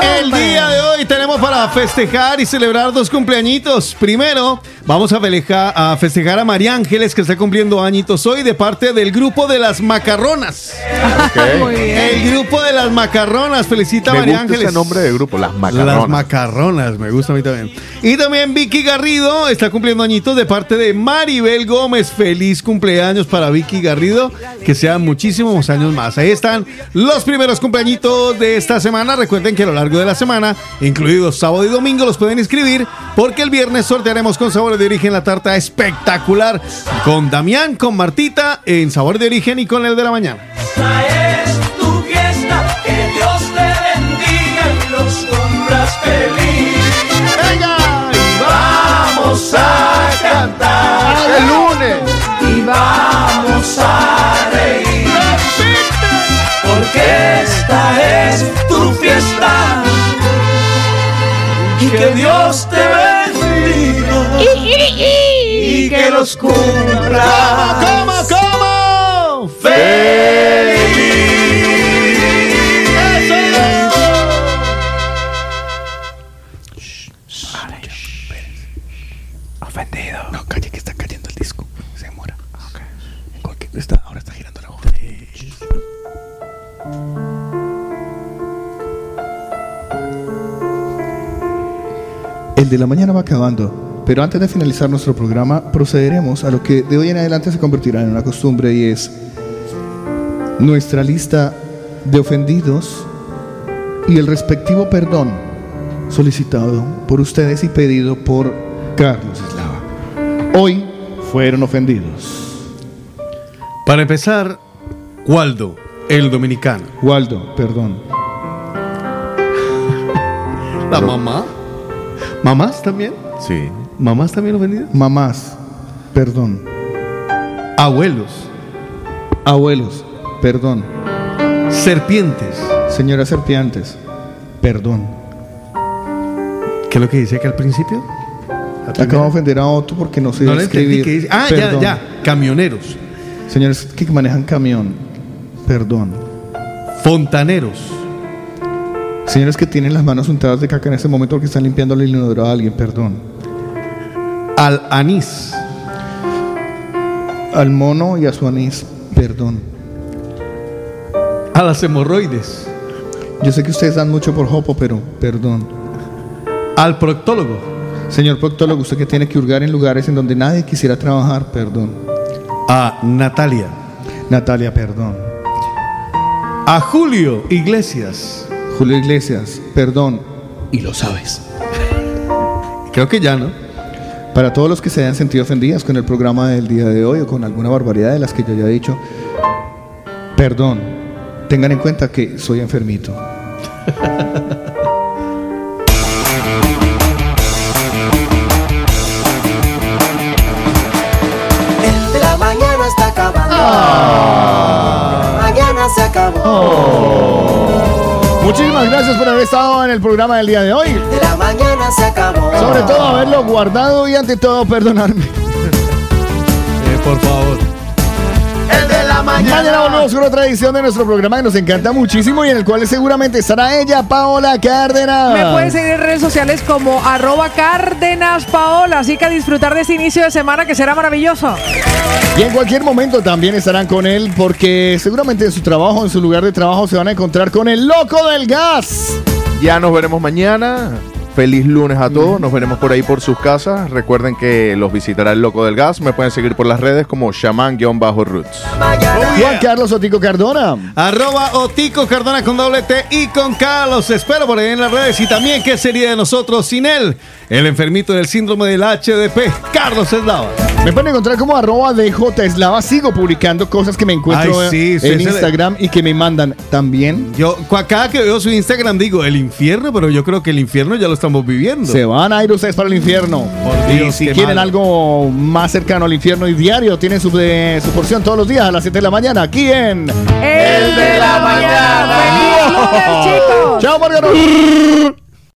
El día de hoy tenemos para festejar y celebrar dos cumpleañitos. Primero, Vamos a, feleja- a festejar a María Ángeles que está cumpliendo añitos hoy de parte del grupo de las macarronas. Muy bien. El grupo de las macarronas. Felicita a Me María gusta Ángeles. ese nombre de grupo, las macarronas. Las macarronas, me gusta a mí también. Y también Vicky Garrido está cumpliendo añitos de parte de Maribel Gómez. Feliz cumpleaños para Vicky Garrido. Que sean muchísimos años más. Ahí están los primeros cumpleañitos de esta semana. Recuerden que a lo largo de la semana, incluidos sábado y domingo, los pueden inscribir porque el viernes sortearemos con sabores de origen la tarta espectacular con Damián, con Martita en sabor de origen y con el de la mañana. Esta es tu fiesta, que Dios te bendiga y los cumplas feliz. Venga, y vamos a cantar el lunes y vamos a reír. Porque esta es tu fiesta y que Dios te bendiga y que los cumpla. ¿Cómo, cómo? Ofendido. El de la mañana va acabando, pero antes de finalizar nuestro programa procederemos a lo que de hoy en adelante se convertirá en una costumbre y es nuestra lista de ofendidos y el respectivo perdón solicitado por ustedes y pedido por Carlos Eslava. Hoy fueron ofendidos. Para empezar, Waldo, el dominicano. Waldo, perdón. La mamá. ¿Mamás también? Sí. ¿Mamás también ofendidas? Mamás, perdón. Abuelos. Abuelos, perdón. Serpientes. Señoras serpientes, perdón. ¿Qué es lo que dice que al principio? Acabo de ofender a Otto porque no sé No escribir. qué dice. Ah, Perdón. ya, ya. Camioneros. Señores que manejan camión, perdón. Fontaneros. Señores que tienen las manos untadas de caca en ese momento porque están limpiando el inodoro a alguien, perdón. Al anís. Al mono y a su anís, perdón. A las hemorroides. Yo sé que ustedes dan mucho por jopo, pero perdón. Al proctólogo. Señor proctólogo, usted que tiene que hurgar en lugares en donde nadie quisiera trabajar, perdón. A Natalia. Natalia, perdón. A Julio Iglesias. Julio Iglesias, perdón. Y lo sabes. Creo que ya, ¿no? Para todos los que se hayan sentido ofendidas con el programa del día de hoy o con alguna barbaridad de las que yo ya he dicho, perdón. Tengan en cuenta que soy enfermito. El de la mañana está acabando. Ah. Mañana se acabó. Muchísimas gracias por haber estado en el programa del día de hoy. De la mañana se acabó. Sobre todo haberlo guardado y ante todo perdonarme. Eh, por favor. La Mañana volvemos con otra edición de nuestro programa que nos encanta muchísimo y en el cual seguramente estará ella, Paola Cárdenas. Me pueden seguir en redes sociales como arroba Cárdenas Paola, así que a disfrutar de este inicio de semana que será maravilloso. Y en cualquier momento también estarán con él porque seguramente en su trabajo, en su lugar de trabajo, se van a encontrar con el loco del gas. Ya nos veremos mañana. Feliz lunes a todos. Nos veremos por ahí por sus casas. Recuerden que los visitará el Loco del Gas. Me pueden seguir por las redes como shaman-roots. Juan Carlos Otico Cardona. Arroba Otico Cardona con doble T y con K. Los espero por ahí en las redes. Y también, ¿qué sería de nosotros sin él? El enfermito del síndrome del HDP, Carlos Eslava. Me pueden encontrar como arroba DJ Eslava. Sigo publicando cosas que me encuentro Ay, sí, sí, en Instagram y que me mandan también. Yo, cada que veo su Instagram digo el infierno, pero yo creo que el infierno ya lo estamos viviendo. Se van a ir ustedes para el infierno. Por Dios, y si quieren algo más cercano al infierno y diario, tienen su, de- su porción todos los días a las 7 de la mañana aquí en El de la mañana. ¡Feliz lunes, chicos! ¡Chao, Margarita!